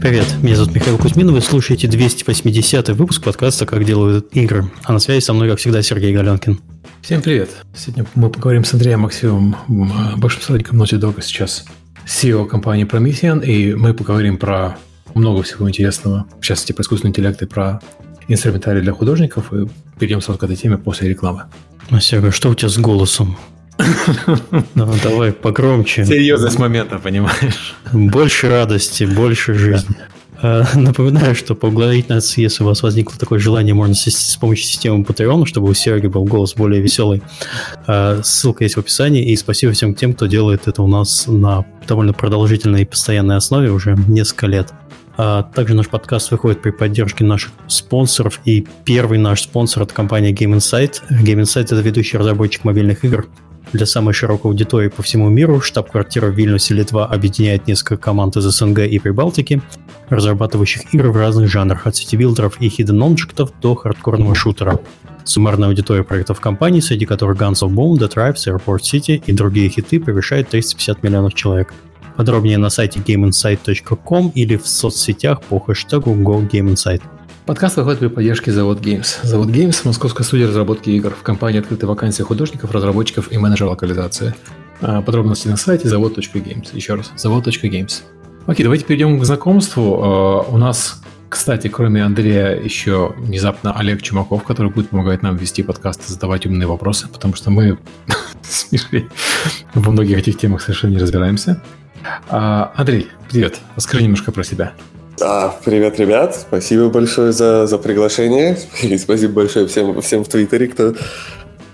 Привет, меня зовут Михаил Кузьмин, вы слушаете 280 выпуск подкаста «Как делают игры». А на связи со мной, как всегда, Сергей Галенкин. Всем привет. Сегодня мы поговорим с Андреем Максимовым, большим сотрудником Naughty Dog сейчас, CEO компании Promethean, и мы поговорим про много всего интересного, в частности, про искусственный интеллект и про инструментарий для художников, и перейдем сразу к этой теме после рекламы. А, Серега, что у тебя с голосом? Ну, давай погромче. Серьезность момента, понимаешь? Больше радости, больше жизни. А, напоминаю, что поблагодарить нас, если у вас возникло такое желание, можно с помощью системы Patreon, чтобы у Сереги был голос более веселый. А, ссылка есть в описании. И спасибо всем тем, кто делает это у нас на довольно продолжительной и постоянной основе уже несколько лет. А также наш подкаст выходит при поддержке наших спонсоров. И первый наш спонсор – это компания Game Insight. Game Insight – это ведущий разработчик мобильных игр, для самой широкой аудитории по всему миру штаб-квартира в Вильнюсе, Литва объединяет несколько команд из СНГ и Прибалтики, разрабатывающих игры в разных жанрах, от сити-билдеров и hidden-объектов до хардкорного шутера. Суммарная аудитория проектов компании, среди которых Guns of Boom, The Tribez, Airport City и другие хиты, превышает 350 миллионов человек. Подробнее на сайте gameinsight.com или в соцсетях по хэштегу GoGameInsight. Подкаст выходит при поддержке Завод Games. Завод Games – московская студия разработки игр. В компании открыты вакансии художников, разработчиков и менеджера локализации. А, подробности на сайте завод.games. Еще раз, завод.games. Окей, давайте перейдем к знакомству. А, у нас, кстати, кроме Андрея, еще внезапно Олег Чумаков, который будет помогать нам вести подкаст и задавать умные вопросы, потому что мы с Мишей во многих этих темах совершенно не разбираемся. А, Андрей, привет. Расскажи немножко про себя. А, привет, ребят. Спасибо большое за, за приглашение. И спасибо большое всем, всем в Твиттере, кто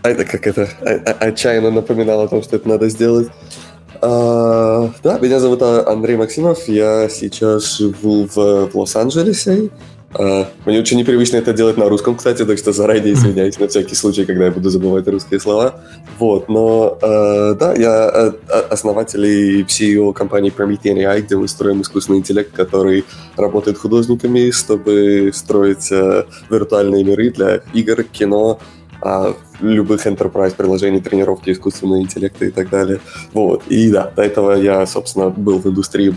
а это как это отчаянно напоминал о том, что это надо сделать. А, да, меня зовут Андрей Максимов. Я сейчас живу в, в Лос-Анджелесе. А, мне очень непривычно это делать на русском, кстати, так что заранее извиняюсь на всякий случай, когда я буду забывать русские слова. Вот, но э, да, я э, основатель и CEO компании Promethean AI, где мы строим искусственный интеллект, который работает художниками, чтобы строить виртуальные миры для игр, кино, любых enterprise приложений, тренировки искусственного интеллекта и так далее. Вот, и да, до этого я, собственно, был в индустрии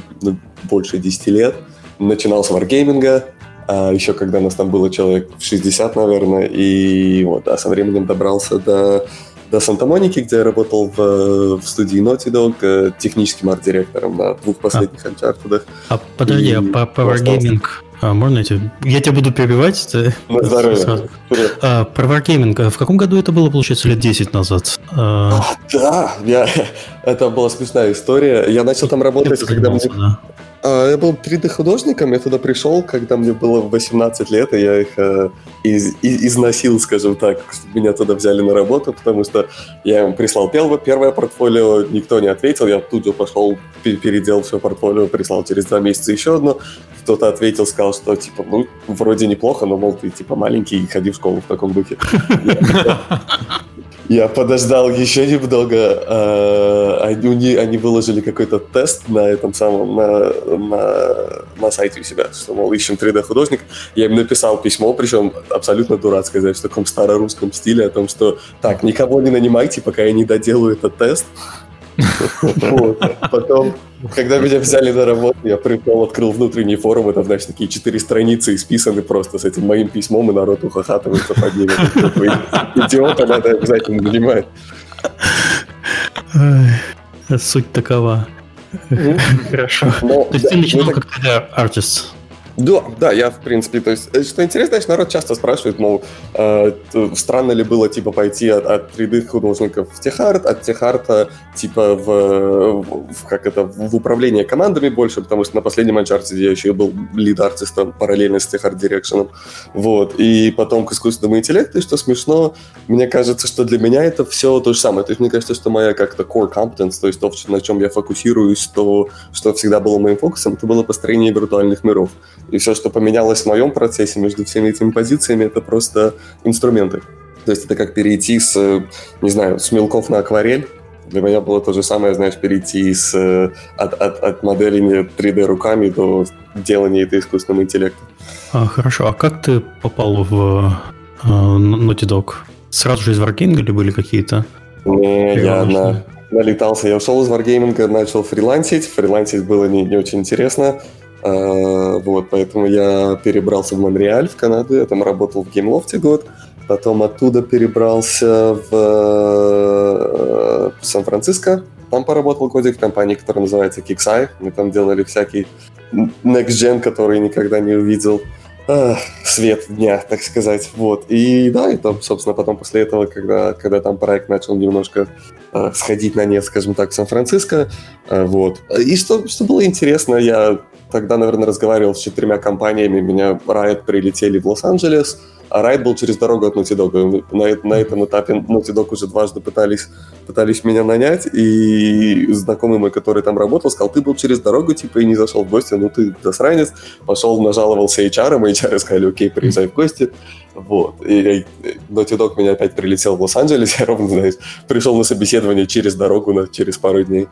больше 10 лет, начинал с варгейминга, а еще когда нас там было человек 60, наверное, и вот, а со временем добрался до, до Санта-Моники, где я работал в, в студии Naughty Dog э, техническим арт-директором на двух последних а, Uncharted. А подожди, а по Power Gaming а, можно эти? Я тебя буду перебивать? Ты... На здоровье. А, про Wargaming. А в каком году это было, получается, лет 10 назад? А... Да, я... это была смешная история. Я начал там работать, когда мне... Да. А, я был 3D-художником, я туда пришел, когда мне было 18 лет, и я их э, из, из, износил, скажем так, чтобы меня туда взяли на работу, потому что я им прислал первое, первое портфолио, никто не ответил, я тут же пошел, переделал все портфолио, прислал через два месяца еще одно, кто-то ответил, сказал, что, типа, ну, вроде неплохо, но, мол, ты, типа, маленький, ходи в школу в таком духе. Я подождал еще немного. А, они, они выложили какой-то тест на этом самом, на, на, на сайте у себя, что, мол, ищем 3D-художник. Я им написал письмо, причем абсолютно дурацкое, знаешь, в таком старорусском стиле, о том, что так, никого не нанимайте, пока я не доделаю этот тест. Потом, когда меня взяли на работу, я пришел, открыл внутренний форум, это, знаешь, такие четыре страницы исписаны просто с этим моим письмом, и народ ухахатывается под ними. Идиота надо обязательно нанимать. Суть такова. Хорошо. То есть ты начинал как 3D-артист? Да, да, я, в принципе, то есть, э, что интересно, знаешь, народ часто спрашивает, мол, э, странно ли было, типа, пойти от, от 3D-художников в техарт, от техарта, типа, в, в, как это, в управление командами больше, потому что на последнем Uncharted я еще был лид-артистом параллельно с техарт-дирекшеном, вот, и потом к искусственному интеллекту, и что смешно, мне кажется, что для меня это все то же самое, то есть мне кажется, что моя как-то core competence, то есть то, на чем я фокусируюсь, то, что всегда было моим фокусом, это было построение виртуальных миров. И все, что поменялось в моем процессе между всеми этими позициями, это просто инструменты. То есть это как перейти с, не знаю, с мелков на акварель. Для меня было то же самое, знаешь, перейти с, от, от, от моделения 3D руками до делания это искусственным интеллектом. А, хорошо. А как ты попал в э, Naughty Dog? Сразу же из Wargaming или были какие-то? Не, я на, налетался. Я ушел из Wargaming, начал фрилансить. Фрилансить было не, не очень интересно. А, вот, поэтому я перебрался в Монреаль, в Канаду, я там работал в геймлофте год, потом оттуда перебрался в э, Сан-Франциско, там поработал годик. В компании, которая называется Kixeye, мы там делали всякий next gen, который никогда не увидел э, свет дня, так сказать, вот, и да, и там, собственно, потом после этого, когда, когда там проект начал немножко э, сходить на нет, скажем так, в Сан-Франциско, э, вот, и что, что было интересно, я тогда, наверное, разговаривал с четырьмя компаниями, меня Riot прилетели в Лос-Анджелес, а Riot был через дорогу от Naughty Dog. На, на этом этапе Naughty Dog уже дважды пытались, пытались меня нанять, и знакомый мой, который там работал, сказал, ты был через дорогу, типа, и не зашел в гости, ну ты засранец. Пошел, нажаловался HR, и HR сказали, окей, приезжай в гости. Вот. И Naughty Dog меня опять прилетел в Лос-Анджелес, я ровно, знаешь, пришел на собеседование через дорогу на, через пару дней.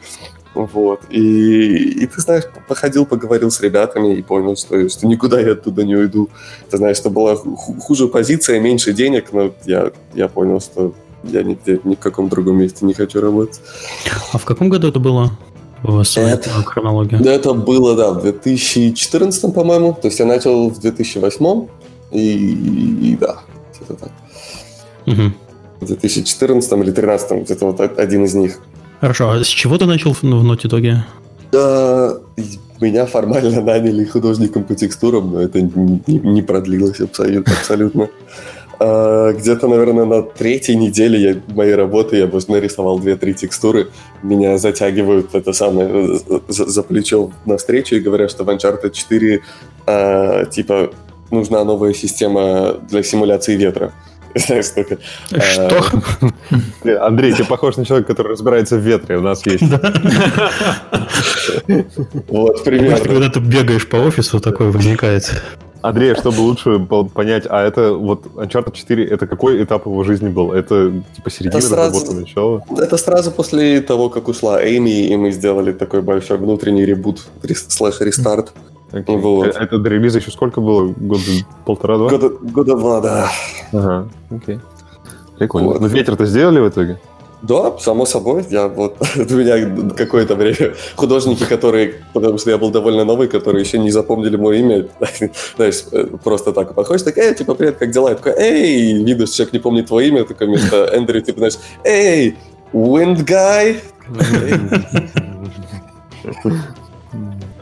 Вот. И, и ты знаешь, походил, поговорил с ребятами и понял, что, что никуда я оттуда не уйду. Ты знаешь, что была хуже позиция, меньше денег, но я, я понял, что я нигде, ни в каком другом месте не хочу работать. А в каком году это было? Это, хронология. Да, это было, да, в 2014, по-моему. То есть я начал в 2008 и, и, и да, где-то так. Угу. В 2014 или 2013, где-то вот один из них. Хорошо, а с чего ты начал в, в Naughty Dog? Да, меня формально наняли художником по текстурам, но это не, не продлилось абсолютно. абсолютно. А, где-то, наверное, на третьей неделе я, моей работы я просто нарисовал две-три текстуры. Меня затягивают это самое за, за плечо навстречу и говорят, что в Uncharted 4 а, типа нужна новая система для симуляции ветра. Знаешь, только... Что? Андрей, ты похож на человека, который разбирается в ветре. У нас есть. Вот, примерно. Когда ты бегаешь по офису, такое возникает. Андрей, чтобы лучше понять, а это вот Uncharted 4, это какой этап его жизни был? Это типа середина это сразу, работы, начало? Это сразу после того, как ушла Эми, и мы сделали такой большой внутренний ребут, слэш-рестарт. Mm Okay. Вот. А это до релиза еще сколько было? Года полтора-два? Года, года два, да. Ага, окей. Прикольно. Вот. Но ветер-то сделали в итоге? Да, само собой. Я вот у меня какое-то время художники, которые, потому что я был довольно новый, которые еще не запомнили мое имя, знаешь, просто так подходишь, так, эй, типа, привет, как дела? Я такой, эй, видно, что человек не помнит твое имя, такое вместо Эндрю, типа, знаешь, эй, Wind Guy.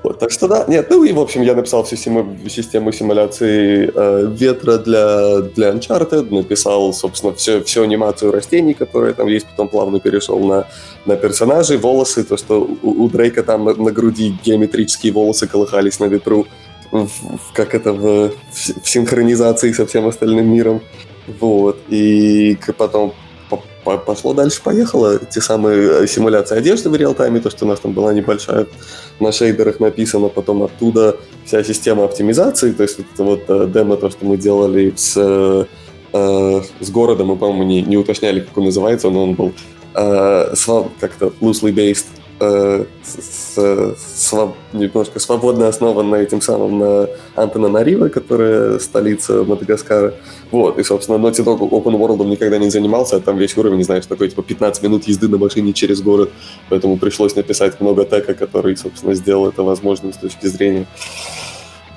Вот, так что да, нет, ну и в общем я написал всю симу, систему симуляции э, ветра для, для Uncharted, написал, собственно, всю, всю анимацию растений, которые там есть, потом плавно перешел на, на персонажей, волосы, то, что у, у Дрейка там на, на груди геометрические волосы колыхались на ветру, в, в, как это в, в, в синхронизации со всем остальным миром. Вот, и потом пошло дальше, поехало. Те самые э, симуляции одежды в реал-тайме, то, что у нас там была небольшая на шейдерах написано, потом оттуда вся система оптимизации, то есть вот вот э, демо, то, что мы делали с, э, с городом, мы, по-моему, не, не уточняли, как он называется, но он был как-то loosely based э, с, с, немножко свободно основан на этим самым на Антананариво, которая столица Мадагаскара. Вот, и, собственно, Naughty Dog Open World никогда не занимался, а там весь уровень, знаешь, такой, типа, 15 минут езды на машине через город, поэтому пришлось написать много тека, который, собственно, сделал это возможным с точки зрения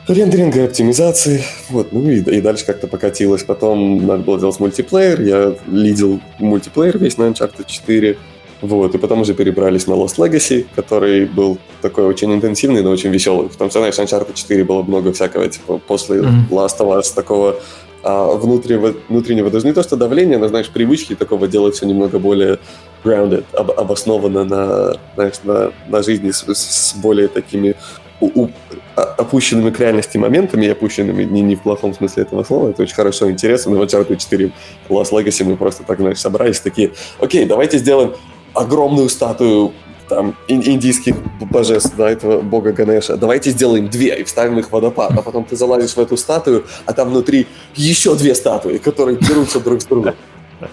рендеринга оптимизации. Вот, ну и, и дальше как-то покатилось. Потом надо было делать мультиплеер. Я лидил мультиплеер весь на Uncharted 4. Вот, и потом уже перебрались на Lost Legacy, который был такой очень интенсивный, но очень веселый. Потому что, знаешь, Uncharted 4 было много всякого, типа, после mm-hmm. Last of Us такого а, внутреннего, внутреннего, даже не то, что давления, но, знаешь, привычки такого делать все немного более grounded, об, обосновано на, знаешь, на, на жизни с, с более такими у, у, а, опущенными к реальности моментами и опущенными не, не в плохом смысле этого слова. Это очень хорошо, интересно. Но в Uncharted 4 Lost Legacy мы просто так, знаешь, собрались такие, окей, давайте сделаем огромную статую там индийских божеств, да, этого бога Ганеша. Давайте сделаем две и вставим их в водопад. А потом ты залазишь в эту статую, а там внутри еще две статуи, которые дерутся друг с другом.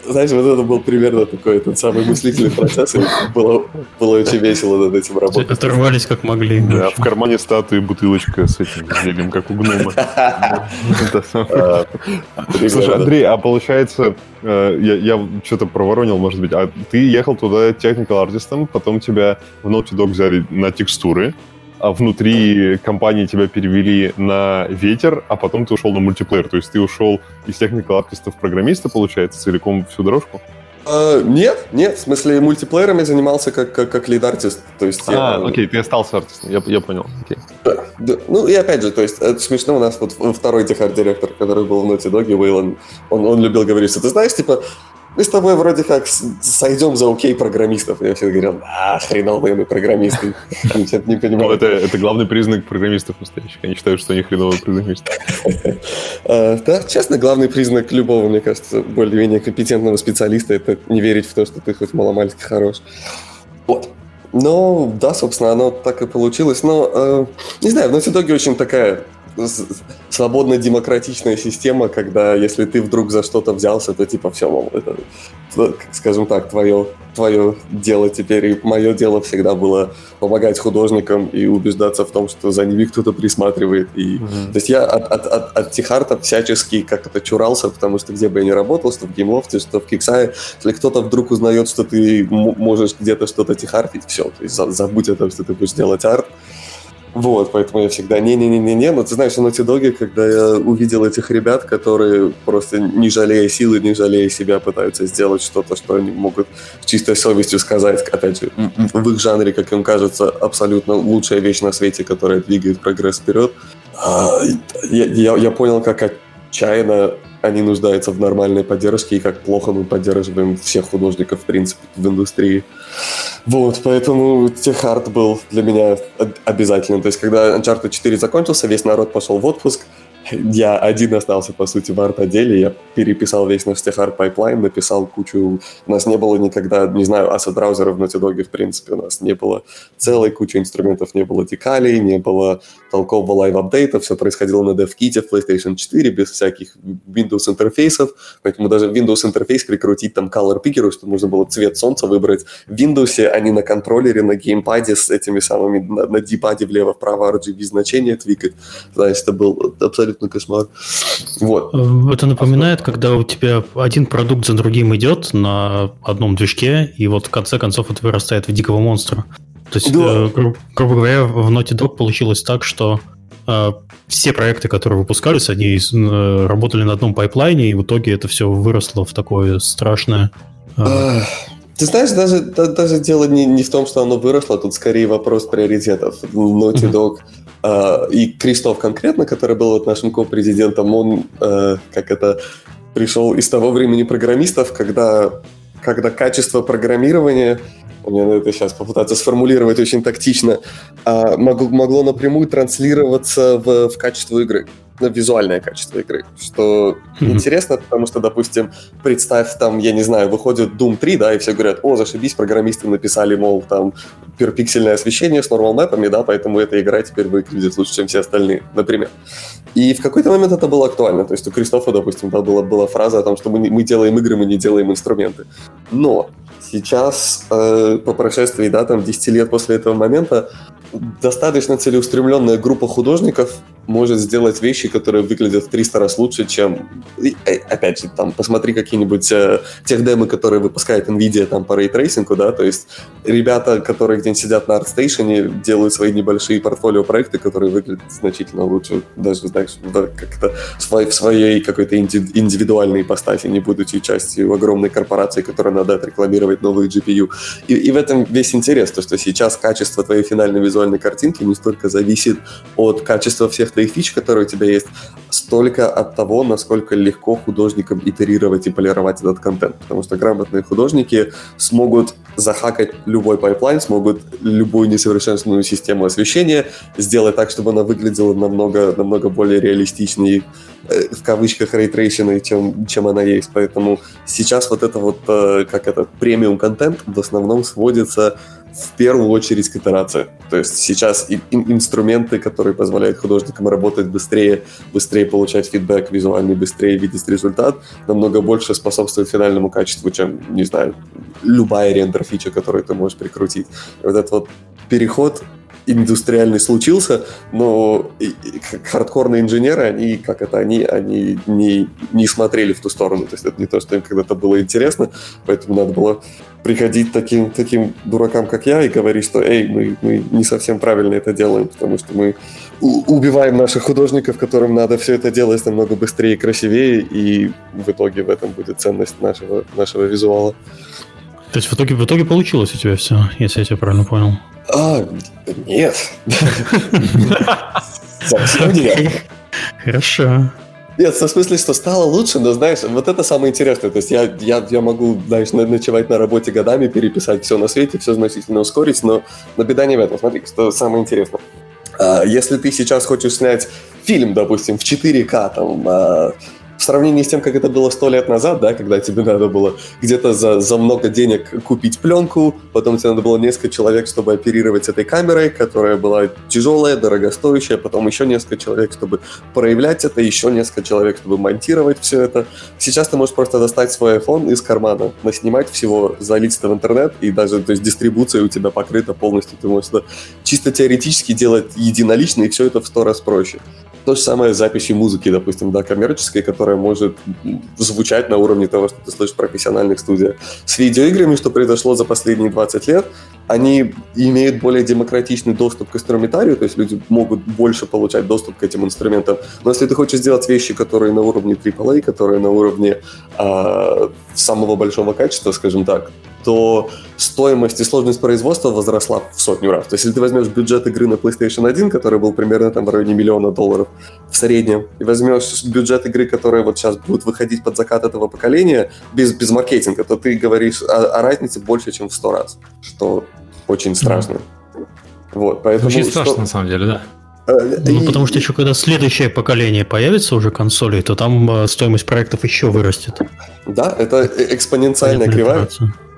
Знаешь, вот это был примерно такой тот самый мыслительный процесс, и было, было очень весело над этим работать. Оторвались как могли. Да, в кармане статуи бутылочка с этим зельем, как у гнома. Слушай, Андрей, а получается, э, я что-то проворонил, может быть, а ты ехал туда техникал артистом, потом тебя в Naughty Dog взяли на текстуры, а внутри компании тебя перевели на ветер, а потом ты ушел на мультиплеер. То есть ты ушел из техника артиста в программиста, получается, целиком всю дорожку? Uh, нет, нет, в смысле мультиплеером я занимался как, как, как лид-артист. То есть а, я, окей, ты остался артистом, я, я понял. Okay. Да, да. Ну и опять же, то есть это смешно, у нас вот второй техард-директор, который был в Naughty Dog, Уэйлон, он, он любил говорить, что ты знаешь, типа, мы с тобой вроде как сойдем за окей программистов. Я все говорил, а, хреновые мы программисты. не понимаю. Ну, это, это главный признак программистов настоящих. Они считают, что они хреновые программисты. А, да, честно, главный признак любого, мне кажется, более-менее компетентного специалиста – это не верить в то, что ты хоть маломальски хорош. Вот. Ну, да, собственно, оно так и получилось. Но, э, не знаю, в Naughty Dog очень такая свободно-демократичная система, когда если ты вдруг за что-то взялся, то типа все, мол, это, скажем так, твое, твое дело теперь. И мое дело всегда было помогать художникам и убеждаться в том, что за ними кто-то присматривает. И, mm-hmm. То есть я от, от, от, от Тихарта всячески как это чурался, потому что где бы я ни работал, что в геймлофте, что в Киксае, если кто-то вдруг узнает, что ты можешь где-то что-то тихартить, все, то есть забудь о том, что ты будешь делать арт. Вот, поэтому я всегда не-не-не-не-не. Но ты знаешь, на Naughty Dog, когда я увидел этих ребят, которые просто не жалея силы, не жалея себя пытаются сделать что-то, что они могут с чистой совестью сказать, опять же, в их жанре, как им кажется, абсолютно лучшая вещь на свете, которая двигает прогресс вперед. А, я, я, я понял, как отчаянно они нуждаются в нормальной поддержке, и как плохо мы поддерживаем всех художников, в принципе, в индустрии. Вот, поэтому tech art был для меня обязательным. То есть, когда Uncharted 4 закончился, весь народ пошел в отпуск, я один остался, по сути, в арт-отделе. Я переписал весь наш tech art пайплайн, написал кучу... У нас не было никогда, не знаю, ассет-браузеров на Naughty в принципе. У нас не было целой кучи инструментов, не было декалей, не было толкового live update'а. Все происходило на DevKit'е PlayStation 4 без всяких Windows интерфейсов. Поэтому даже Windows интерфейс прикрутить там color picker, чтобы можно было цвет солнца выбрать в Windows, а не на контроллере, на геймпаде с этими самыми, на, на D-pad'е влево-вправо RGB значения твикать. Знаешь, это был абсолютно абсолютно кошмар. Вот. Э, это напоминает, когда у тебя один продукт за другим идет на одном движке, и вот в конце концов это вырастает в дикого монстра. То есть, да. э, гру- грубо говоря, в Naughty Dog получилось так, что э, все проекты, которые выпускались, они э, работали на одном пайплайне, и в итоге это все выросло в такое страшное... Э, ты знаешь, даже, даже дело не, не в том, что оно выросло, тут скорее вопрос приоритетов. Naughty Dog Uh, и Кристоф конкретно, который был вот нашим ко-президентом, он, uh, как это, пришел из того времени программистов, когда, когда качество программирования, мне надо это сейчас попытаться сформулировать очень тактично, uh, могло, могло напрямую транслироваться в, в качество игры визуальное качество игры, что mm-hmm. интересно, потому что, допустим, представь, там, я не знаю, выходит Doom 3, да, и все говорят, о, зашибись, программисты написали, мол, там, перпиксельное освещение с нормал мэпами, да, поэтому эта игра теперь выглядит лучше, чем все остальные, например. И в какой-то момент это было актуально, то есть у Кристофа, допустим, да, была, была фраза о том, что мы, мы делаем игры, мы не делаем инструменты. Но сейчас, э, по прошествии, да, там, 10 лет после этого момента, достаточно целеустремленная группа художников может сделать вещи, которые выглядят в 300 раз лучше, чем... И, э, опять же, там, посмотри какие-нибудь э, tech демы, которые выпускает NVIDIA там по ray tracing'у, да, то есть ребята, которые где-нибудь сидят на ArtStation, делают свои небольшие портфолио-проекты, которые выглядят значительно лучше, даже, знаешь, да, как-то в своей какой-то индивидуальной ипостаси, не будучи частью огромной корпорации, которая надо отрекламировать новые GPU. И, и в этом весь интерес, то, что сейчас качество твоей финальной визуальной картинки не столько зависит от качества всех твоих фич, которые у тебя есть, столько от того, насколько легко художникам итерировать и полировать этот контент. Потому что грамотные художники смогут захакать любой пайплайн, смогут любую несовершенственную систему освещения сделать так, чтобы она выглядела намного, намного более реалистичнее, э, в кавычках, ray traced'ной, чем, чем она есть. Поэтому сейчас вот это вот, э, как это, премиум контент в основном сводится в первую очередь к итерации. То есть сейчас и, инструменты, которые позволяют художникам работать быстрее, быстрее получать фидбэк визуальный, быстрее видеть результат, намного больше способствует финальному качеству, чем, не знаю, любая рендер-фича, которую ты можешь прикрутить. Вот этот вот переход индустриальный случился, но хардкорные инженеры, они, как это, они, они не, не смотрели в ту сторону. То есть это не то, что им когда-то было интересно, поэтому надо было приходить таким, таким дуракам, как я, и говорить, что, эй, мы, мы не совсем правильно это делаем, потому что мы убиваем наших художников, которым надо все это делать намного быстрее и красивее, и в итоге в этом будет ценность нашего, нашего визуала. То есть в итоге, в итоге получилось у тебя все, если я тебя правильно понял? А, нет. Совсем нет. Хорошо. Нет, в смысле, что стало лучше, но знаешь, вот это самое интересное. То есть я, я, я могу, знаешь, ночевать на работе годами, переписать все на свете, все значительно ускорить, но, но беда не в этом. Смотри, что самое интересное. А, если ты сейчас хочешь снять фильм, допустим, в 4К, там, а, в сравнении с тем, как это было сто лет назад, да, когда тебе надо было где-то за, за много денег купить пленку, потом тебе надо было несколько человек, чтобы оперировать этой камерой, которая была тяжелая, дорогостоящая, потом еще несколько человек, чтобы проявлять это, еще несколько человек, чтобы монтировать все это. Сейчас ты можешь просто достать свой iPhone из кармана, наснимать всего, залить это в интернет, и даже то есть, дистрибуция у тебя покрыта полностью. Ты можешь это чисто теоретически делать единолично, и все это в сто раз проще. То же самое с записью музыки, допустим, да, коммерческой, которая может звучать на уровне того, что ты слышишь в профессиональных студиях. С видеоиграми, что произошло за последние 20 лет, они имеют более демократичный доступ к инструментарию, то есть люди могут больше получать доступ к этим инструментам. Но если ты хочешь сделать вещи, которые на уровне AAA, которые на уровне э, самого большого качества, скажем так, то стоимость и сложность производства возросла в сотню раз. То есть, если ты возьмешь бюджет игры на PlayStation 1, который был примерно там в районе миллиона долларов в среднем, и возьмешь бюджет игры, которая вот сейчас будет выходить под закат этого поколения, без, без маркетинга, то ты говоришь о, о разнице больше, чем в сто раз, что очень страшно. Mm-hmm. Вот, поэтому, очень страшно, что... на самом деле, да. Э, ну, и... потому что еще когда следующее поколение появится уже консолей, то там э, стоимость проектов еще вырастет. Да, это экспоненциальная кривая.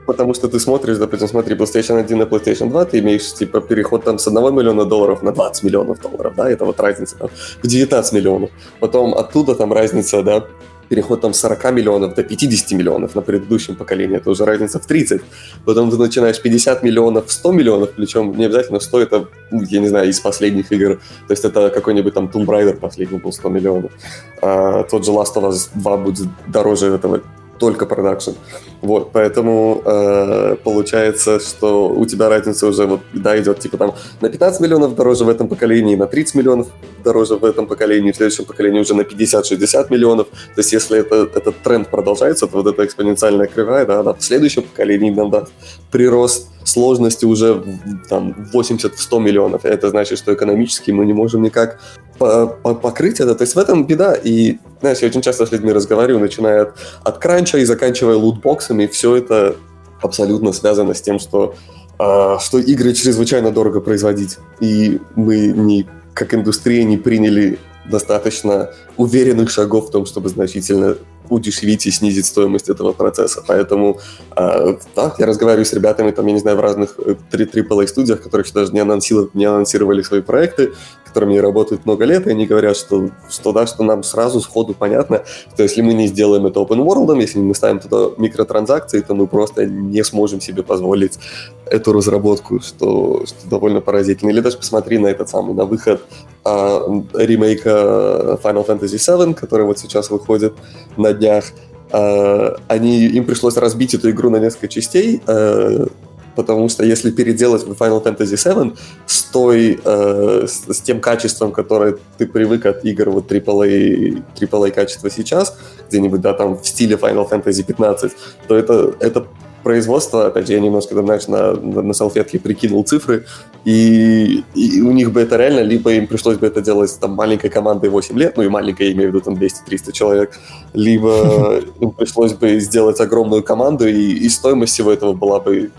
Потому что ты смотришь, допустим, смотри, PlayStation 1 на PlayStation 2, ты имеешь, типа, переход там с 1 миллиона долларов на 20 миллионов долларов, да, это вот разница там, в 19 миллионов. Потом оттуда там разница, да, переход там с 40 миллионов до 50 миллионов на предыдущем поколении, это уже разница в 30. Потом ты начинаешь 50 миллионов в 100 миллионов, причем не обязательно 100, это, ну, я не знаю, из последних игр. То есть это какой-нибудь там Tomb Raider последний был 100 миллионов. А, тот же Last of Us 2 будет дороже этого только продакшн. Вот, поэтому э, получается, что у тебя разница уже вот, да, идет типа там на 15 миллионов дороже в этом поколении, на 30 миллионов дороже в этом поколении, в следующем поколении уже на 50-60 миллионов. То есть если это, этот тренд продолжается, то вот эта экспоненциальная кривая, да, она в следующем поколении нам даст прирост сложности уже там 80-100 миллионов. И это значит, что экономически мы не можем никак покрыть это. То есть в этом беда. И, знаешь, я очень часто с людьми разговариваю, начиная от, от кранча и заканчивая лутбоксами. Все это абсолютно связано с тем, что, э, что игры чрезвычайно дорого производить. И мы не, как индустрия не приняли достаточно уверенных шагов в том, чтобы значительно удешевить и снизить стоимость этого процесса. Поэтому, э, да, я разговариваю с ребятами, там, я не знаю, в разных AAA э, которые еще даже не анонсировали, не анонсировали свои проекты, которыми работают много лет, и они говорят, что, что, да, что нам сразу сходу понятно, что если мы не сделаем это open world, если мы ставим туда микротранзакции, то мы просто не сможем себе позволить эту разработку, что, что довольно поразительно. Или даже посмотри на этот самый, на выход а, ремейка Final Fantasy VII, который вот сейчас выходит на днях. А, они, им пришлось разбить эту игру на несколько частей, а, потому что если переделать Final Fantasy VII с, той, э, с, с тем качеством, которое ты привык от игр вот AAA, AAA качества сейчас, где-нибудь, да, там в стиле Final Fantasy 15, то это, это производство, опять же, я немножко, там, знаешь, на, на, на салфетке прикинул цифры, и, и у них бы это реально, либо им пришлось бы это делать там маленькой командой 8 лет, ну и маленькой, я имею в виду там 200-300 человек, либо им пришлось бы сделать огромную команду, и, и стоимость всего этого была бы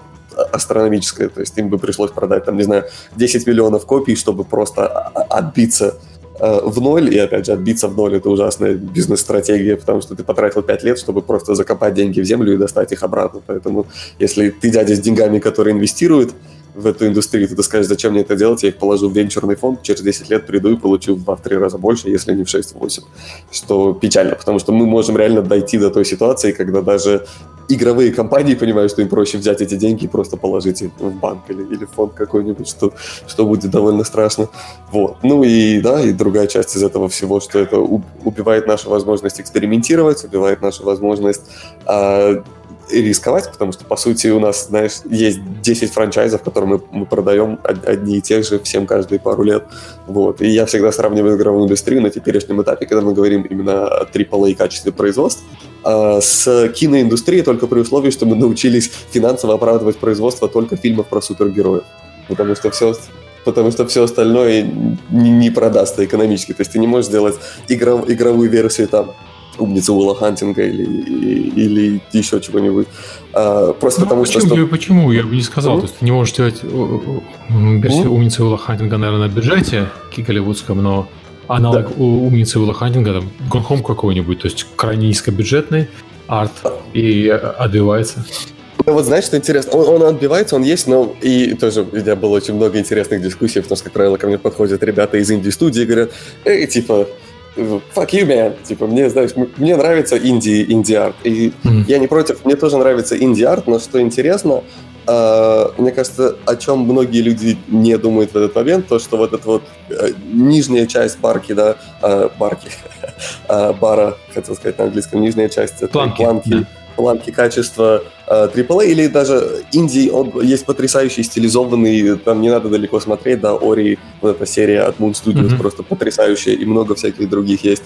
астрономическая. То есть им бы пришлось продать, там, не знаю, 10 миллионов копий, чтобы просто отбиться э, в ноль, и опять же, отбиться в ноль это ужасная бизнес-стратегия, потому что ты потратил 5 лет, чтобы просто закопать деньги в землю и достать их обратно. Поэтому если ты дядя с деньгами, который инвестирует в эту индустрию, ты скажешь, зачем мне это делать, я их положу в венчурный фонд, через 10 лет приду и получу в 2-3 раза больше, если не в 6-8. Что печально, потому что мы можем реально дойти до той ситуации, когда даже игровые компании понимают, что им проще взять эти деньги и просто положить их в банк или, или в фонд какой-нибудь, что, что будет довольно страшно. Вот. Ну и да, и другая часть из этого всего, что это убивает нашу возможность экспериментировать, убивает нашу возможность э, рисковать, потому что, по сути, у нас, знаешь, есть 10 франчайзов, которые мы, мы продаем одни и тех же всем каждые пару лет. Вот. И я всегда сравниваю игровую индустрию на теперешнем этапе, когда мы говорим именно о AAA качестве производства, с киноиндустрией только при условии, что мы научились финансово оправдывать производство только фильмов про супергероев. Потому что все, потому что все остальное не, не продастся экономически. То есть ты не можешь сделать игров, игровую версию там умница Уилла Хантинга или, или еще чего-нибудь. А, просто ну, потому почему, что... Почему? Я бы не сказал. Mm-hmm. То есть ты не можешь делать версию mm-hmm. умницы Уилла Хантинга, наверное, на бюджете голливудском, но аналог да. умницы Уилла Хантинга, там, Home какой-нибудь, то есть крайне низкобюджетный арт и отбивается. Ну вот знаешь, что интересно, он, он отбивается, он есть, но и тоже у меня было очень много интересных дискуссий, потому что, как правило, ко мне подходят ребята из инди-студии и говорят, эй, типа, fuck you, man. Типа, мне, знаешь, мне нравится инди, инди-арт. И mm. я не против, мне тоже нравится инди-арт, но что интересно, Uh, мне кажется, о чем многие люди не думают в этот момент, то, что вот эта вот uh, нижняя часть барки, да, uh, барки, бара, хотел сказать на английском, нижняя часть планки, планки да планки качества э, AAA, или даже Индии, он есть потрясающий стилизованный, там не надо далеко смотреть, да, Ори, вот эта серия от Moon Studios mm-hmm. просто потрясающая, и много всяких других есть.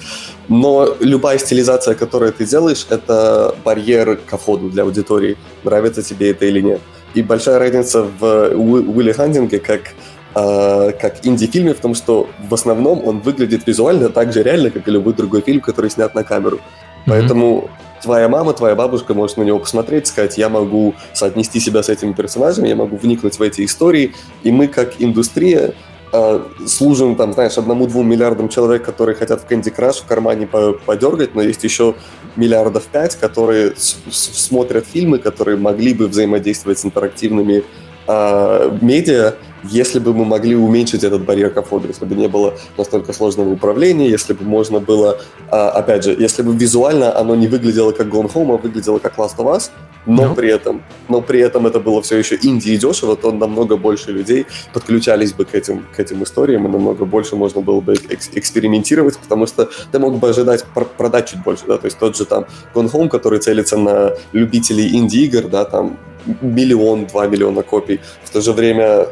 Но любая стилизация, которую ты делаешь, это барьер к входу для аудитории, нравится тебе это или нет. И большая разница в Уилли Хантинге, как Uh, как инди-фильме в том, что в основном он выглядит визуально так же реально, как и любой другой фильм, который снят на камеру. Поэтому твоя мама, твоя бабушка может на него посмотреть, сказать, я могу соотнести себя с этими персонажами, я могу вникнуть в эти истории, и мы как индустрия э, служим, там, знаешь, одному-двум миллиардам человек, которые хотят в Candy Crush в кармане подергать, но есть еще миллиардов пять, которые смотрят фильмы, которые могли бы взаимодействовать с интерактивными э, медиа, если бы мы могли уменьшить этот барьер к входу, если бы не было настолько сложного управления, если бы можно было, а, опять же, если бы визуально оно не выглядело как Gone Home, а выглядело как Last of Us, но при этом, но при этом это было все еще инди и дешево, то намного больше людей подключались бы к этим, к этим историям, и намного больше можно было бы экс- экспериментировать, потому что ты мог бы ожидать пр- продать чуть больше, да, то есть тот же там Gone Home, который целится на любителей инди-игр, да, там миллион, два миллиона копий. В то же время,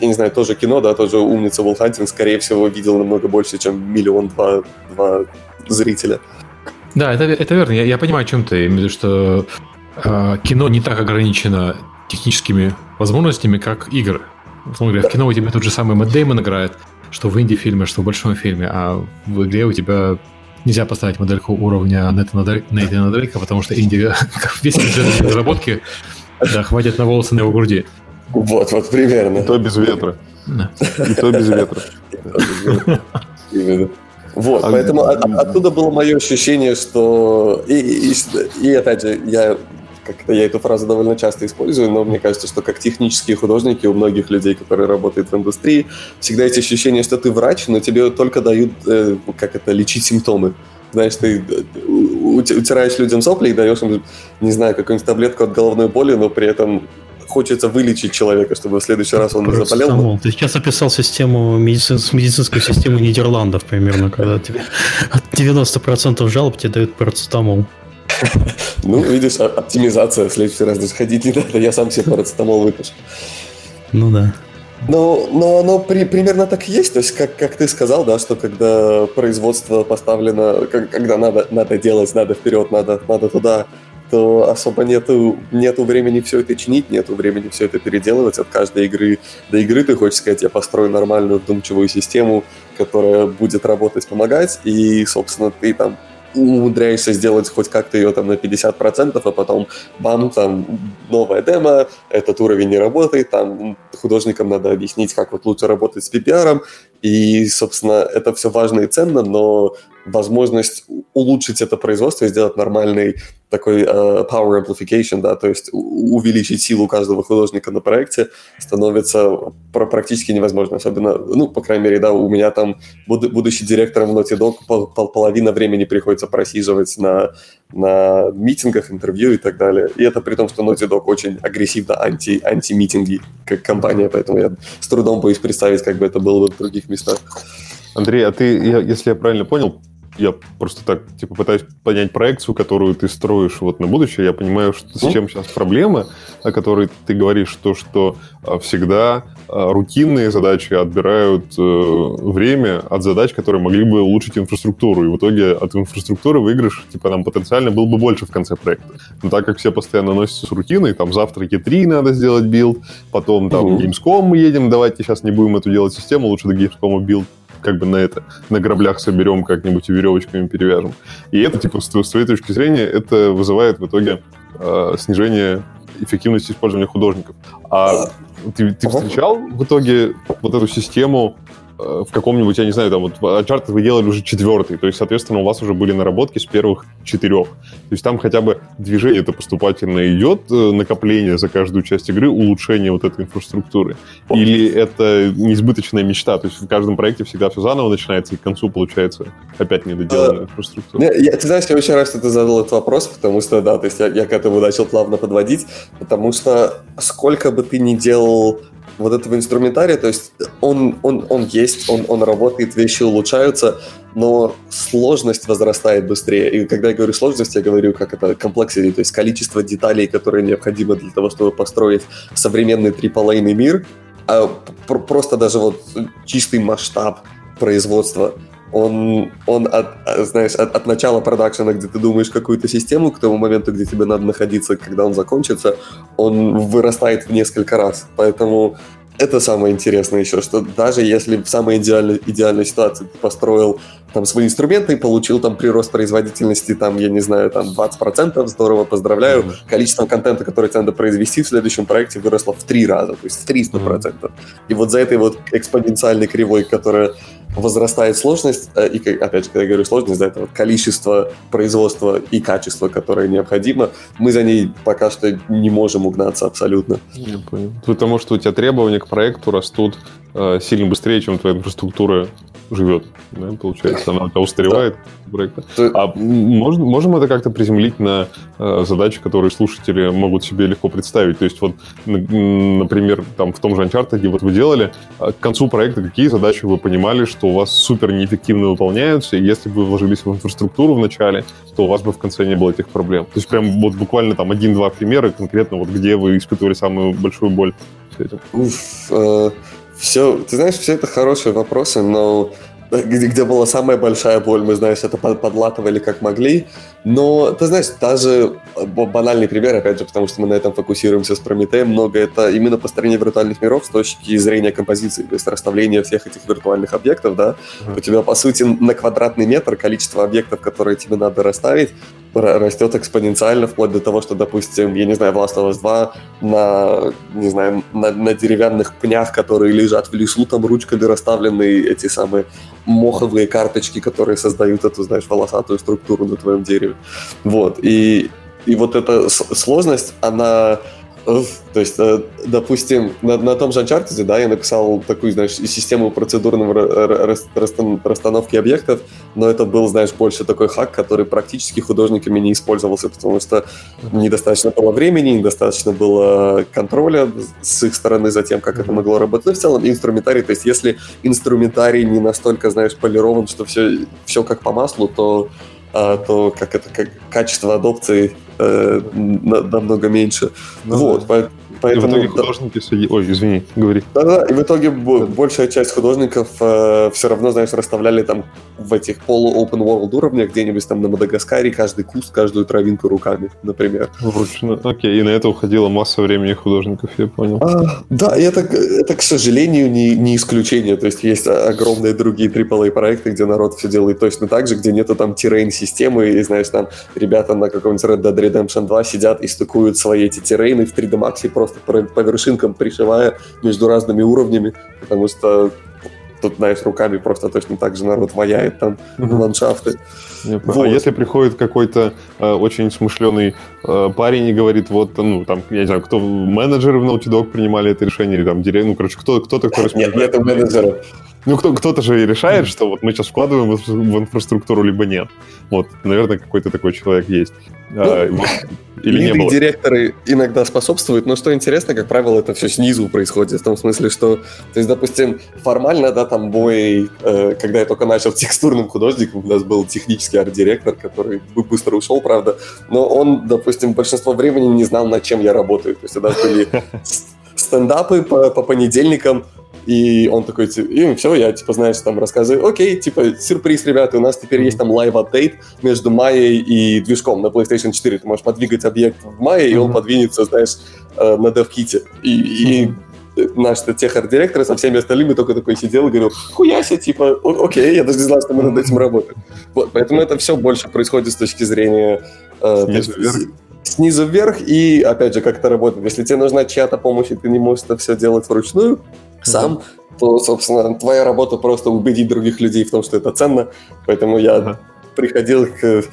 я не знаю, тоже кино, да, тоже умница Уилл Хантинг, скорее всего, видел намного больше, чем миллион-два два зрителя. Да, это, это верно. Я, я понимаю, о чем ты. Что э, кино не так ограничено техническими возможностями, как игры. Условно говоря, в кино у тебя тот же самый Мэтт Дэймон играет, что в инди-фильме, что в большом фильме, а в игре у тебя нельзя поставить модельку уровня Нейтана Дрейка, потому что инди, весь бюджет разработки да, хватит на волосы на его груди. Вот, вот примерно. И то без ветра. И то без ветра. Вот, а поэтому от, оттуда было мое ощущение, что... И, и, и опять же, я как-то я эту фразу довольно часто использую, но мне кажется, что как технические художники у многих людей, которые работают в индустрии, всегда есть ощущение, что ты врач, но тебе только дают, э, как это, лечить симптомы. Знаешь, ты э, утираешь людям сопли и даешь им, не знаю, какую-нибудь таблетку от головной боли, но при этом хочется вылечить человека, чтобы в следующий раз он не заболел. Но... Ты сейчас описал систему, медицин, медицинскую систему Нидерландов примерно, когда тебе от 90% жалоб тебе дают парацетамол. Ну, видишь, оптимизация. В следующий раз даже ходить не надо, я сам себе парацетамол выпишу. Ну да. Но, но оно при, примерно так и есть. То есть, как, как ты сказал, да, что когда производство поставлено, как, когда надо, надо делать, надо вперед, надо, надо туда, то особо нету, нету времени все это чинить, нету времени все это переделывать. От каждой игры до игры ты хочешь сказать, я построю нормальную вдумчивую систему, которая будет работать, помогать, и, собственно, ты там умудряешься сделать хоть как-то ее там на 50%, а потом бам, там новая демо, этот уровень не работает, там художникам надо объяснить, как вот лучше работать с PPR, и, собственно, это все важно и ценно, но возможность улучшить это производство и сделать нормальный такой uh, power amplification, да, то есть увеличить силу каждого художника на проекте становится практически невозможно, особенно, ну, по крайней мере, да, у меня там, буд будучи директором Naughty Dog, пол половина времени приходится просиживать на на митингах, интервью и так далее. И это при том, что Naughty Dog очень агрессивно анти, анти-митинги как компания, поэтому я с трудом боюсь представить, как бы это было в других местах. Андрей, а ты, я, если я правильно понял, я просто так, типа, пытаюсь понять проекцию, которую ты строишь вот на будущее. Я понимаю, что с чем сейчас проблема, о которой ты говоришь, то, что а, всегда а, рутинные задачи отбирают э, время от задач, которые могли бы улучшить инфраструктуру. И в итоге от инфраструктуры выигрыш, типа, нам потенциально был бы больше в конце проекта. Но так как все постоянно носятся с рутиной, там, завтра E3 надо сделать билд, потом там uh-huh. Gamescom мы едем, давайте сейчас не будем эту делать систему, лучше до Gamescom билд как бы на это, на граблях соберем как-нибудь и веревочками перевяжем. И это, типа, с твоей точки зрения, это вызывает в итоге э, снижение эффективности использования художников. А ты, ты встречал в итоге вот эту систему в каком-нибудь, я не знаю, там вот Uncharted вы делали уже четвертый, то есть, соответственно, у вас уже были наработки с первых четырех. То есть там хотя бы движение это поступательно идет, э, накопление за каждую часть игры, улучшение вот этой инфраструктуры. Или это неизбыточная мечта, то есть в каждом проекте всегда все заново начинается, и к концу получается опять недоделанная а, инфраструктура. Я, ты знаешь, я очень рад, что ты задал этот вопрос, потому что, да, то есть я, я к этому начал плавно подводить, потому что сколько бы ты ни делал вот этого инструментария, то есть он, он, он есть, он, он работает, вещи улучшаются, но сложность возрастает быстрее. И когда я говорю сложность, я говорю как это complexity, то есть количество деталей, которые необходимо для того, чтобы построить современный триполейный мир, а просто даже вот чистый масштаб производства он, он от, знаешь, от, от начала продакшена, где ты думаешь какую-то систему, к тому моменту, где тебе надо находиться, когда он закончится, он вырастает в несколько раз. Поэтому это самое интересное еще, что даже если в самой идеальной, идеальной ситуации ты построил там свои инструменты получил там прирост производительности, там, я не знаю, там 20%, здорово, поздравляю. Mm-hmm. Количество контента, который тебе надо произвести в следующем проекте выросло в три раза, то есть в 300%. Mm-hmm. И вот за этой вот экспоненциальной кривой, которая возрастает сложность, э, и, опять же, когда я говорю сложность, да, это вот количество производства и качество, которое необходимо, мы за ней пока что не можем угнаться абсолютно. Я понял. Потому что у тебя требования к проекту растут э, сильно быстрее, чем твоя инфраструктура живет, да, получается, она у тебя устаревает. Проекта. А можно, можем это как-то приземлить на э, задачи, которые слушатели могут себе легко представить? То есть вот, например, там в том же Uncharted, вот вы делали, а к концу проекта какие задачи вы понимали, что у вас супер неэффективно выполняются, и если бы вы вложились в инфраструктуру в начале, то у вас бы в конце не было этих проблем. То есть прям вот буквально там один-два примера конкретно, вот где вы испытывали самую большую боль с этим. Уф, э, все, ты знаешь, все это хорошие вопросы, но где, где была самая большая боль, мы, знаешь, это подлатывали как могли. Но, ты знаешь, даже банальный пример, опять же, потому что мы на этом фокусируемся с Прометеем, много это именно построение виртуальных миров с точки зрения композиции, то есть расставление всех этих виртуальных объектов, да. Mm-hmm. У тебя, по сути, на квадратный метр количество объектов, которые тебе надо расставить, растет экспоненциально, вплоть до того, что, допустим, я не знаю, Last of Us 2 на, не знаю, на, на деревянных пнях, которые лежат в лесу, там ручками расставлены эти самые моховые карточки, которые создают эту, знаешь, волосатую структуру на твоем дереве. Вот, и, и вот эта сложность, она то есть, э, допустим, на, на том же Uncharted, да, я написал такую, знаешь, систему процедурного расстановки объектов, но это был, знаешь, больше такой хак, который практически художниками не использовался, потому что недостаточно было времени, недостаточно было контроля с их стороны за тем, как это могло работать. Но в целом инструментарий, то есть если инструментарий не настолько, знаешь, полирован, что все, все как по маслу, то то как это как качество адопции э, намного меньше. Ну, вот, да. Поэтому, и в итоге художники среди... Ой, извини, говори. Да-да, и в итоге большая часть художников э, все равно, знаешь, расставляли там в этих полу-open world уровнях где-нибудь там на Мадагаскаре каждый куст, каждую травинку руками, например. Вручную. Окей, и на это уходила масса времени художников, я понял. А, да, и это, это, к сожалению, не, не исключение. То есть есть огромные другие AAA проекты, где народ все делает точно так же, где нету там террейн-системы, и, знаешь, там ребята на каком-нибудь Red Dead Redemption 2 сидят и стыкуют свои эти террейны в 3D Max просто просто по вершинкам пришивая между разными уровнями, потому что тут, знаешь, руками просто точно так же народ ваяет там mm-hmm. ландшафты. А вот. А если приходит какой-то э, очень смышленый э, парень и говорит, вот, ну, там, я не знаю, кто менеджеры в Naughty Dog принимали это решение, или там, деревья, ну, короче, кто, кто-то, кто Нет, нет менеджеров. Ну, кто, кто-то же решает, что вот мы сейчас вкладываем в, инфраструктуру, либо нет. Вот, наверное, какой-то такой человек есть. Ну, а, вот, или не было. директоры иногда способствуют, но что интересно, как правило, это все снизу происходит, в том смысле, что, то есть, допустим, формально, да, там бой, э, когда я только начал текстурным художником, у нас был технический арт-директор, который быстро ушел, правда, но он, допустим, большинство времени не знал, над чем я работаю, то есть у нас были стендапы по, по понедельникам, и он такой, и все, я, типа, знаешь, там рассказываю, окей, типа, сюрприз, ребята, у нас теперь есть там live update между Майей и движком на PlayStation 4. Ты можешь подвигать объект в Майе, и он подвинется, знаешь, э, на DevKit. И, и наш техар-директор со всеми остальными только такой сидел и говорил, хуяся, типа, окей, я даже не знал, что мы над этим работаем. Вот, поэтому это все больше происходит с точки зрения... Э, снизу вверх. Снизу вверх, и, опять же, как это работает. Если тебе нужна чья-то помощь, и ты не можешь это все делать вручную, сам, то, собственно, твоя работа просто убедить других людей в том, что это ценно. Поэтому я ага. приходил к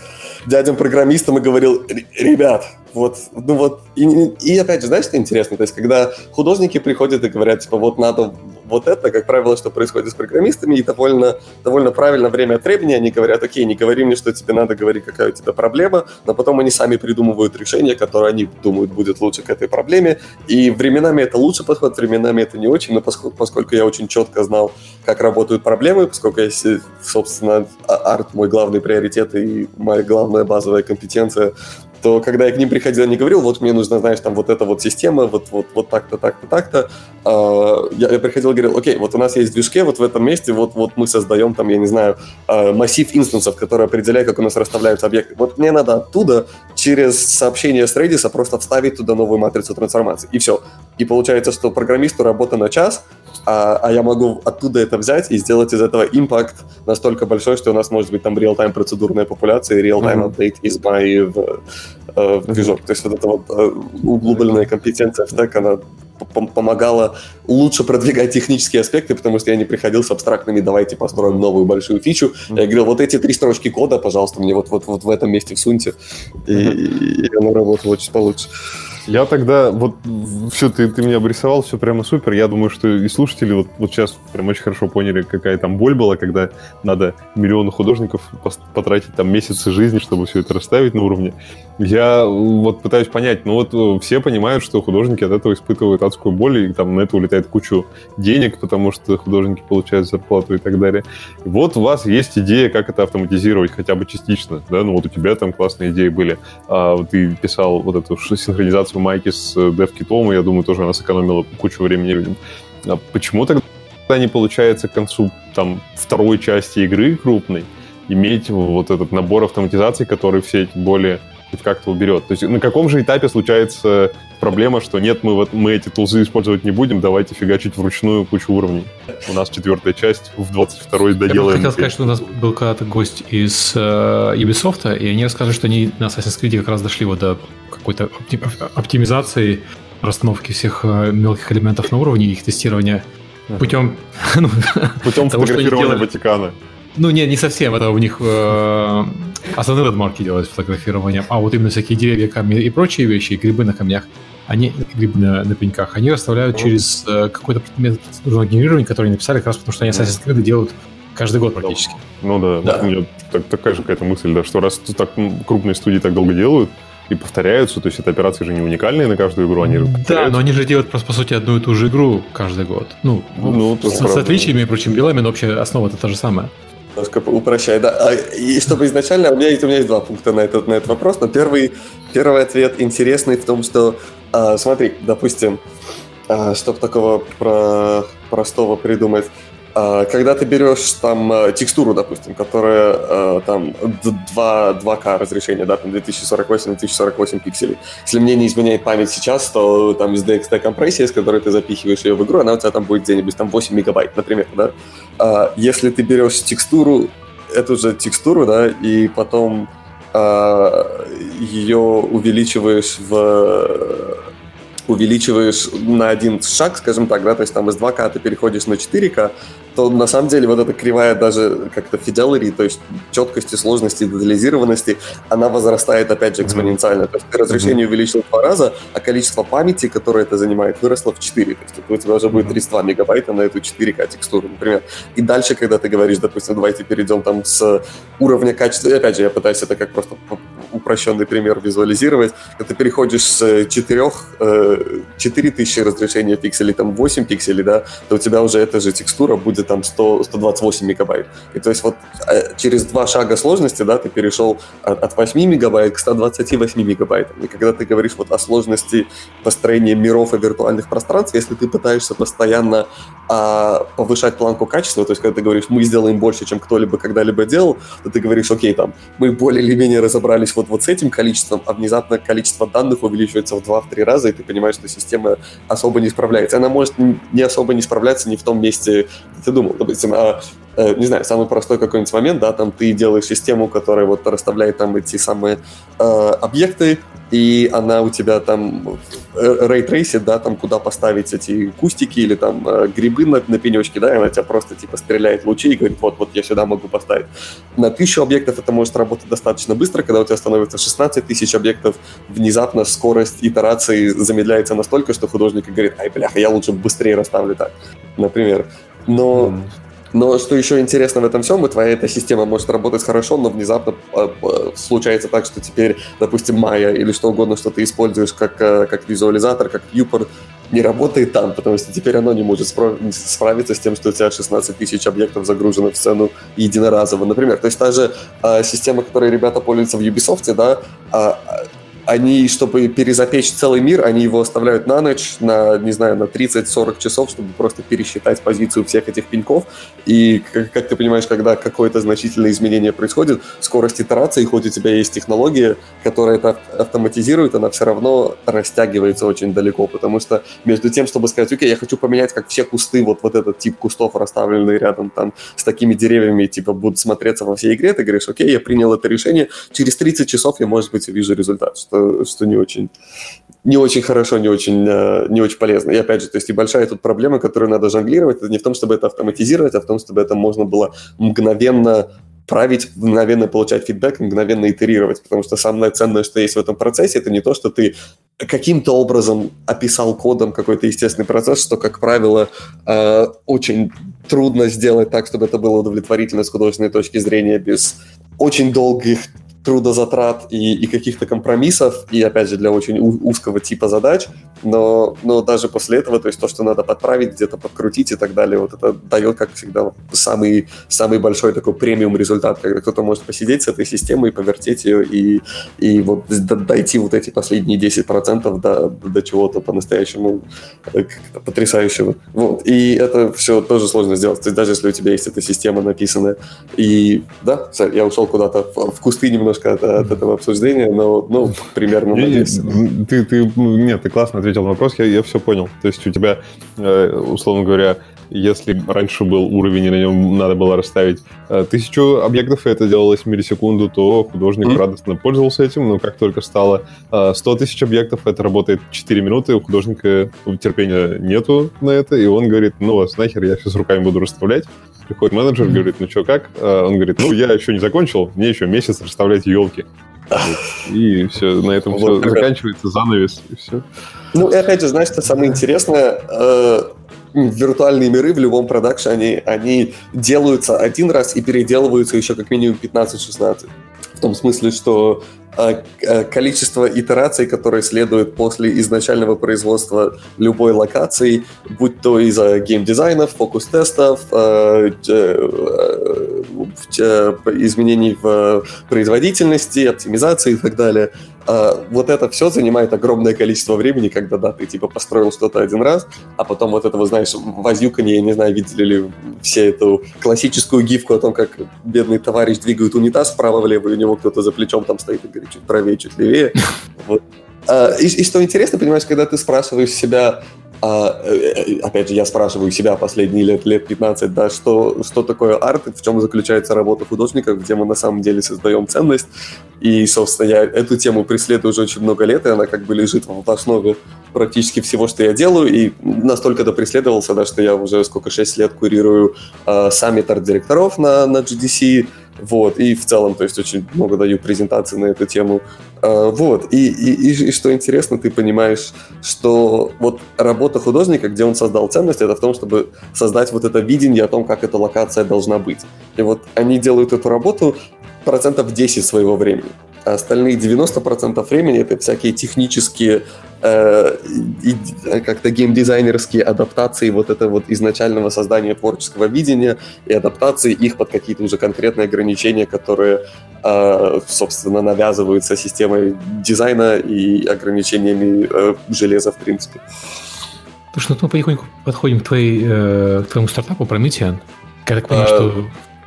дядям-программистам и говорил, ребят, вот, ну вот, и, и опять же, знаешь, что интересно? То есть, когда художники приходят и говорят, типа, вот надо вот это, как правило, что происходит с программистами, и довольно, довольно правильно время от времени они говорят, окей, не говори мне, что тебе надо, говори, какая у тебя проблема, но потом они сами придумывают решение, которое они думают будет лучше к этой проблеме, и временами это лучше подход, временами это не очень, но поскольку, поскольку я очень четко знал, как работают проблемы, поскольку я, собственно, а, арт мой главный приоритет и моя главная базовая компетенция, то когда я к ним приходил, я не говорил, вот мне нужно, знаешь, там вот эта вот система, вот, вот, вот так-то, так-то, так-то. А, я, приходил и говорил, окей, вот у нас есть в движке, вот в этом месте, вот, вот мы создаем там, я не знаю, а, массив инстансов, который определяет, как у нас расставляются объекты. Вот мне надо оттуда через сообщение с Redis просто вставить туда новую матрицу трансформации. И все. И получается, что программисту работа на час, а, а я могу оттуда это взять и сделать из этого импакт настолько большой, что у нас может быть там реал-тайм процедурная популяция и реал-тайм апдейт из my в, э, в движок. То есть вот эта вот э, углубленная компетенция в тег, она помогала лучше продвигать технические аспекты, потому что я не приходил с абстрактными «давайте построим новую большую фичу». Mm-hmm. Я говорил, вот эти три строчки кода, пожалуйста, мне вот, вот, вот в этом месте всуньте. И, mm-hmm. и оно работало чуть получше. Я тогда, вот, все, ты, ты меня обрисовал, все прямо супер. Я думаю, что и слушатели вот, вот сейчас прям очень хорошо поняли, какая там боль была, когда надо миллионы художников потратить там месяцы жизни, чтобы все это расставить на уровне. Я вот пытаюсь понять, ну вот э, все понимают, что художники от этого испытывают адскую боль, и там на это улетает кучу денег, потому что художники получают зарплату и так далее. И вот у вас есть идея, как это автоматизировать хотя бы частично, да, ну вот у тебя там классные идеи были. А, ты писал вот эту синхронизацию майки с DevKit, я думаю, тоже она сэкономила кучу времени людям. А почему тогда не получается к концу там второй части игры крупной иметь вот этот набор автоматизаций, который все эти более хоть как-то уберет. То есть на каком же этапе случается проблема, что нет, мы, вот, мы эти тулзы использовать не будем, давайте фигачить вручную кучу уровней. У нас четвертая часть, в 22-й доделаем. Я бы хотел сказать, что у нас был когда-то гость из э, Ubisoft, и они рассказывали, что они на Assassin's Creed как раз дошли вот до какой-то оптимизации расстановки всех э, мелких элементов на уровне и их тестирования путем... Ну, путем фотографирования Ватикана. Ну, нет, не совсем. Это у них э, основные лендмарки делают фотографированием. А вот именно всякие деревья, камни и прочие вещи, грибы на камнях, они, грибы на, на пеньках, они расставляют через э, какой-то метод процедурного генерирования, который они написали как раз потому, что они Assassin's Creed делают каждый год практически. Ну да, да. у меня так, такая же какая-то мысль, да, что раз так крупные студии так долго делают, и повторяются, то есть это операции же не уникальные на каждую игру, они Да, но они же делают просто, по сути, одну и ту же игру каждый год. Ну, ну с, с отличиями и прочими делами, но общая основа это та же самая немножко упрощай, да. А, и чтобы изначально, у меня есть, у меня есть два пункта на этот, на этот вопрос, но первый, первый ответ интересный в том, что, а, смотри, допустим, а, чтобы такого про, простого придумать, когда ты берешь там а, текстуру, допустим, которая а, там 2, 2К разрешение, да, там 2048-2048 пикселей. Если мне не изменяет память сейчас, то там из DXT компрессия, с которой ты запихиваешь ее в игру, она у тебя там будет где-нибудь там 8 мегабайт, например, да. Если ты берешь текстуру, эту же текстуру, да, и потом ее увеличиваешь в увеличиваешь на один шаг, скажем так, да, то есть там из 2К ты переходишь на 4К, то на самом деле вот эта кривая даже как-то fidelity, то есть четкости, сложности, детализированности, она возрастает опять же экспоненциально. То есть ты разрешение увеличил в два раза, а количество памяти, которое это занимает, выросло в 4. То есть у тебя уже будет 32 мегабайта на эту 4К текстуру, например. И дальше, когда ты говоришь, допустим, давайте перейдем там с уровня качества, и опять же, я пытаюсь это как просто упрощенный пример визуализировать, когда ты переходишь с 4, 4000 э, разрешения пикселей, там 8 пикселей, да, то у тебя уже эта же текстура будет там 100, 128 мегабайт. И то есть вот э, через два шага сложности, да, ты перешел от, от 8 мегабайт к 128 мегабайтам. И когда ты говоришь вот о сложности построения миров и виртуальных пространств, если ты пытаешься постоянно а, повышать планку качества, то есть когда ты говоришь, мы сделаем больше, чем кто-либо когда-либо делал, то ты говоришь, окей, там, мы более или менее разобрались вот, вот с этим количеством, а внезапно количество данных увеличивается в 2-3 раза, и ты понимаешь, что система особо не справляется. Она может не особо не справляться не в том месте, где ты думал. Допустим, а, э, не знаю, самый простой какой-нибудь момент, да, там ты делаешь систему, которая вот расставляет там эти самые э, объекты, и она у тебя там рейтрейсит, да, там куда поставить эти кустики или там э, грибы на, на пенечке, да, и она тебя просто типа стреляет лучи и говорит, вот, вот я сюда могу поставить. На тысячу объектов это может работать достаточно быстро, когда у тебя становится 16 тысяч объектов, внезапно скорость итерации замедляется настолько, что художник говорит, ай, бляха, я лучше быстрее расставлю так, например. Но mm. Но что еще интересно в этом всем, и твоя эта система может работать хорошо, но внезапно э, случается так, что теперь, допустим, Maya или что угодно, что ты используешь как, э, как визуализатор, как viewport, не работает там, потому что теперь оно не может справиться с тем, что у тебя 16 тысяч объектов загружено в сцену единоразово, например. То есть та же э, система, которой ребята пользуются в Ubisoft, да, э, они, чтобы перезапечь целый мир, они его оставляют на ночь, на, не знаю, на 30-40 часов, чтобы просто пересчитать позицию всех этих пеньков. И, как, как ты понимаешь, когда какое-то значительное изменение происходит, скорость итерации, хоть у тебя есть технология, которая это автоматизирует, она все равно растягивается очень далеко, потому что между тем, чтобы сказать, окей, я хочу поменять, как все кусты, вот, вот этот тип кустов, расставленные рядом там с такими деревьями, типа, будут смотреться во всей игре, ты говоришь, окей, я принял это решение, через 30 часов я, может быть, увижу результат, что, что не очень не очень хорошо, не очень, э, не очень полезно. И опять же, то есть и большая тут проблема, которую надо жонглировать, это не в том, чтобы это автоматизировать, а в том, чтобы это можно было мгновенно править, мгновенно получать фидбэк, мгновенно итерировать, потому что самое ценное, что есть в этом процессе, это не то, что ты каким-то образом описал кодом какой-то естественный процесс, что, как правило, э, очень трудно сделать так, чтобы это было удовлетворительно с художественной точки зрения без очень долгих трудозатрат и, и каких-то компромиссов, и, опять же, для очень узкого типа задач, но, но даже после этого, то есть то, что надо подправить, где-то подкрутить и так далее, вот это дает, как всегда, самый, самый большой такой премиум результат, когда кто-то может посидеть с этой системой, повертеть ее и, и вот дойти вот эти последние 10% до, до чего-то по-настоящему э, потрясающего. Вот. И это все тоже сложно сделать. То есть даже если у тебя есть эта система написанная. И да, я ушел куда-то в кусты немного немножко от, от этого обсуждения, но, ну, примерно надеюсь. Ты, ты, нет, ты классно ответил на вопрос, я, я все понял. То есть у тебя, э, условно говоря, если раньше был уровень, и на нем надо было расставить э, тысячу объектов, и это делалось в миллисекунду, то художник mm-hmm. радостно пользовался этим, но как только стало 100 э, тысяч объектов, это работает 4 минуты, у художника терпения нету на это, и он говорит, ну вас нахер, я сейчас руками буду расставлять. Приходит менеджер, говорит, ну что, как? Он говорит, ну я еще не закончил, мне еще месяц расставлять елки. И все, на этом все заканчивается, занавес, и все. Ну, и опять же, знаешь, что самое интересное, виртуальные миры в любом продакшене, они, делаются один раз и переделываются еще как минимум 15-16. В том смысле, что а, а, количество итераций, которые следуют после изначального производства любой локации, будь то из-за геймдизайнов, фокус-тестов, а, изменений в производительности, оптимизации и так далее. Вот это все занимает огромное количество времени, когда, да, ты типа построил что-то один раз, а потом вот это, вы знаешь, возюканье, я не знаю, видели ли все эту классическую гифку о том, как бедный товарищ двигает унитаз вправо-влево, и у него кто-то за плечом там стоит и чуть правее, чуть левее. Вот. И, и что интересно, понимаешь, когда ты спрашиваешь себя, А, э, опять же, я спрашиваю себя последние лет, лет 15, да, что, что такое арт, в чем заключается работа художников, где мы на самом деле создаем ценность. И, собственно, я эту тему преследую уже очень много лет, и она как бы лежит в основе практически всего, что я делаю, и настолько допреследовался, да, что я уже сколько, 6 лет курирую э, саммит арт-директоров на, на GDC, вот, и в целом, то есть очень много даю презентаций на эту тему. Uh, вот, и, и, и, и что интересно, ты понимаешь, что вот работа художника, где он создал ценность, это в том, чтобы создать вот это видение о том, как эта локация должна быть. И вот они делают эту работу процентов 10 своего времени. А остальные 90% времени это всякие технические э, как-то геймдизайнерские адаптации вот этого вот изначального создания творческого видения и адаптации их под какие-то уже конкретные ограничения, которые, э, собственно, навязываются системой дизайна и ограничениями э, железа, в принципе. Слушай, ну мы потихоньку подходим к, твоей, э, к твоему стартапу Promethean. Я так понимаю, а, что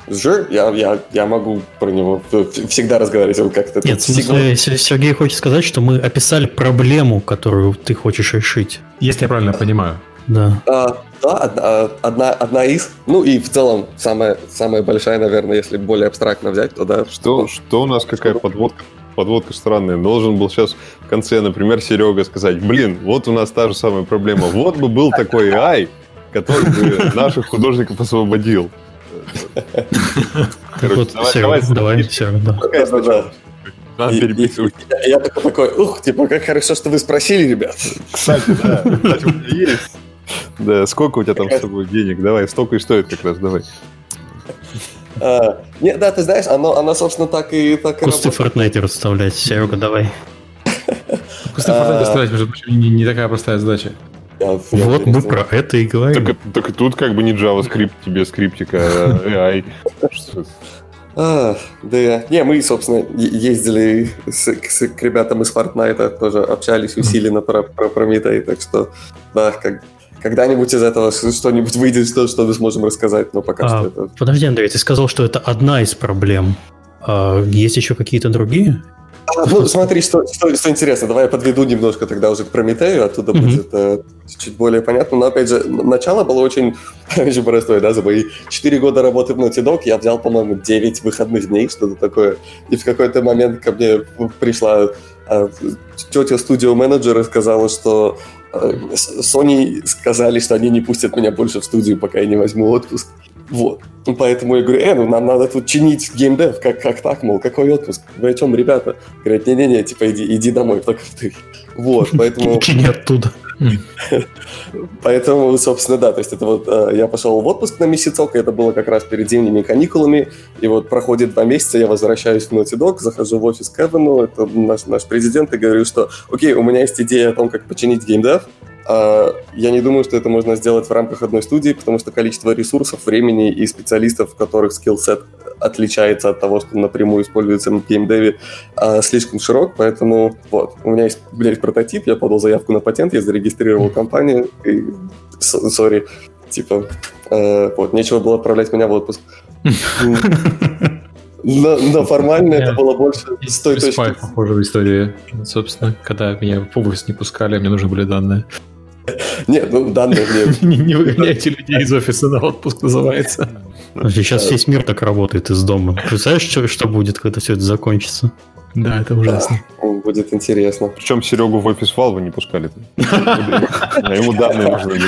Sure, я, я, я могу про него всегда разговаривать. Он как-то Нет, в смысле, Сергей хочет сказать, что мы описали проблему, которую ты хочешь решить. Если я правильно понимаю. Да. А, да, одна, одна, из. Ну и в целом самая, самая большая, наверное, если более абстрактно взять, то да. Что, что у нас какая подводка? Подводка странная. Должен был сейчас в конце, например, Серега сказать, блин, вот у нас та же самая проблема. Вот бы был такой AI, который бы наших художников освободил. Короче, давай, давай, все, да. Я такой, ух, типа, как хорошо, что вы спросили, ребят. Кстати, да, кстати, у меня есть. Да, сколько у тебя там с собой денег? Давай, столько и стоит как раз, давай. А, не, да, ты знаешь, оно, оно, собственно, так и так Кусты Fortnite расставлять. Серега, давай. Кусты Fortnite расставлять, между прочим, не такая простая задача. Я, вот мы про это и говорим. Так, так и тут как бы не JavaScript тебе скриптика, а AI. А, да, не, мы, собственно, ездили с, с, к ребятам из Fortnite, тоже общались усиленно про, про Прометей, так что, да, как, когда-нибудь из этого что-нибудь выйдет, что, что мы сможем рассказать, но пока а, что это... Подожди, Андрей, ты сказал, что это одна из проблем. А, есть еще какие-то другие? А, ну, смотри, что, что, что интересно. Давай я подведу немножко тогда уже к Прометею, оттуда mm-hmm. будет э, чуть более понятно. Но, опять же, начало было очень, очень простое, да, за мои 4 года работы в Naughty Dog я взял, по-моему, 9 выходных дней, что-то такое. И в какой-то момент ко мне пришла э, тетя студио-менеджера и сказала, что э, Sony сказали, что они не пустят меня больше в студию, пока я не возьму отпуск. Вот. Ну, поэтому я говорю, э, ну нам надо тут чинить геймдев, как, как так, мол, какой отпуск? Вы о чем, ребята? Говорят, не-не-не, типа иди, иди домой, только ты. Вот, поэтому... Чини оттуда. Поэтому, собственно, да, то есть это вот э, я пошел в отпуск на месяцок, и это было как раз перед зимними каникулами, и вот проходит два месяца, я возвращаюсь в Naughty Dog, захожу в офис к Эвану, это наш, наш президент, и говорю, что, окей, у меня есть идея о том, как починить геймдев, я не думаю, что это можно сделать в рамках одной студии, потому что количество ресурсов, времени и специалистов, у которых скиллсет отличается от того, что напрямую используется в геймдеве, а, слишком широк, поэтому вот, у меня есть, у меня есть прототип, я подал заявку на патент, я зарегистрировал компанию, и, сори, типа, э, вот, нечего было отправлять меня в отпуск. Но, но формально это было больше с той точки. похожая история, собственно, когда меня в офис не пускали, а мне нужны были данные. Нет, ну данных нет. Не выгоняйте людей из офиса на отпуск называется. Сейчас весь мир так работает из дома. Представляешь, что, что будет, когда все это закончится? Да, это ужасно. Будет интересно. Причем Серегу в офис Valve не пускали. А ему данные нужны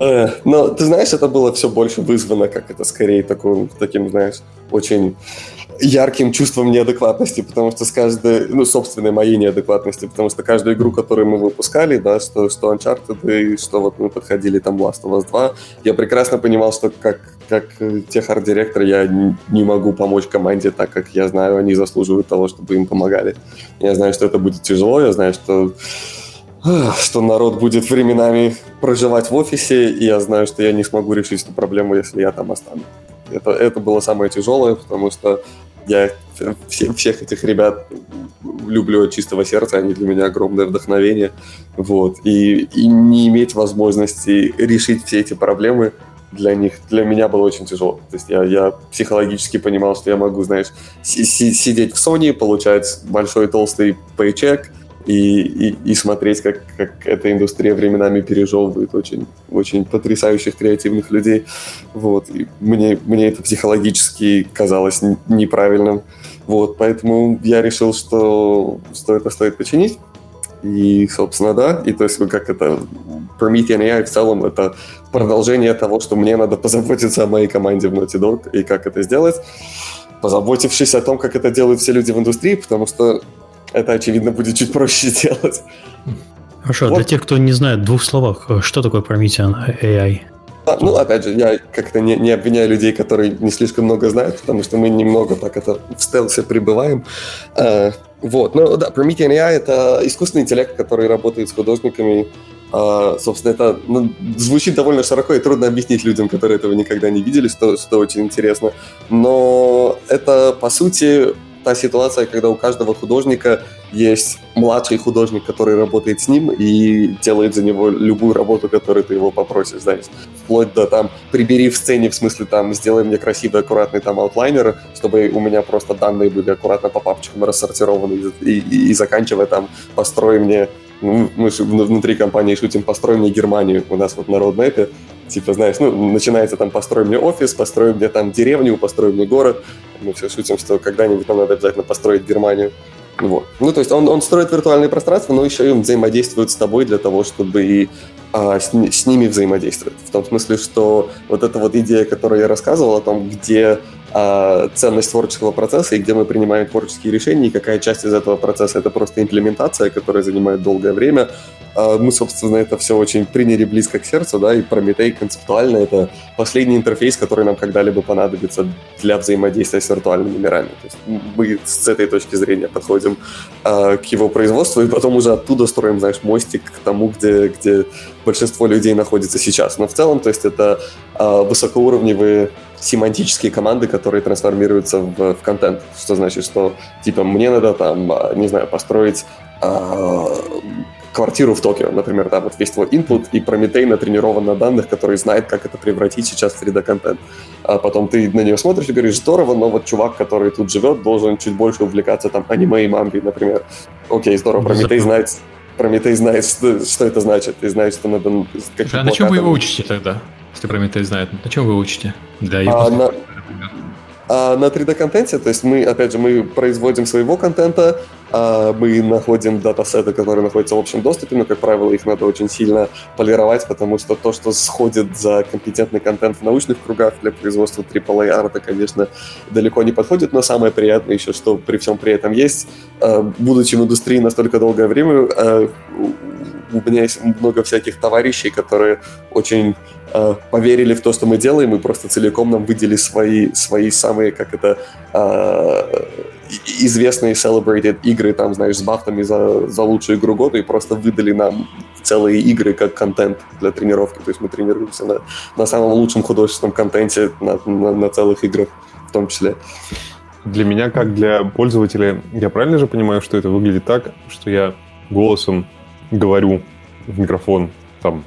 э, но ты знаешь, это было все больше вызвано, как это скорее таким знаешь, очень ярким чувством неадекватности, потому что с каждой, ну, собственной моей неадекватности, потому что каждую игру, которую мы выпускали, да, что, что Uncharted и что вот мы подходили там Last of Us 2, я прекрасно понимал, что как, как тех арт-директор я не могу помочь команде так, как я знаю, они заслуживают того, чтобы им помогали. Я знаю, что это будет тяжело, я знаю, что что народ будет временами проживать в офисе, и я знаю, что я не смогу решить эту проблему, если я там останусь. Это, это было самое тяжелое, потому что я все, всех этих ребят люблю от чистого сердца, они для меня огромное вдохновение. Вот. И, и не иметь возможности решить все эти проблемы для них, для меня было очень тяжело. То есть я, я психологически понимал, что я могу, знаешь, си- сидеть в Sony, получать большой толстый пейчек, и, и, и смотреть, как, как эта индустрия временами пережевывает очень, очень потрясающих креативных людей. Вот. И мне, мне это психологически казалось неправильным. Вот. Поэтому я решил, что, что это стоит починить. И, собственно, да. И то есть, как это... Promethean AI в целом это продолжение того, что мне надо позаботиться о моей команде в Naughty Dog и как это сделать, позаботившись о том, как это делают все люди в индустрии, потому что это, очевидно, будет чуть проще сделать. Хорошо, вот. для тех, кто не знает в двух словах, что такое Promethean AI? А, ну, опять же, я как-то не, не обвиняю людей, которые не слишком много знают, потому что мы немного так это в стелсе пребываем. А, вот, ну да, Promethean AI — это искусственный интеллект, который работает с художниками. А, собственно, это ну, звучит довольно широко и трудно объяснить людям, которые этого никогда не видели, что, что очень интересно. Но это, по сути, та ситуация, когда у каждого художника есть младший художник, который работает с ним и делает за него любую работу, которую ты его попросишь, знаешь. Вплоть до там, прибери в сцене, в смысле там, сделай мне красивый, аккуратный там аутлайнер, чтобы у меня просто данные были аккуратно по папочкам рассортированы и, и, и заканчивая там, построй мне ну, мы внутри компании шутим «построй мне Германию». У нас вот на родмэпе, типа, знаешь, ну, начинается там «построй мне офис», «построй мне там деревню», «построй мне город». Мы все шутим, что когда-нибудь нам надо обязательно построить Германию. Вот. Ну, то есть он, он строит виртуальные пространства, но еще и взаимодействует с тобой для того, чтобы и а, с, с ними взаимодействовать. В том смысле, что вот эта вот идея, которую я рассказывал о том, где а, ценность творческого процесса и где мы принимаем творческие решения, и какая часть из этого процесса это просто имплементация, которая занимает долгое время. А, мы, собственно, это все очень приняли близко к сердцу, да, и Прометей концептуально это последний интерфейс, который нам когда-либо понадобится для взаимодействия с виртуальными мирами. То есть мы с этой точки зрения подходим а, к его производству, и потом уже оттуда строим, знаешь, мостик к тому, где, где большинство людей находится сейчас. Но в целом, то есть это высокоуровневые семантические команды, которые трансформируются в, в контент. Что значит, что типа мне надо там, а, не знаю, построить э, квартиру в Токио, например, да, вот весь твой input, и Прометей натренирован на данных, который знает, как это превратить сейчас в 3D-контент. А потом ты на нее смотришь и говоришь, здорово, но вот чувак, который тут живет, должен чуть больше увлекаться там аниме и мангой, например. Окей, здорово, Прометей знает, Прометей знает, что, что это значит, и знает, что надо... А на чем вы его учите тогда? Если Прометей знает, на чем вы учите? Для а, на, а на 3D-контенте, то есть мы, опять же, мы производим своего контента, а мы находим датасеты, которые находятся в общем доступе, но, как правило, их надо очень сильно полировать, потому что то, что сходит за компетентный контент в научных кругах для производства AAA арта, конечно, далеко не подходит, но самое приятное еще, что при всем при этом есть, а, будучи в индустрии настолько долгое время, а, у меня есть много всяких товарищей, которые очень э, поверили в то, что мы делаем, и просто целиком нам выделили свои, свои самые, как это, э, известные celebrated игры, там, знаешь, с бафтами за, за лучшую игру года, и просто выдали нам целые игры как контент для тренировки. То есть мы тренируемся на, на самом лучшем художественном контенте, на, на, на целых играх в том числе. Для меня, как для пользователя, я правильно же понимаю, что это выглядит так, что я голосом говорю в микрофон, там,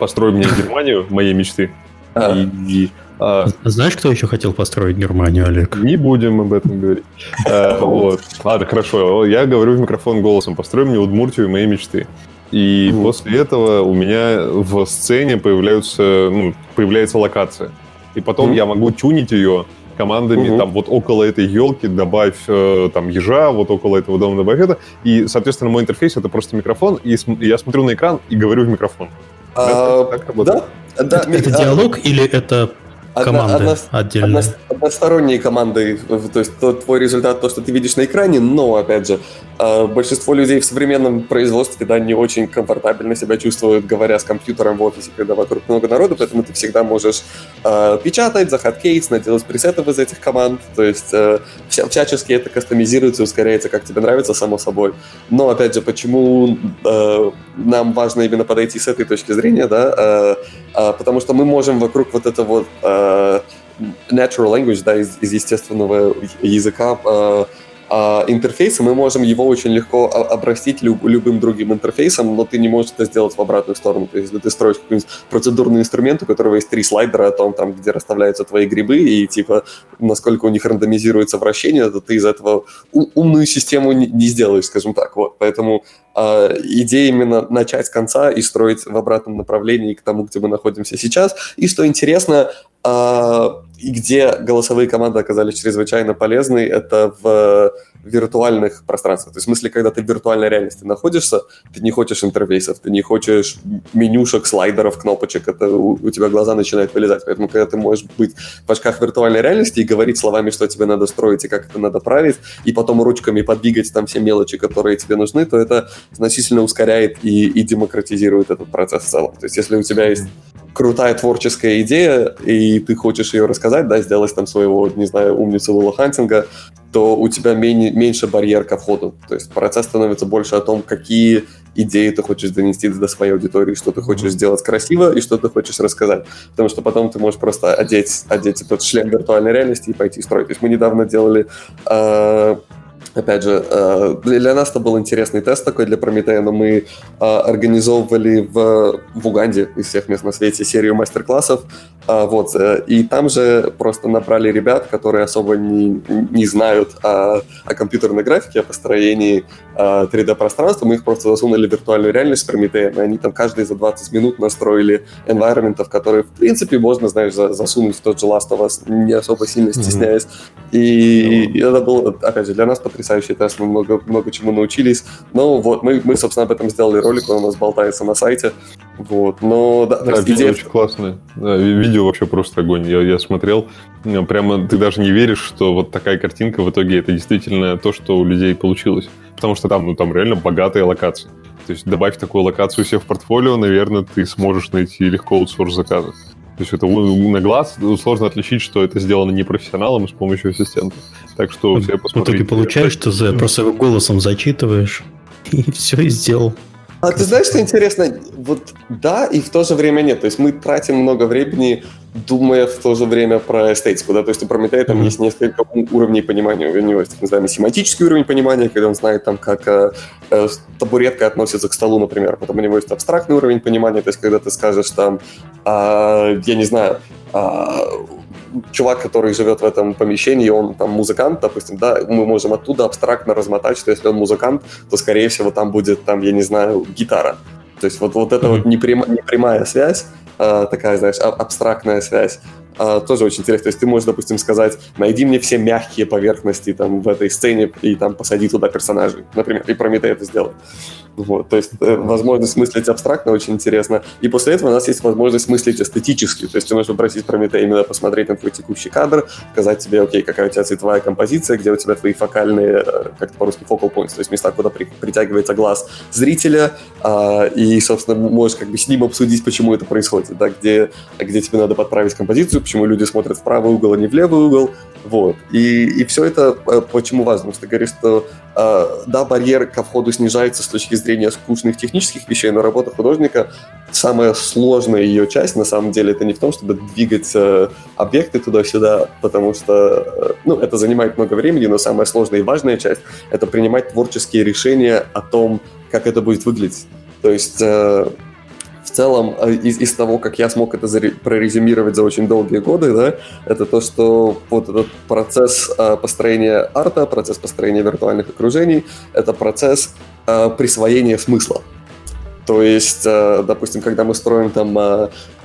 построй мне Германию, моей мечты. А. И, и, а, Знаешь, кто еще хотел построить Германию, Олег? Не будем об этом говорить. а, вот. Ладно, хорошо. Я говорю в микрофон голосом, построй мне Удмуртию моей мечты. И после этого у меня в сцене появляются, ну, появляется локация. И потом я могу тюнить ее командами, угу. там вот около этой елки добавь э, там ежа, вот около этого дома добавь это. И, соответственно, мой интерфейс это просто микрофон, и я смотрю на экран и говорю в микрофон. А, да, да, это, это диалог или это команды одно, отдельно. Одно, односторонние команды, то есть то, твой результат, то, что ты видишь на экране, но, опять же, а, большинство людей в современном производстве да, не очень комфортабельно себя чувствуют, говоря с компьютером в офисе, когда вокруг много народу, поэтому ты всегда можешь э, печатать, захоткейс, наделать пресетов из этих команд, то есть э, вся, всячески это кастомизируется, ускоряется, как тебе нравится, само собой. Но, опять же, почему э, нам важно именно подойти с этой точки зрения, да, э, э, потому что мы можем вокруг вот этого вот э, natural language, да, из, из естественного языка, э, а, интерфейса, мы можем его очень легко обрастить люб, любым другим интерфейсом, но ты не можешь это сделать в обратную сторону. То есть, если ты строишь какой-нибудь процедурный инструмент, у которого есть три слайдера о том, там, где расставляются твои грибы и, типа, насколько у них рандомизируется вращение, то ты из этого умную систему не, не сделаешь, скажем так. Вот. Поэтому э, идея именно начать с конца и строить в обратном направлении к тому, где мы находимся сейчас. И что интересно, и где голосовые команды оказались чрезвычайно полезны, это в виртуальных пространствах. То есть в смысле, когда ты в виртуальной реальности находишься, ты не хочешь интерфейсов, ты не хочешь менюшек, слайдеров, кнопочек, это у, у тебя глаза начинают вылезать. Поэтому, когда ты можешь быть в очках виртуальной реальности и говорить словами, что тебе надо строить и как это надо править, и потом ручками подвигать там все мелочи, которые тебе нужны, то это значительно ускоряет и, и демократизирует этот процесс в целом. То есть если у тебя есть крутая творческая идея, и ты хочешь ее рассказать, да, сделать там своего, не знаю, умницу Уилла Хантинга, то у тебя менее, меньше барьер ко входу. То есть процесс становится больше о том, какие идеи ты хочешь донести до своей аудитории, что ты хочешь сделать красиво и что ты хочешь рассказать. Потому что потом ты можешь просто одеть, одеть этот шлем виртуальной реальности и пойти строить. То есть мы недавно делали э, Опять же, э, для нас это был интересный тест такой для Прометея, но мы э, организовывали в, в Уганде из всех мест на свете серию мастер-классов, э, вот, и там же просто набрали ребят, которые особо не, не знают о, о компьютерной графике, о построении 3D-пространства, мы их просто засунули в виртуальную реальность с Прометеем, и они там каждые за 20 минут настроили environment, которые, в принципе, можно, знаешь, засунуть в тот же Last of Us, не особо сильно стесняясь. Mm-hmm. И, и это был, опять же, для нас потрясающий тест, мы много, много чему научились. Но вот, мы, мы, собственно, об этом сделали ролик, он у нас болтается на сайте. Вот, но да, да видео идея... очень классное. Да, видео вообще просто огонь. Я, я смотрел, прямо ты даже не веришь, что вот такая картинка в итоге это действительно то, что у людей получилось. Потому что там, ну, там реально богатые локации. То есть добавь такую локацию себе в портфолио, наверное, ты сможешь найти легко аутсорс заказы. То есть это на глаз сложно отличить, что это сделано не профессионалом с помощью ассистента. Так что все посмотрите. В итоге получаешь, что за, просто голосом зачитываешь, и все, и сделал. А ты знаешь, что интересно? Вот да, и в то же время нет. То есть мы тратим много времени, думая в то же время про эстетику. Да? То есть у Прометея там mm-hmm. есть несколько уровней понимания. У него есть так называемый семантический уровень понимания, когда он знает, там, как э, э, табуретка относится к столу, например. Потом у него есть абстрактный уровень понимания, то есть когда ты скажешь там, э, я не знаю, э, чувак, который живет в этом помещении, он там музыкант, допустим, да, мы можем оттуда абстрактно размотать, что если он музыкант, то, скорее всего, там будет, там, я не знаю, гитара. То есть вот, вот эта вот непрям, непрямая связь, э, такая, знаешь, абстрактная связь, тоже очень интересно. То есть ты можешь, допустим, сказать, найди мне все мягкие поверхности там в этой сцене и там посади туда персонажей, например, и Прометей это сделать. Вот, то есть э, возможность мыслить абстрактно очень интересно. И после этого у нас есть возможность мыслить эстетически. То есть ты можешь попросить Прометея именно посмотреть на твой текущий кадр, сказать тебе, окей, какая у тебя цветовая композиция, где у тебя твои фокальные, э, как по-русски, focal points, то есть места, куда при, притягивается глаз зрителя, а, и, собственно, можешь как бы с ним обсудить, почему это происходит, да, где, где тебе надо подправить композицию, почему люди смотрят в правый угол, а не в левый угол, вот. И, и все это э, почему важно? Потому что ты говоришь, что э, да, барьер ко входу снижается с точки зрения скучных технических вещей, но работа художника, самая сложная ее часть, на самом деле, это не в том, чтобы двигать э, объекты туда-сюда, потому что, э, ну, это занимает много времени, но самая сложная и важная часть — это принимать творческие решения о том, как это будет выглядеть. То есть э, в целом э, из, из того, как я смог это прорезюмировать за очень долгие годы, да, это то, что вот этот процесс э, построения арта, процесс построения виртуальных окружений, это процесс э, присвоения смысла. То есть, допустим, когда мы строим там,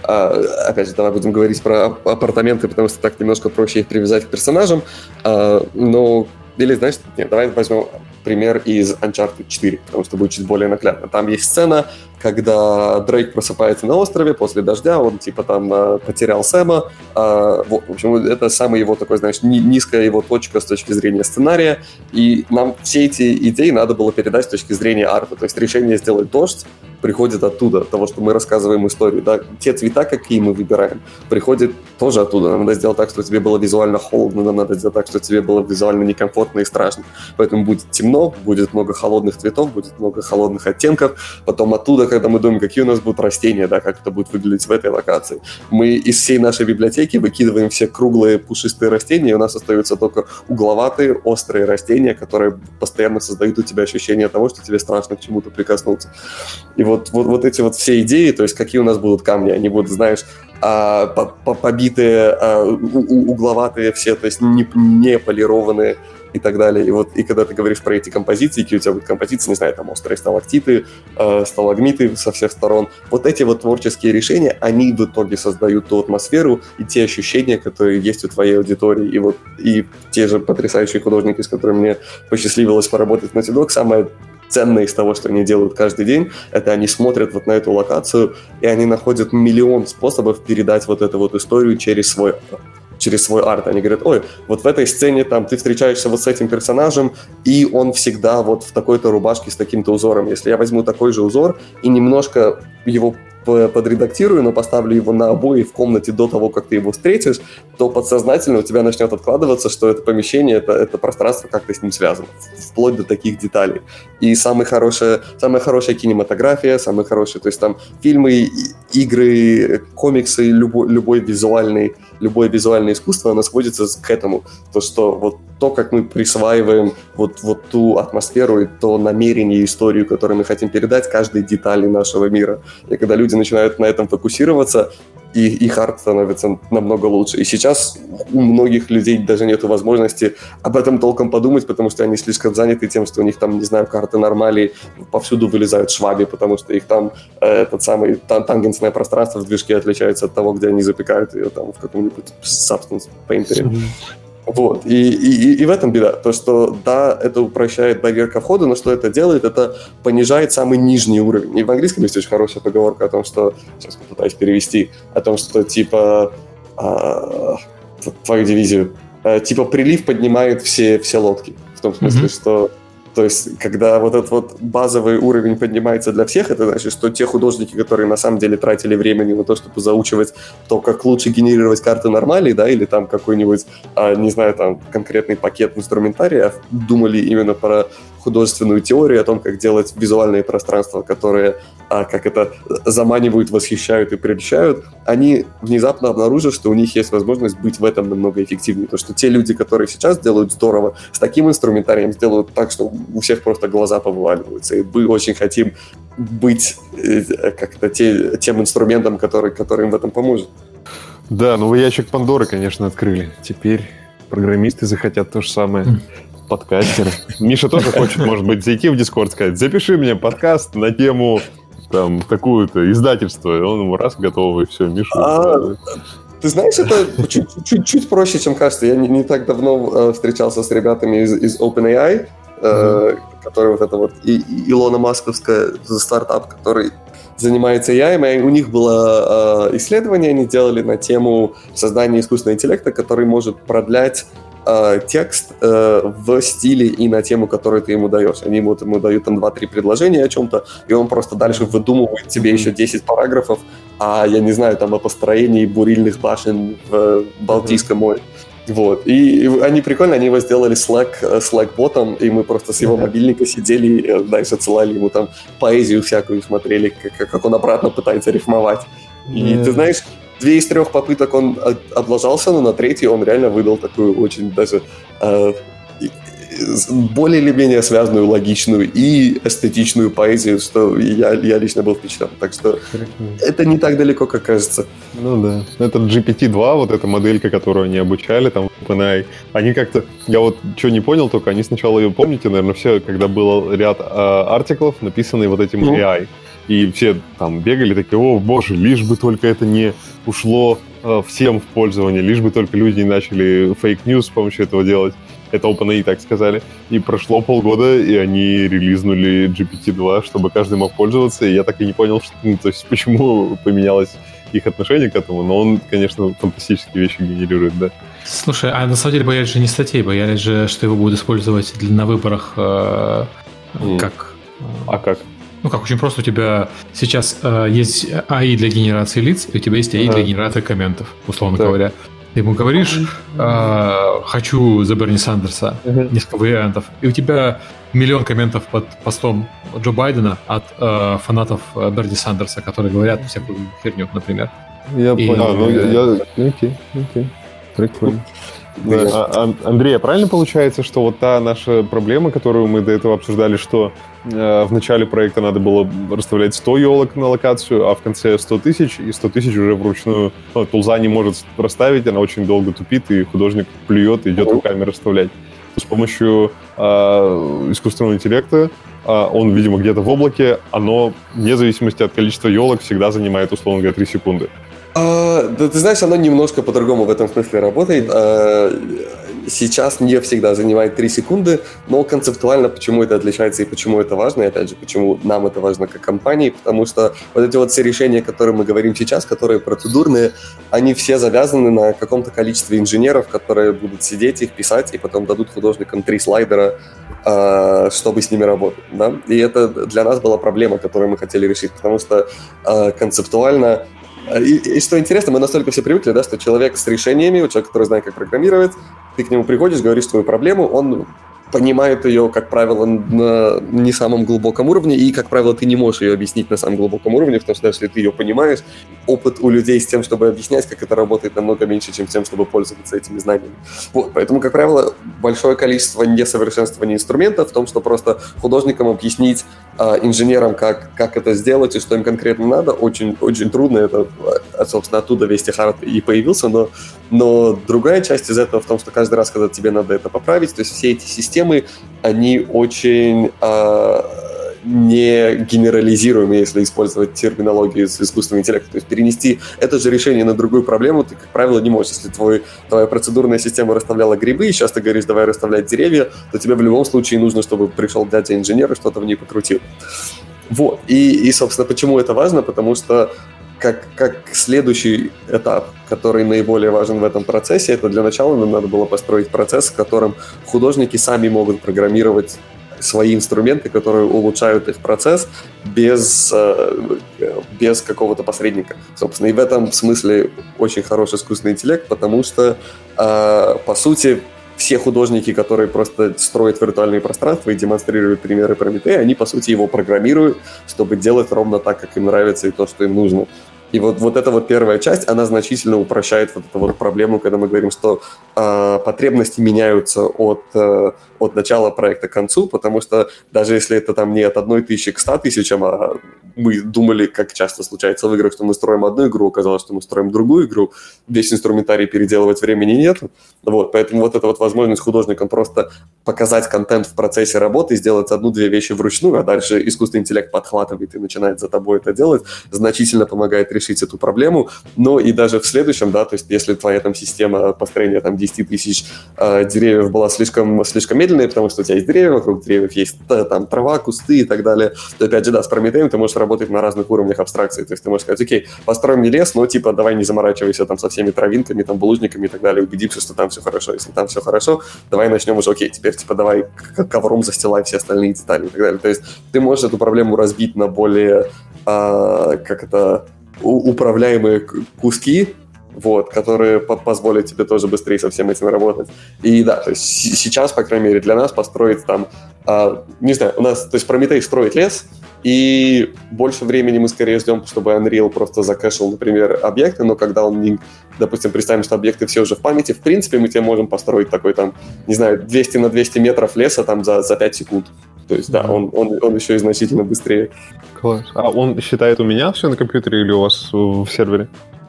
опять же, давай будем говорить про апартаменты, потому что так немножко проще их привязать к персонажам, но или, знаешь, нет, давай возьмем пример из Uncharted 4, потому что будет чуть более наглядно. Там есть сцена, когда Дрейк просыпается на острове после дождя, он типа там э, потерял Сэма. Э, в общем, это самая его такой, знаешь, ни, низкая его точка с точки зрения сценария. И нам все эти идеи надо было передать с точки зрения арта. То есть решение сделать дождь приходит оттуда, от того, что мы рассказываем историю. Да? Те цвета, какие мы выбираем, приходят тоже оттуда. Нам надо сделать так, чтобы тебе было визуально холодно, нам надо сделать так, чтобы тебе было визуально некомфортно и страшно. Поэтому будет темно, будет много холодных цветов, будет много холодных оттенков. Потом оттуда, когда мы думаем, какие у нас будут растения, да, как это будет выглядеть в этой локации, мы из всей нашей библиотеки выкидываем все круглые пушистые растения, и у нас остаются только угловатые, острые растения, которые постоянно создают у тебя ощущение того, что тебе страшно к чему-то прикоснуться. И вот, вот, вот эти вот все идеи, то есть какие у нас будут камни, они будут, знаешь, а, побитые, а, угловатые все, то есть не, не полированные и так далее. И вот и когда ты говоришь про эти композиции, какие у тебя будут композиции, не знаю, там острые сталактиты, э, сталагмиты со всех сторон, вот эти вот творческие решения, они в итоге создают ту атмосферу и те ощущения, которые есть у твоей аудитории. И вот и те же потрясающие художники, с которыми мне посчастливилось поработать на Naughty самое ценное из того, что они делают каждый день, это они смотрят вот на эту локацию, и они находят миллион способов передать вот эту вот историю через свой через свой арт. Они говорят, ой, вот в этой сцене там ты встречаешься вот с этим персонажем, и он всегда вот в такой-то рубашке с таким-то узором. Если я возьму такой же узор и немножко его подредактирую, но поставлю его на обои в комнате до того, как ты его встретишь, то подсознательно у тебя начнет откладываться, что это помещение, это, это пространство как-то с ним связано, вплоть до таких деталей. И самая хорошая, самая хорошая кинематография, самые хорошие, то есть там фильмы, игры, комиксы, любой, любой визуальный любое визуальное искусство, оно сводится к этому. То, что вот то, как мы присваиваем вот, вот ту атмосферу и то намерение, историю, которую мы хотим передать, каждой детали нашего мира. И когда люди начинают на этом фокусироваться, и их арт становится намного лучше. И сейчас у многих людей даже нет возможности об этом толком подумать, потому что они слишком заняты тем, что у них там, не знаю, карты нормали, повсюду вылезают шваби, потому что их там э, этот самый тан тангенсное пространство в движке отличается от того, где они запекают ее там в каком-нибудь Substance Painter. Вот. И, и, и в этом беда. То, что да, это упрощает барьер ко входу, но что это делает, это понижает самый нижний уровень. И в английском есть очень хорошая поговорка о том, что, сейчас попытаюсь перевести, о том, что типа а, твою дивизию, а, типа прилив поднимает все, все лодки. В том смысле, mm-hmm. что то есть, когда вот этот вот базовый уровень поднимается для всех, это значит, что те художники, которые на самом деле тратили времени на то, чтобы заучивать то, как лучше генерировать карты нормали, да, или там какой-нибудь, а, не знаю, там конкретный пакет инструментария, думали именно про художественную теорию о том, как делать визуальные пространства, которые, а, как это, заманивают, восхищают и прельщают, они внезапно обнаружат, что у них есть возможность быть в этом намного эффективнее. То, что те люди, которые сейчас делают здорово, с таким инструментарием сделают так, что у всех просто глаза повываливаются. И мы очень хотим быть э, как-то те, тем инструментом, который, который им в этом поможет. Да, ну вы ящик Пандоры, конечно, открыли. Теперь программисты захотят то же самое подкастеры. Миша тоже хочет, может быть, зайти в Дискорд, сказать, запиши мне подкаст на тему там какую-то издательство. И он ему раз готовый, все, Миша. А, ты знаешь, это чуть-чуть проще, чем кажется. Я не, не так давно э, встречался с ребятами из, из OpenAI, э, который вот это вот и, и Илона Масковская стартап, который занимается AI, и у них было э, исследование, они делали на тему создания искусственного интеллекта, который может продлять э, текст э, в стиле и на тему, которую ты ему даешь. Они ему, ему дают там 2-3 предложения о чем-то, и он просто дальше выдумывает тебе еще 10 параграфов, а я не знаю, там о построении бурильных башен в Балтийском море. Вот. И, они прикольно, они его сделали Slack, э, Slack-ботом, и мы просто с его мобильника сидели э, дальше отсылали ему там поэзию всякую, смотрели, как, как он обратно пытается рифмовать. И ты знаешь, две из трех попыток он облажался, но на третьей он реально выдал такую очень даже э, более или менее связанную, логичную и эстетичную поэзию, что я, я лично был впечатлен. Так что это не так далеко, как кажется. Ну да. Это GPT-2, вот эта моделька, которую они обучали, там, OpenAI, они как-то... Я вот что не понял, только они сначала ее, помните, наверное, все, когда был ряд э, артиклов, написанные вот этим ну. AI, и все там бегали такие, о боже, лишь бы только это не ушло э, всем в пользование, лишь бы только люди не начали fake news с помощью этого делать. Это OpenAI так сказали. И прошло полгода, и они релизнули GPT-2, чтобы каждый мог пользоваться. И я так и не понял, что, ну, то есть, почему поменялось их отношение к этому, но он, конечно, фантастические вещи генерирует, да. Слушай, а на самом деле боялись же не статей, боялись же, что его будут использовать для, на выборах э, mm. как... А как? Ну как, очень просто у тебя сейчас э, есть AI для генерации лиц, и у тебя есть AI для генерации комментов, условно Так. говоря. Ты ему говоришь, э, хочу за Берни Сандерса, несколько вариантов, и у тебя миллион комментов под постом Джо Байдена от э, фанатов э, Берни Сандерса, которые говорят всякую херню, например. Я И- понял. А, ну, я, я- Окей, окей. Прикольно. Да, а- а- Андрей, а правильно получается, что вот та наша проблема, которую мы до этого обсуждали, что э, в начале проекта надо было расставлять 100 елок на локацию, а в конце 100 тысяч, и 100 тысяч уже вручную ну, тулза не может расставить, она очень долго тупит, и художник плюет и идет руками расставлять. С помощью э, искусственного интеллекта а, он, видимо, где-то в облаке, оно, вне зависимости от количества елок, всегда занимает, условно говоря, 3 секунды. А, да ты знаешь, оно немножко по-другому в этом смысле работает. А, сейчас не всегда занимает 3 секунды, но концептуально почему это отличается и почему это важно, и опять же, почему нам это важно как компании, потому что вот эти вот все решения, о которых мы говорим сейчас, которые процедурные, они все завязаны на каком-то количестве инженеров, которые будут сидеть их писать и потом дадут художникам три слайдера, а, чтобы с ними работать. Да? И это для нас была проблема, которую мы хотели решить, потому что а, концептуально и, и что интересно, мы настолько все привыкли, да, что человек с решениями, человек, который знает, как программировать, ты к нему приходишь, говоришь свою проблему, он понимает ее, как правило, на не самом глубоком уровне, и, как правило, ты не можешь ее объяснить на самом глубоком уровне, потому что если ты ее понимаешь, опыт у людей с тем, чтобы объяснять, как это работает, намного меньше, чем с тем, чтобы пользоваться этими знаниями. Вот, поэтому, как правило, большое количество несовершенствования инструментов в том, что просто художникам объяснить а, инженерам, как, как это сделать и что им конкретно надо, очень, очень трудно. Это, а, собственно, оттуда весь Техард и появился, но, но другая часть из этого в том, что каждый раз, когда тебе надо это поправить, то есть все эти системы, они очень а, не генерализируемы, если использовать терминологию с искусственного интеллекта. То есть перенести это же решение на другую проблему ты, как правило, не можешь. Если твой, твоя процедурная система расставляла грибы, и сейчас ты говоришь, давай расставлять деревья, то тебе в любом случае нужно, чтобы пришел дядя-инженер и что-то в ней покрутил. Вот. И, и, собственно, почему это важно? Потому что как, как следующий этап, который наиболее важен в этом процессе, это для начала нам надо было построить процесс, в котором художники сами могут программировать свои инструменты, которые улучшают их процесс без, э, без какого-то посредника. Собственно, и в этом смысле очень хороший искусственный интеллект, потому что, э, по сути, все художники, которые просто строят виртуальные пространства и демонстрируют примеры Прометея, они, по сути, его программируют, чтобы делать ровно так, как им нравится и то, что им нужно. И вот, вот эта вот первая часть, она значительно упрощает вот эту вот проблему, когда мы говорим, что э, потребности меняются от, э, от начала проекта к концу, потому что даже если это там не от одной тысячи к ста тысячам, а мы думали, как часто случается в играх, что мы строим одну игру, оказалось, что мы строим другую игру, весь инструментарий переделывать времени нет. Вот, поэтому вот эта вот возможность художникам просто показать контент в процессе работы, сделать одну-две вещи вручную, а дальше искусственный интеллект подхватывает и начинает за тобой это делать, значительно помогает решить эту проблему. Но и даже в следующем, да, то есть если твоя там система построения там 10 тысяч э, деревьев была слишком, слишком медленная, потому что у тебя есть деревья, вокруг деревьев есть э, там трава, кусты и так далее, то опять же, да, с Прометеем ты можешь работать на разных уровнях абстракции. То есть ты можешь сказать, окей, построим не лес, но типа давай не заморачивайся там со всеми травинками, там булыжниками и так далее, убедимся, что там все хорошо. Если там все хорошо, давай начнем уже, окей, теперь типа давай ковром застилай все остальные детали и так далее. То есть ты можешь эту проблему разбить на более, а, как это, управляемые куски, вот, которые по- позволят тебе тоже быстрее со всем этим работать. И да, то есть сейчас, по крайней мере, для нас построить там, а, не знаю, у нас, то есть Прометей строит лес, и больше времени мы скорее ждем, чтобы Unreal просто закэшил, например, объекты, но когда он, не, допустим, представим, что объекты все уже в памяти, в принципе, мы тебе можем построить такой там, не знаю, 200 на 200 метров леса там за, за 5 секунд. То есть, да, он, он, он еще и значительно быстрее. Класс. А он считает у меня все на компьютере или у вас в сервере?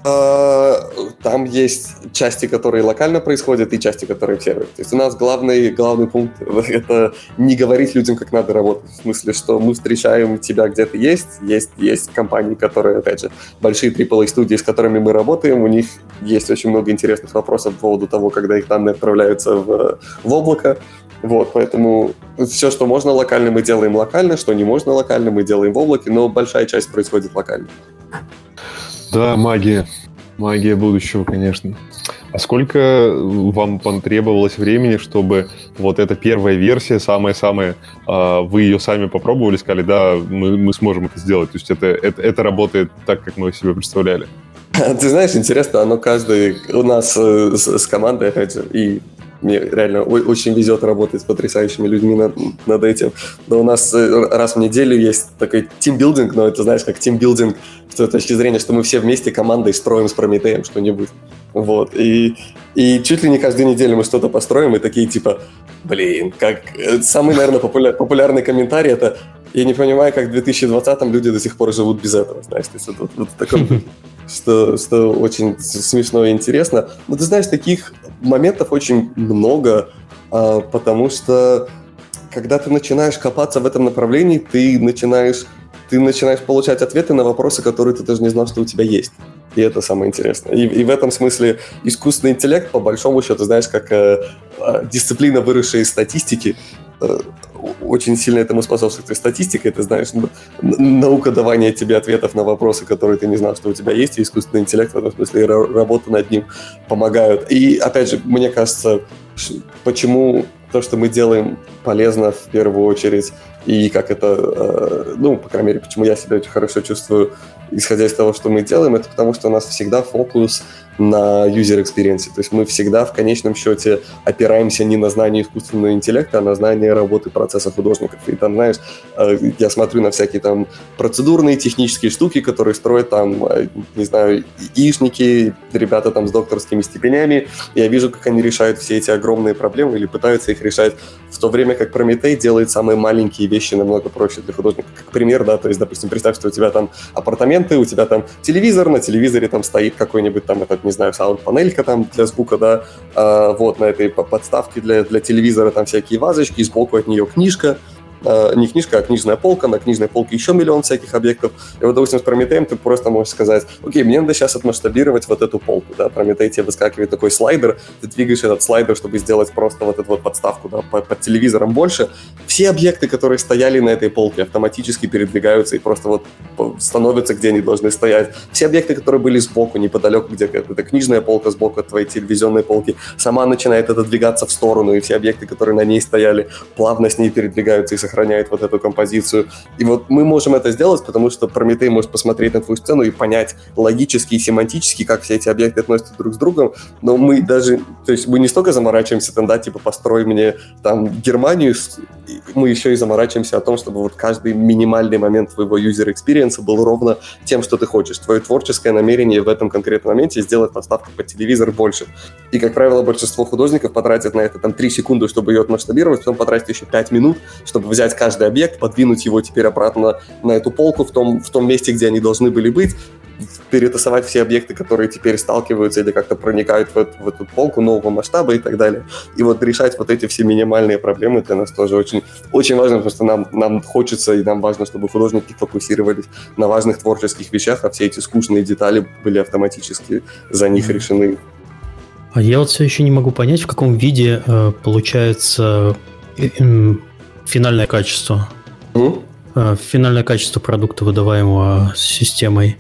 А, Там есть части, которые локально происходят, и части, которые в сервере. То есть у нас главный, главный пункт — это не говорить людям, как надо работать. В смысле, что мы встречаем тебя где ты есть. Есть, есть компании, которые, опять же, большие AAA-студии, с которыми мы работаем, у них есть очень много интересных вопросов по поводу того, когда их данные отправляются в, в облако. Вот, поэтому все, что можно локально, мы делаем локально, что не можно локально, мы делаем в облаке, но большая часть происходит локально. Да, магия. Магия будущего, конечно. А сколько вам потребовалось времени, чтобы вот эта первая версия, самая-самая, а, вы ее сами попробовали, сказали, да, мы, мы сможем это сделать. То есть это, это, это работает так, как мы себе представляли. Ты знаешь, интересно, оно каждый у нас э, с, с командой, и мне реально очень везет работать с потрясающими людьми над, над этим. Но у нас э, раз в неделю есть такой тимбилдинг, но это, знаешь, как тимбилдинг с точки зрения, что мы все вместе командой строим с Прометеем что-нибудь. Вот. И, и чуть ли не каждую неделю мы что-то построим, и такие типа, блин, как... Э, самый, наверное, популяр, популярный комментарий это я не понимаю, как в 2020-м люди до сих пор живут без этого, знаешь, то есть вот, вот в таком что, что очень смешно и интересно. Но ты знаешь, таких моментов очень много, а, потому что когда ты начинаешь копаться в этом направлении, ты начинаешь, ты начинаешь получать ответы на вопросы, которые ты даже не знал, что у тебя есть. И это самое интересное. И, и в этом смысле искусственный интеллект, по большому счету, знаешь, как э, э, дисциплина, выросшая из статистики, э, очень сильно этому способствует. И статистика, это, знаешь, наука давания тебе ответов на вопросы, которые ты не знал, что у тебя есть, и искусственный интеллект в этом смысле, и работа над ним помогают. И, опять же, мне кажется, почему то, что мы делаем, полезно в первую очередь, и как это, э, ну, по крайней мере, почему я себя очень хорошо чувствую, исходя из того, что мы делаем, это потому что у нас всегда фокус на user experience. То есть мы всегда в конечном счете опираемся не на знание искусственного интеллекта, а на знание работы процесса художников. И там, знаешь, э, я смотрю на всякие там процедурные технические штуки, которые строят там, э, не знаю, ишники, ребята там с докторскими степенями. Я вижу, как они решают все эти огромные проблемы или пытаются их решать, в то время как Прометей делает самые маленькие вещи намного проще для художника. Как пример, да, то есть, допустим, представь, что у тебя там апартаменты, у тебя там телевизор, на телевизоре там стоит какой-нибудь там этот не знаю, саунд-панелька там для звука, да, а, вот на этой подставке для, для телевизора там всякие вазочки, сбоку от нее книжка, Э, не книжка, а книжная полка, на книжной полке еще миллион всяких объектов. И вот, допустим, с Прометеем ты просто можешь сказать, окей, мне надо сейчас отмасштабировать вот эту полку, да, Прометей тебе выскакивает такой слайдер, ты двигаешь этот слайдер, чтобы сделать просто вот эту вот подставку, да, под, под телевизором больше. Все объекты, которые стояли на этой полке, автоматически передвигаются и просто вот становятся, где они должны стоять. Все объекты, которые были сбоку, неподалеку, где эта книжная полка сбоку от твоей телевизионной полки, сама начинает отодвигаться в сторону, и все объекты, которые на ней стояли, плавно с ней передвигаются и сохраняет вот эту композицию. И вот мы можем это сделать, потому что Прометей может посмотреть на твою сцену и понять логически и семантически, как все эти объекты относятся друг с другом, но мы даже, то есть мы не столько заморачиваемся там, да, типа, построй мне там Германию, мы еще и заморачиваемся о том, чтобы вот каждый минимальный момент твоего user experience был ровно тем, что ты хочешь. Твое творческое намерение в этом конкретном моменте сделать поставку под телевизор больше. И, как правило, большинство художников потратят на это там 3 секунды, чтобы ее отмасштабировать, потом потратят еще 5 минут, чтобы взять каждый объект, подвинуть его теперь обратно на эту полку в том, в том месте, где они должны были быть, перетасовать все объекты, которые теперь сталкиваются или как-то проникают в, эту, в эту полку нового масштаба и так далее. И вот решать вот эти все минимальные проблемы для нас тоже очень, очень важно, потому что нам, нам хочется и нам важно, чтобы художники фокусировались на важных творческих вещах, а все эти скучные детали были автоматически за них решены. А я вот все еще не могу понять, в каком виде э, получается э, э, финальное качество. Mm? Финальное качество продукта, выдаваемого системой.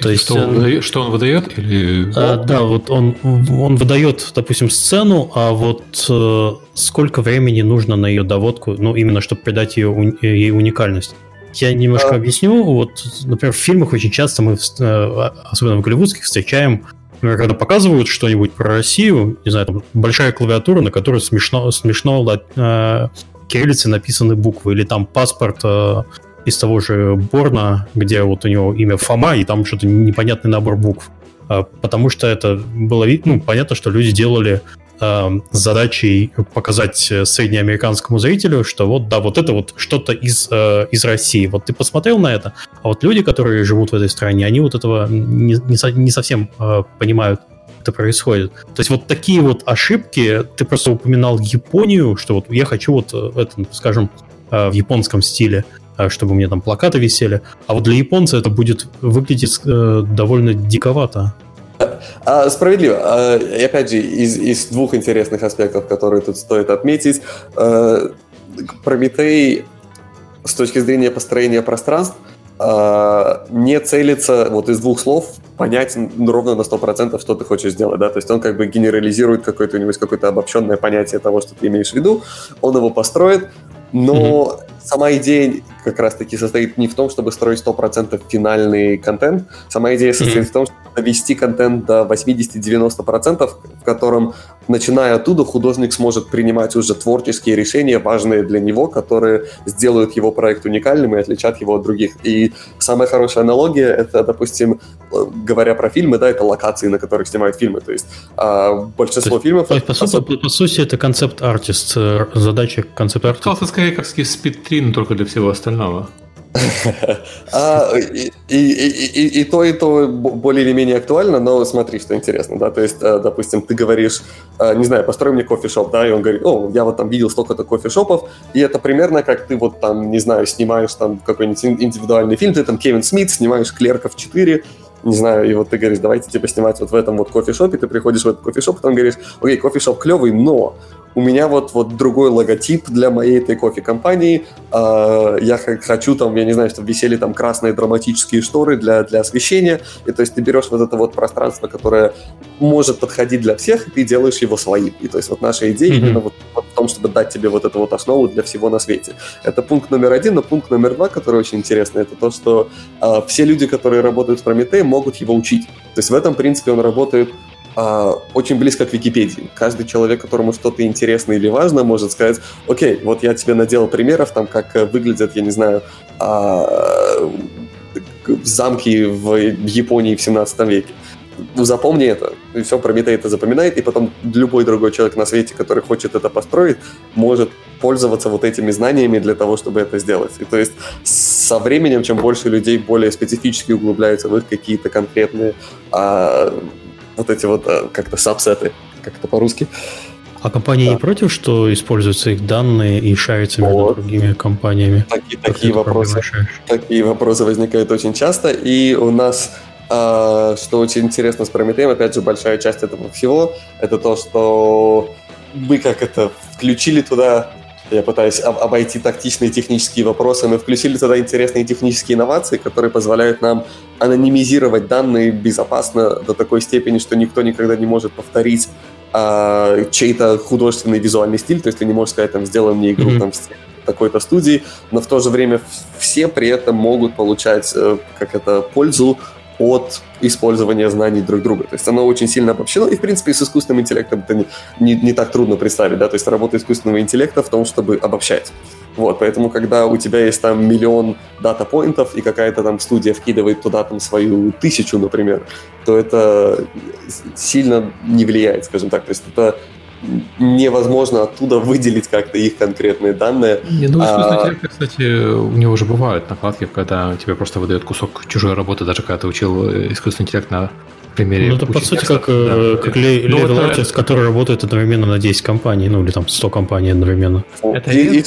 То есть, что, он выдает, что он выдает? Или... А, да, вот он, он выдает, допустим, сцену, а вот э, сколько времени нужно на ее доводку, ну, именно чтобы придать ее, ей уникальность. Я немножко а... объясню. Вот, например, в фильмах очень часто мы, э, особенно в голливудских, встречаем, например, когда показывают что-нибудь про Россию, не знаю, там большая клавиатура, на которой смешно, смешно э, кириллицы написаны буквы, или там паспорт э, из того же Борна, где вот у него имя Фома, и там что-то непонятный набор букв. А, потому что это было ну, понятно, что люди делали э, задачей показать среднеамериканскому зрителю, что вот, да, вот это вот что-то из, э, из России. Вот ты посмотрел на это, а вот люди, которые живут в этой стране, они вот этого не, не, не совсем э, понимают, это происходит. То есть вот такие вот ошибки, ты просто упоминал Японию, что вот я хочу вот это, скажем, в японском стиле. А, чтобы меня там плакаты висели. А вот для японца это будет выглядеть э, довольно диковато. А, справедливо. А, и опять же, из, из двух интересных аспектов, которые тут стоит отметить, э, Прометей с точки зрения построения пространств не целится, вот из двух слов, понять ровно на 100%, что ты хочешь сделать, да, то есть он как бы генерализирует какое-то у него есть какое-то обобщенное понятие того, что ты имеешь в виду, он его построит, но mm-hmm. сама идея как раз-таки состоит не в том, чтобы строить 100% финальный контент, сама идея состоит mm-hmm. в том, чтобы довести контент до 80-90%, в котором начиная оттуда, художник сможет принимать уже творческие решения, важные для него, которые сделают его проект уникальным и отличат его от других. И самая хорошая аналогия — это, допустим, говоря про фильмы, да, это локации, на которых снимают фильмы. То есть а, большинство есть, фильмов... То есть, по, сути, по, по сути, это концепт-артист, э, задача концепт-артиста. Сказал, скорее, как спид-3, только для всего остального. А, и, и, и, и то, и то более или менее актуально, но смотри, что интересно, да, то есть, э, допустим, ты говоришь, э, не знаю, построй мне кофешоп, да, и он говорит, о, я вот там видел столько-то кофешопов, и это примерно как ты вот там, не знаю, снимаешь там какой-нибудь индивидуальный фильм, ты там Кевин Смит, снимаешь «Клерков 4», не знаю, и вот ты говоришь, давайте типа снимать вот в этом вот кофешопе, ты приходишь в этот кофешоп, потом говоришь, окей, кофешоп клевый, но у меня вот, вот другой логотип для моей этой кофе-компании, э, я хочу там, я не знаю, чтобы висели там красные драматические шторы для, для освещения, и то есть ты берешь вот это вот пространство, которое может подходить для всех, и ты делаешь его своим. И то есть вот наша идея mm-hmm. именно вот, вот в том, чтобы дать тебе вот эту вот основу для всего на свете. Это пункт номер один, но пункт номер два, который очень интересный, это то, что э, все люди, которые работают в Прометее, могут его учить. То есть в этом принципе он работает а, очень близко к Википедии. Каждый человек, которому что-то интересно или важно, может сказать, окей, вот я тебе наделал примеров, там, как э, выглядят, я не знаю, а, замки в Японии в 17 веке. Ну, запомни это. И все, Прометей это запоминает, и потом любой другой человек на свете, который хочет это построить, может пользоваться вот этими знаниями для того, чтобы это сделать. И то есть со временем, чем больше людей более специфически углубляются в их какие-то конкретные а, вот эти вот э, как-то сабсеты, как это по-русски. А компании да. не против, что используются их данные и шарятся между вот. другими компаниями? Таки, такие, вопросы, такие вопросы возникают очень часто, и у нас что очень интересно с Прометеем, опять же, большая часть этого всего, это то, что мы как это включили туда я пытаюсь обойти тактичные технические вопросы. Мы включили туда интересные технические инновации, которые позволяют нам анонимизировать данные безопасно до такой степени, что никто никогда не может повторить а, чей-то художественный визуальный стиль. То есть ты не можешь сказать, там, сделай мне игру mm-hmm. там, в такой-то студии, но в то же время все при этом могут получать э, как это, пользу от использования знаний друг друга. То есть оно очень сильно обобщено, и, в принципе, с искусственным интеллектом это не, не, не так трудно представить, да, то есть работа искусственного интеллекта в том, чтобы обобщать. Вот, поэтому, когда у тебя есть там миллион дата-поинтов, и какая-то там студия вкидывает туда там свою тысячу, например, то это сильно не влияет, скажем так. То есть это невозможно оттуда выделить как-то их конкретные данные. Не, ну, искусственный а... интеллект, кстати, у него уже бывают накладки, когда тебе просто выдает кусок чужой работы, даже когда ты учил э, искусственный интеллект на примере. Ну, это по сути как, э, да. как level ну, это... который работает одновременно на 10 компаний, ну или там 100 компаний одновременно. Это и, и,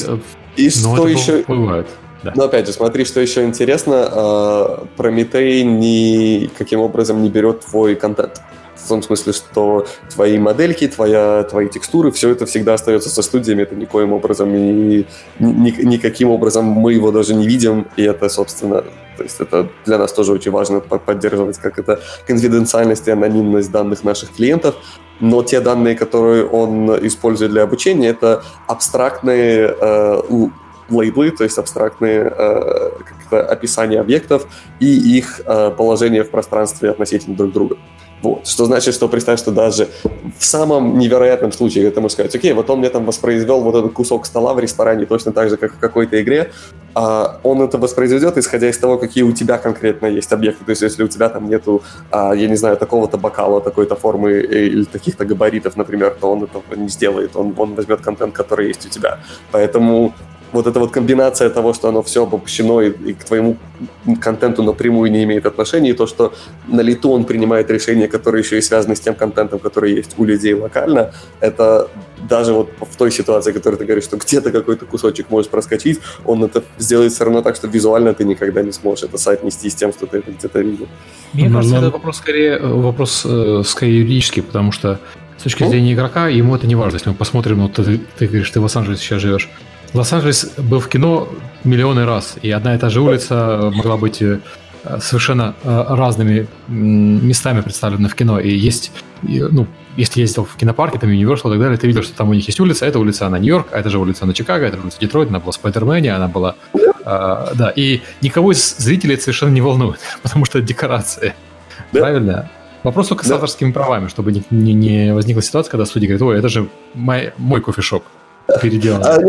и что еще... Бывает. Да. Но опять же, смотри, что еще интересно, Прометей никаким образом не берет твой контент в том смысле, что твои модельки, твоя, твои текстуры, все это всегда остается со студиями, это никоим образом и ни, никаким образом мы его даже не видим, и это, собственно, то есть это для нас тоже очень важно поддерживать как это конфиденциальность и анонимность данных наших клиентов, но те данные, которые он использует для обучения, это абстрактные э, лейблы, то есть абстрактные э, описания объектов и их э, положение в пространстве относительно друг друга. Вот. Что значит, что представь, что даже в самом невероятном случае, ты можешь сказать, окей, вот он мне там воспроизвел вот этот кусок стола в ресторане точно так же, как в какой-то игре, а он это воспроизведет, исходя из того, какие у тебя конкретно есть объекты. То есть, если у тебя там нету, а, я не знаю, такого-то бокала, такой-то формы э, или таких-то габаритов, например, то он этого не сделает. Он, он возьмет контент, который есть у тебя. Поэтому вот эта вот комбинация того, что оно все обобщено и, и к твоему контенту напрямую не имеет отношения, и то, что на лету он принимает решения, которые еще и связаны с тем контентом, который есть у людей локально, это даже вот в той ситуации, которой ты говоришь, что где-то какой-то кусочек можешь проскочить, он это сделает все равно так, что визуально ты никогда не сможешь это соотнести с тем, что ты это где-то видел. Мне mm-hmm. кажется, это вопрос скорее, вопрос э, скорее юридический, потому что с точки зрения игрока ему это не важно. Если мы посмотрим, вот ты, ты говоришь, ты в Лос-Анджелесе сейчас живешь, Лос-Анджелес был в кино миллионы раз, и одна и та же улица могла быть э, совершенно э, разными местами представлены в кино. И есть, ну, если ездил в кинопарке, там Universal и так далее, ты видел, что там у них есть улица, эта улица, она Нью-Йорк, а это же улица на Чикаго, это улица Детройт, она была в Спайдермене, она была... Э, да, и никого из зрителей это совершенно не волнует, потому что это декорации. Да? Правильно? Вопрос только да. с авторскими правами, чтобы не, не, не возникла ситуация, когда судья говорит, ой, это же мой, мой кофешоп переделан. А,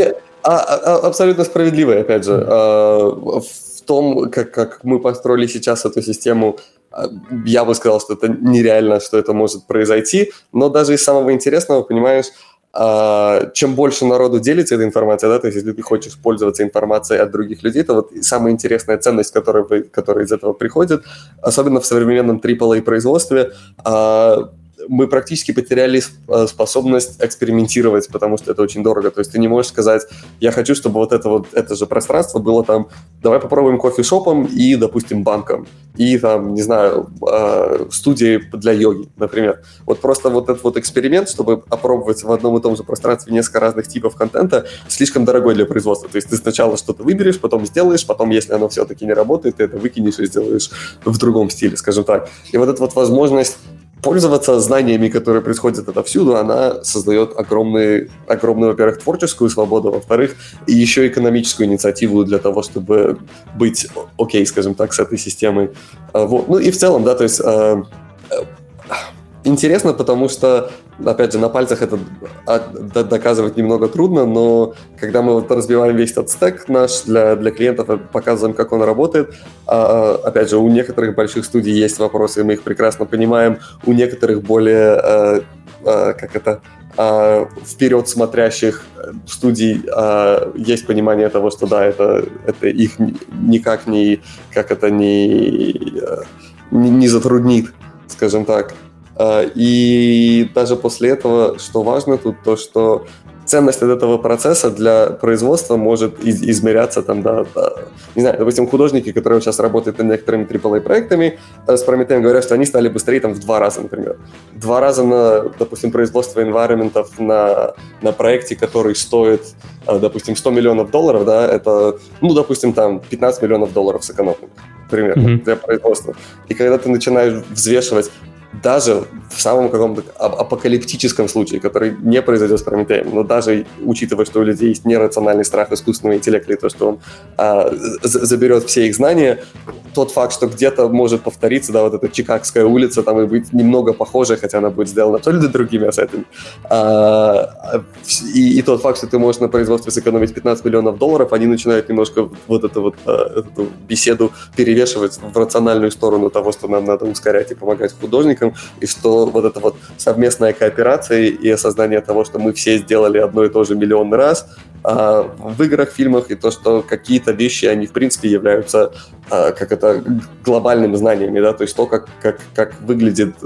а, а, абсолютно справедливо, опять же. А, в том, как, как мы построили сейчас эту систему, а, я бы сказал, что это нереально, что это может произойти, но даже из самого интересного, понимаешь, а, чем больше народу делится этой информацией, да, то есть если ты хочешь пользоваться информацией от других людей, то вот самая интересная ценность, которая, которая из этого приходит, особенно в современном AAA производстве, а, мы практически потеряли э, способность экспериментировать, потому что это очень дорого. То есть ты не можешь сказать, я хочу, чтобы вот это вот это же пространство было там, давай попробуем кофешопом и, допустим, банком. И там, не знаю, э, студией для йоги, например. Вот просто вот этот вот эксперимент, чтобы опробовать в одном и том же пространстве несколько разных типов контента, слишком дорогой для производства. То есть ты сначала что-то выберешь, потом сделаешь, потом, если оно все-таки не работает, ты это выкинешь и сделаешь в другом стиле, скажем так. И вот эта вот возможность пользоваться знаниями, которые происходят отовсюду, она создает огромный, огромную, во-первых, творческую свободу, во-вторых, и еще экономическую инициативу для того, чтобы быть окей, скажем так, с этой системой. А, вот. Ну и в целом, да, то есть а, интересно, потому что, опять же, на пальцах это доказывать немного трудно, но когда мы вот разбиваем весь этот стек наш для, для клиентов, показываем, как он работает, а, опять же, у некоторых больших студий есть вопросы, мы их прекрасно понимаем, у некоторых более, а, а, как это, вперед смотрящих студий есть понимание того, что да, это, это их никак не, как это не, не затруднит, скажем так. А, и даже после этого, что важно тут, то, что ценность от этого процесса для производства может из- измеряться там, да, да, не знаю, допустим, художники, которые сейчас работают над некоторыми AAA-проектами, э, с Прометеем говорят, что они стали быстрее там в два раза, например. Два раза на, допустим, производство environment на, на проекте, который стоит, э, допустим, 100 миллионов долларов, да, это, ну, допустим, там 15 миллионов долларов сэкономлено примерно mm-hmm. для производства. И когда ты начинаешь взвешивать, даже в самом каком-то апокалиптическом случае, который не произойдет с Прометеем, но даже учитывая, что у людей есть нерациональный страх искусственного интеллекта и то, что он а, заберет все их знания, тот факт, что где-то может повториться, да, вот эта Чикагская улица, там и быть немного похожей, хотя она будет сделана абсолютно другими ассетами, а, и, и тот факт, что ты можешь на производстве сэкономить 15 миллионов долларов, они начинают немножко вот эту вот а, эту беседу перевешивать в рациональную сторону того, что нам надо ускорять и помогать художникам, художником, и что вот эта вот совместная кооперация и осознание того, что мы все сделали одно и то же миллион раз, а, в играх, фильмах, и то, что какие-то вещи, они, в принципе, являются, а, как это, глобальными знаниями, да, то есть то, как, как, как выглядит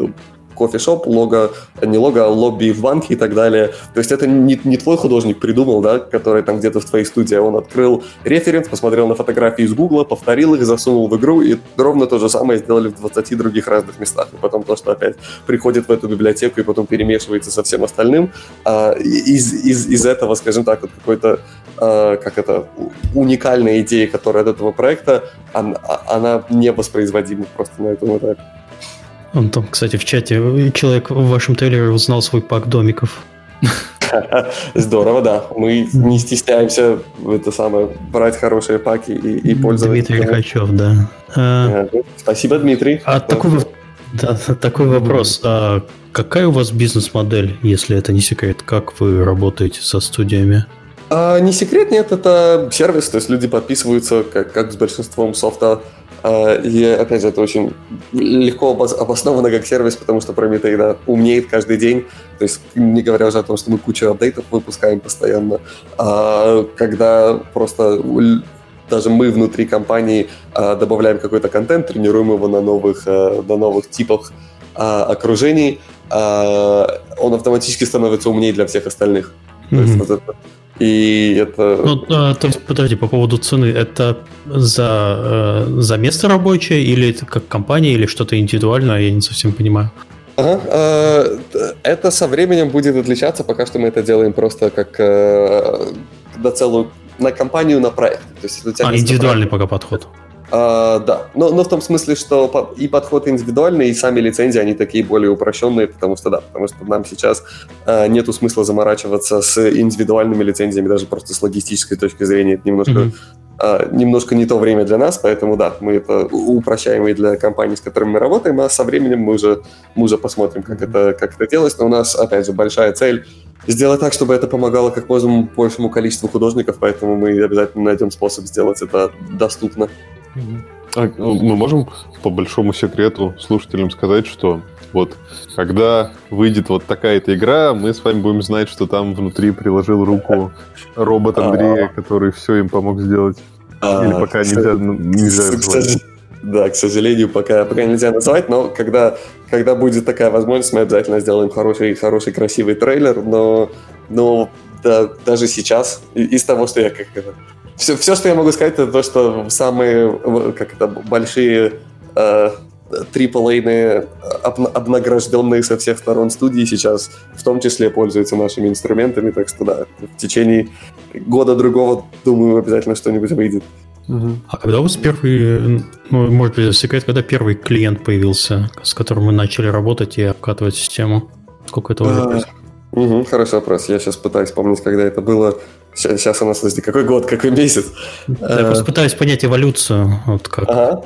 кофешоп, лого, не лого, а лобби в банке и так далее. То есть это не, не твой художник придумал, да, который там где-то в твоей студии, он открыл референс, посмотрел на фотографии из Гугла, повторил их, засунул в игру, и ровно то же самое сделали в 20 других разных местах. И потом то, что опять приходит в эту библиотеку и потом перемешивается со всем остальным, а, из, из, из этого, скажем так, вот какой-то, а, как это, уникальная идея, которая от этого проекта, она, она не воспроизводима просто на этом этапе. Он там, кстати, в чате человек в вашем трейлере узнал свой пак домиков. Здорово, да. Мы не стесняемся это самое брать хорошие паки и, и пользоваться. Дмитрий Лихачев, да. А, Спасибо, Дмитрий. А такой, да, такой вопрос. А какая у вас бизнес-модель, если это не секрет? Как вы работаете со студиями? А, не секрет, нет, это сервис, то есть люди подписываются, как, как с большинством софта и, опять же, это очень легко обосновано как сервис, потому что Prometheus да, умнеет каждый день. То есть, не говоря уже о том, что мы кучу апдейтов выпускаем постоянно. А когда просто даже мы внутри компании а, добавляем какой-то контент, тренируем его на новых, а, на новых типах а, окружений, а, он автоматически становится умнее для всех остальных. Mm-hmm. То есть, вот это и это... Ну, а, то есть, подожди, по поводу цены, это за, э, за место рабочее или это как компания, или что-то индивидуальное, я не совсем понимаю. Ага, э, это со временем будет отличаться, пока что мы это делаем просто как э, на целую, на компанию, на проект. То есть, а, индивидуальный проект, пока подход. А, да, но, но в том смысле, что и подход индивидуальный, и сами лицензии, они такие более упрощенные, потому что да, потому что нам сейчас а, нету смысла заморачиваться с индивидуальными лицензиями, даже просто с логистической точки зрения. Это немножко, mm-hmm. немножко не то время для нас, поэтому да, мы это упрощаем и для компаний, с которыми мы работаем, а со временем мы уже, мы уже посмотрим, как это, как это делать. Но у нас, опять же, большая цель сделать так, чтобы это помогало как можно большему количеству художников, поэтому мы обязательно найдем способ сделать это доступно. А мы можем по большому секрету слушателям сказать, что вот когда выйдет вот такая-то игра, мы с вами будем знать, что там внутри приложил руку робот Андрея, который все им помог сделать. Или пока нельзя, нельзя назвать. Да, к сожалению, пока, пока нельзя назвать, но когда, когда будет такая возможность, мы обязательно сделаем хороший, хороший красивый трейлер, но, но да, даже сейчас, из того, что я как все, все, что я могу сказать, это то, что самые как это, большие э, AAA обнагражденные со всех сторон студии сейчас в том числе пользуются нашими инструментами, так что да, в течение года-другого, думаю, обязательно что-нибудь выйдет. Угу. А когда у вас первый, ну, может быть, секрет, когда первый клиент появился, с которым мы начали работать и обкатывать систему? Сколько это уже происходит? Угу, хороший вопрос. Я сейчас пытаюсь вспомнить, когда это было. Сейчас, сейчас у нас, подожди, какой год, какой месяц? Я просто пытаюсь понять эволюцию. Вот как ага.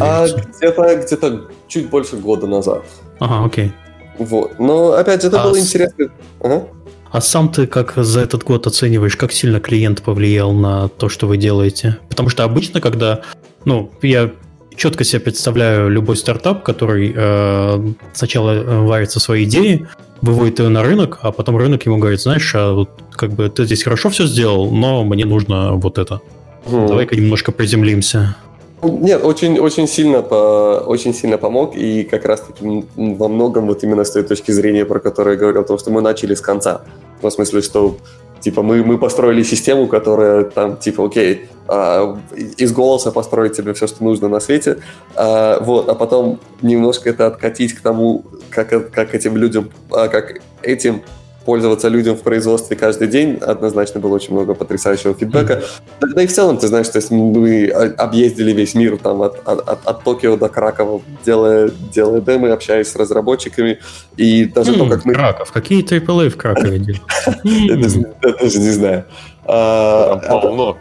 а где-то, где-то чуть больше года назад. Ага, окей. Вот. Но, опять же, это а было с... интересно. Ага. А сам ты как за этот год оцениваешь, как сильно клиент повлиял на то, что вы делаете? Потому что обычно, когда, ну, я четко себе представляю любой стартап, который э, сначала э, варится свои идеи, выводит ее на рынок, а потом рынок ему говорит, знаешь, а вот как бы ты здесь хорошо все сделал, но мне нужно вот это. Mm. Давай-ка немножко приземлимся. Нет, очень, очень, сильно по, очень сильно помог, и как раз-таки во многом вот именно с той точки зрения, про которую я говорил, то, что мы начали с конца. В смысле, что типа мы, мы построили систему, которая там, типа, окей, а, из голоса построить тебе все, что нужно на свете, а, вот, а потом немножко это откатить к тому, как, как этим людям, а, как этим пользоваться людям в производстве каждый день. Однозначно было очень много потрясающего фидбэка. Да, да и в целом, ты знаешь, то есть мы объездили весь мир там от, от, от, Токио до Кракова, делая, делая демы, общаясь с разработчиками. И даже mm, то, как мы... Краков. Какие AAA в Кракове делают? Я даже не знаю. Там полно.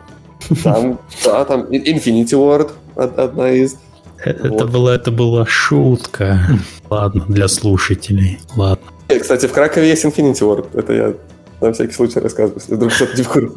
Там, да, там Infinity Ward одна из. Это, была, это была шутка. Ладно, для слушателей. Ладно. Кстати, в Кракове есть Infinity Ward. Это я на всякий случай рассказываю, если вдруг кто-то не в курсе.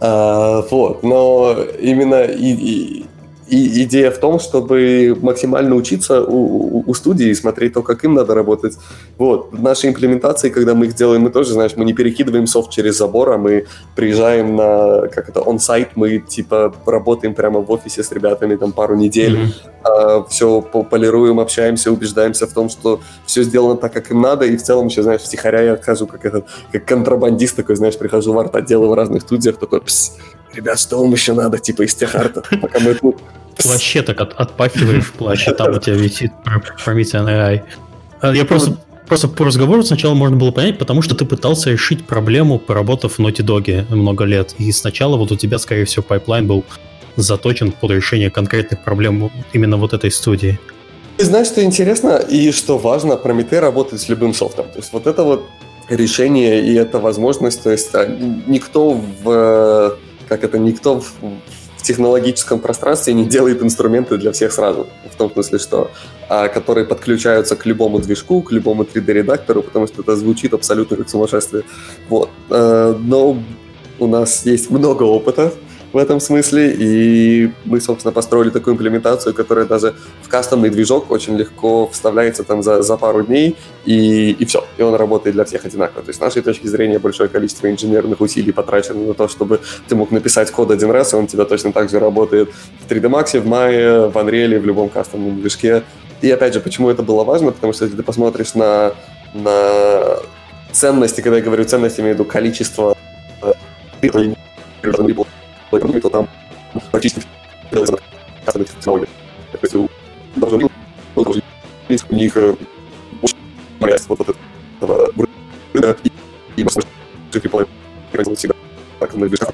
А, вот, но именно и, и идея в том, чтобы максимально учиться у, у, студии, смотреть то, как им надо работать. Вот. Наши имплементации, когда мы их делаем, мы тоже, знаешь, мы не перекидываем софт через забор, а мы приезжаем на, как это, он-сайт, мы, типа, работаем прямо в офисе с ребятами там пару недель, mm-hmm. а, все полируем, общаемся, убеждаемся в том, что все сделано так, как им надо, и в целом еще, знаешь, втихаря я отхожу, как этот, как контрабандист такой, знаешь, прихожу в арт-отделы в разных студиях, такой, пс, ребят, что вам еще надо, типа, из tech art'а, пока мы тут плаще так от, отпахиваешь в плаще, там у тебя висит Promethean AI. А, я просто, просто по разговору сначала можно было понять, потому что ты пытался решить проблему, поработав в Naughty Dog много лет. И сначала вот у тебя, скорее всего, пайплайн был заточен под решение конкретных проблем именно вот этой студии. И знаешь, что интересно и что важно, Прометей работает с любым софтом. То есть вот это вот решение и эта возможность, то есть а, никто в как это, никто в, в технологическом пространстве не делает инструменты для всех сразу. В том смысле, что а, которые подключаются к любому движку, к любому 3D-редактору, потому что это звучит абсолютно как сумасшествие. Вот. А, но у нас есть много опыта в этом смысле, и мы, собственно, построили такую имплементацию, которая даже в кастомный движок очень легко вставляется там за, за пару дней, и, и все, и он работает для всех одинаково. То есть с нашей точки зрения большое количество инженерных усилий потрачено на то, чтобы ты мог написать код один раз, и он у тебя точно так же работает в 3D Max, в Maya, в Unreal, в любом кастомном движке. И опять же, почему это было важно? Потому что если ты посмотришь на, на ценности, когда я говорю ценности, имею в виду количество экономии, то там практически делается кастомных технологий. То есть у должны быть у них очень вот, вот этого рынка и, и большинство people производят всегда так на движках,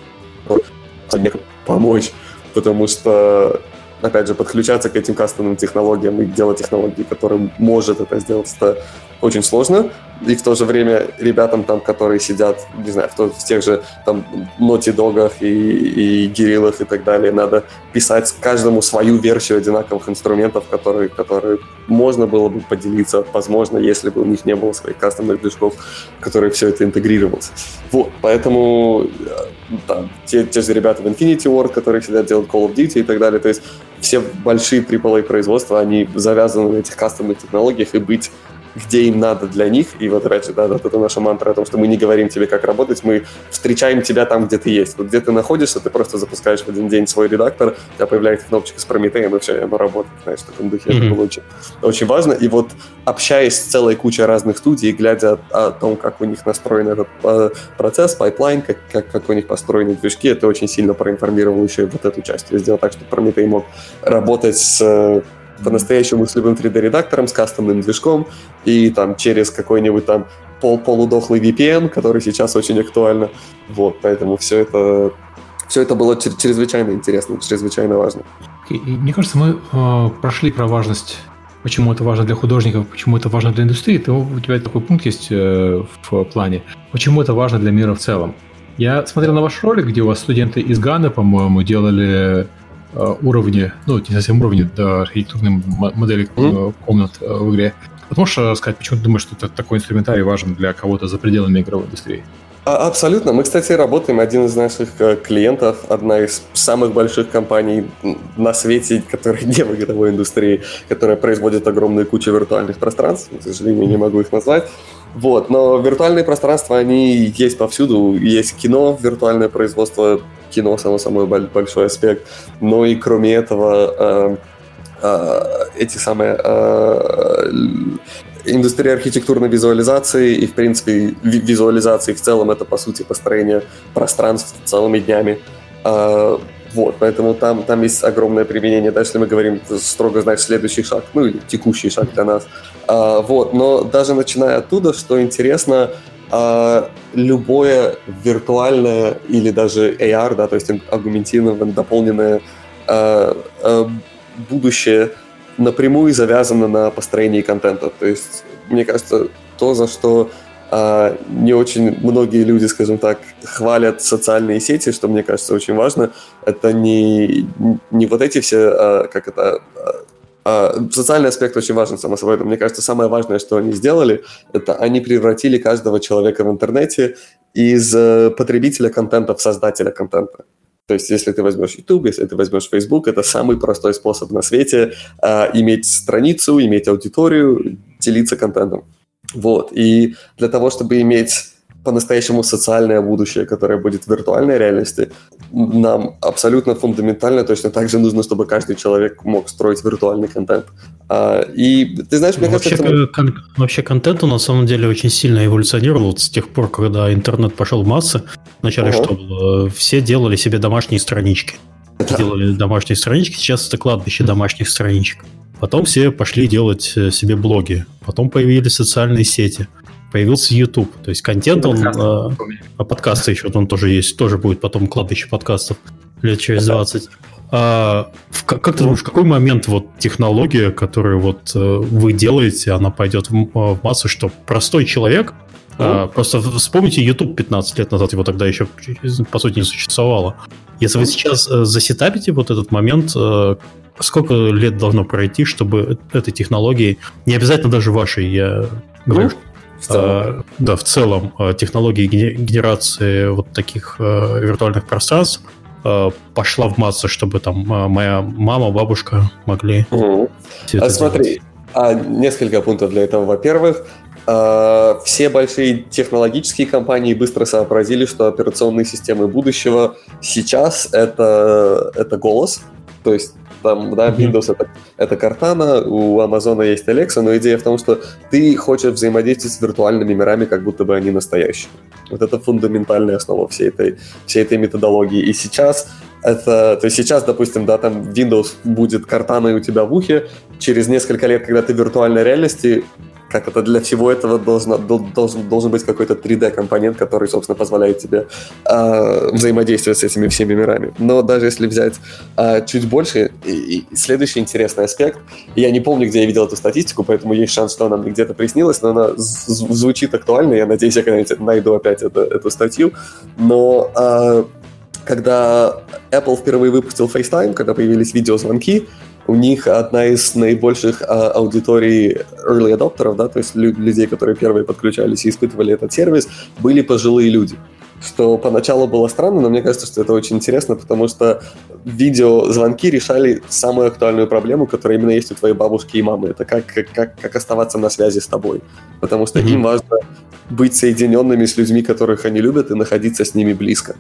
помочь, потому что опять же, подключаться к этим кастомным технологиям и делать технологии, которые может это сделать, это очень сложно, и в то же время ребятам там, которые сидят, не знаю, в, то, в тех же там Naughty Dog'ах и, и Гириллах и так далее, надо писать каждому свою версию одинаковых инструментов, которые, которые можно было бы поделиться, возможно, если бы у них не было своих кастомных движков, которые все это интегрировалось. Вот, поэтому э, там, те, те же ребята в Infinity Ward, которые сидят делают Call of Duty и так далее, то есть все большие AAA производства, они завязаны на этих кастомных технологиях и быть где им надо для них. И вот же, да, вот это наша мантра о том, что мы не говорим тебе, как работать, мы встречаем тебя там, где ты есть. Вот где ты находишься, ты просто запускаешь в один день свой редактор, у тебя появляется кнопочка с Прометеем, и все, и оно работает. Знаешь, в таком духе mm-hmm. это было очень, очень важно. И вот общаясь с целой кучей разных студий, глядя о, том, как у них настроен этот э, процесс, пайплайн, как, как, как у них построены движки, это очень сильно проинформировало еще и вот эту часть. Я сделал так, чтобы Прометей мог работать с по-настоящему с любым 3D-редактором, с кастомным движком, и там через какой-нибудь там пол полудохлый VPN, который сейчас очень актуально. Вот, поэтому все это, все это было чрезвычайно интересно, чрезвычайно важно. Мне кажется, мы э, прошли про важность, почему это важно для художников, почему это важно для индустрии. Ты, у тебя такой пункт есть э, в плане. Почему это важно для мира в целом? Я смотрел на ваш ролик, где у вас студенты из Ганы, по-моему, делали уровни, ну, не совсем уровни, да, архитектурной модели mm-hmm. комнат э, в игре. Вот можешь сказать, почему ты думаешь, что это такой инструментарий важен для кого-то за пределами игровой индустрии? А, абсолютно. Мы, кстати, работаем. Один из наших клиентов, одна из самых больших компаний на свете, которая не в игровой индустрии, которая производит огромную кучу виртуальных пространств. К сожалению, не могу их назвать. Вот, но виртуальные пространства, они есть повсюду. Есть кино, виртуальное производство кино, само собой, большой аспект. Но и кроме этого, э, э, эти самые э, индустрия архитектурной визуализации и, в принципе, визуализации в целом это, по сути, построение пространств целыми днями. Э, вот, поэтому там, там есть огромное применение. Дальше если мы говорим строго, знаешь, следующий шаг, ну или текущий шаг для нас. А, вот, но даже начиная оттуда, что интересно, а, любое виртуальное или даже AR, да, то есть агументированное, дополненное а, а, будущее напрямую завязано на построении контента. То есть, мне кажется, то, за что не очень многие люди, скажем так, хвалят социальные сети, что мне кажется очень важно, это не, не вот эти все, а, как это, а, социальный аспект очень важен, само собой. Мне кажется, самое важное, что они сделали, это они превратили каждого человека в интернете из э, потребителя контента в создателя контента. То есть, если ты возьмешь YouTube, если ты возьмешь Facebook, это самый простой способ на свете э, иметь страницу, иметь аудиторию, делиться контентом. Вот. И для того, чтобы иметь по-настоящему социальное будущее, которое будет в виртуальной реальности, нам абсолютно фундаментально точно так же нужно, чтобы каждый человек мог строить виртуальный контент. А, и ты знаешь, мне вообще, кажется... Это... Кон- вообще контент на самом деле очень сильно эволюционировал с тех пор, когда интернет пошел в массы. Вначале uh-huh. что было? Все делали себе домашние странички. Да. Делали домашние странички, сейчас это кладбище домашних страничек. Потом все пошли делать э, себе блоги. Потом появились социальные сети появился YouTube. То есть контент, он, а, а подкасты еще, он тоже есть, тоже будет потом кладбище подкастов лет через 20. А, в, как, как ты думаешь, в какой момент вот технология, которую вот э, вы делаете, она пойдет в, в массу, что простой человек, а, просто вспомните YouTube 15 лет назад, его тогда еще, по сути, не существовало. Если вы сейчас э, засетапите вот этот момент, сколько лет должно пройти, чтобы этой технологии, не обязательно даже вашей, я говорю, ну, в целом. А, да, в целом а, технологии генерации вот таких а, виртуальных пространств пошла в массу, чтобы там моя мама, бабушка могли. Угу. А смотри, а, несколько пунктов для этого. Во-первых, все большие технологические компании быстро сообразили, что операционные системы будущего сейчас это, это голос. То есть там, да, Windows это, это Cortana, у Amazon есть Alexa, но идея в том, что ты хочешь взаимодействовать с виртуальными мирами, как будто бы они настоящие. Вот это фундаментальная основа всей этой, всей этой методологии. И сейчас это, то есть сейчас, допустим, да, там Windows будет Cortana у тебя в ухе, через несколько лет, когда ты в виртуальной реальности, как это для всего этого должно, должен, должен быть какой-то 3D-компонент, который, собственно, позволяет тебе э, взаимодействовать с этими всеми мирами. Но даже если взять э, чуть больше, и, и следующий интересный аспект, я не помню, где я видел эту статистику, поэтому есть шанс, что она мне где-то приснилась, но она звучит актуально, я надеюсь, я когда-нибудь найду опять это, эту статью, но э, когда Apple впервые выпустил FaceTime, когда появились видеозвонки, у них одна из наибольших а, аудиторий early adopterов, да, то есть лю- людей, которые первые подключались и испытывали этот сервис, были пожилые люди. Что поначалу было странно, но мне кажется, что это очень интересно, потому что видеозвонки решали самую актуальную проблему, которая именно есть у твоей бабушки и мамы. Это как, как, как оставаться на связи с тобой. Потому что mm-hmm. им важно быть соединенными с людьми, которых они любят, и находиться с ними близко.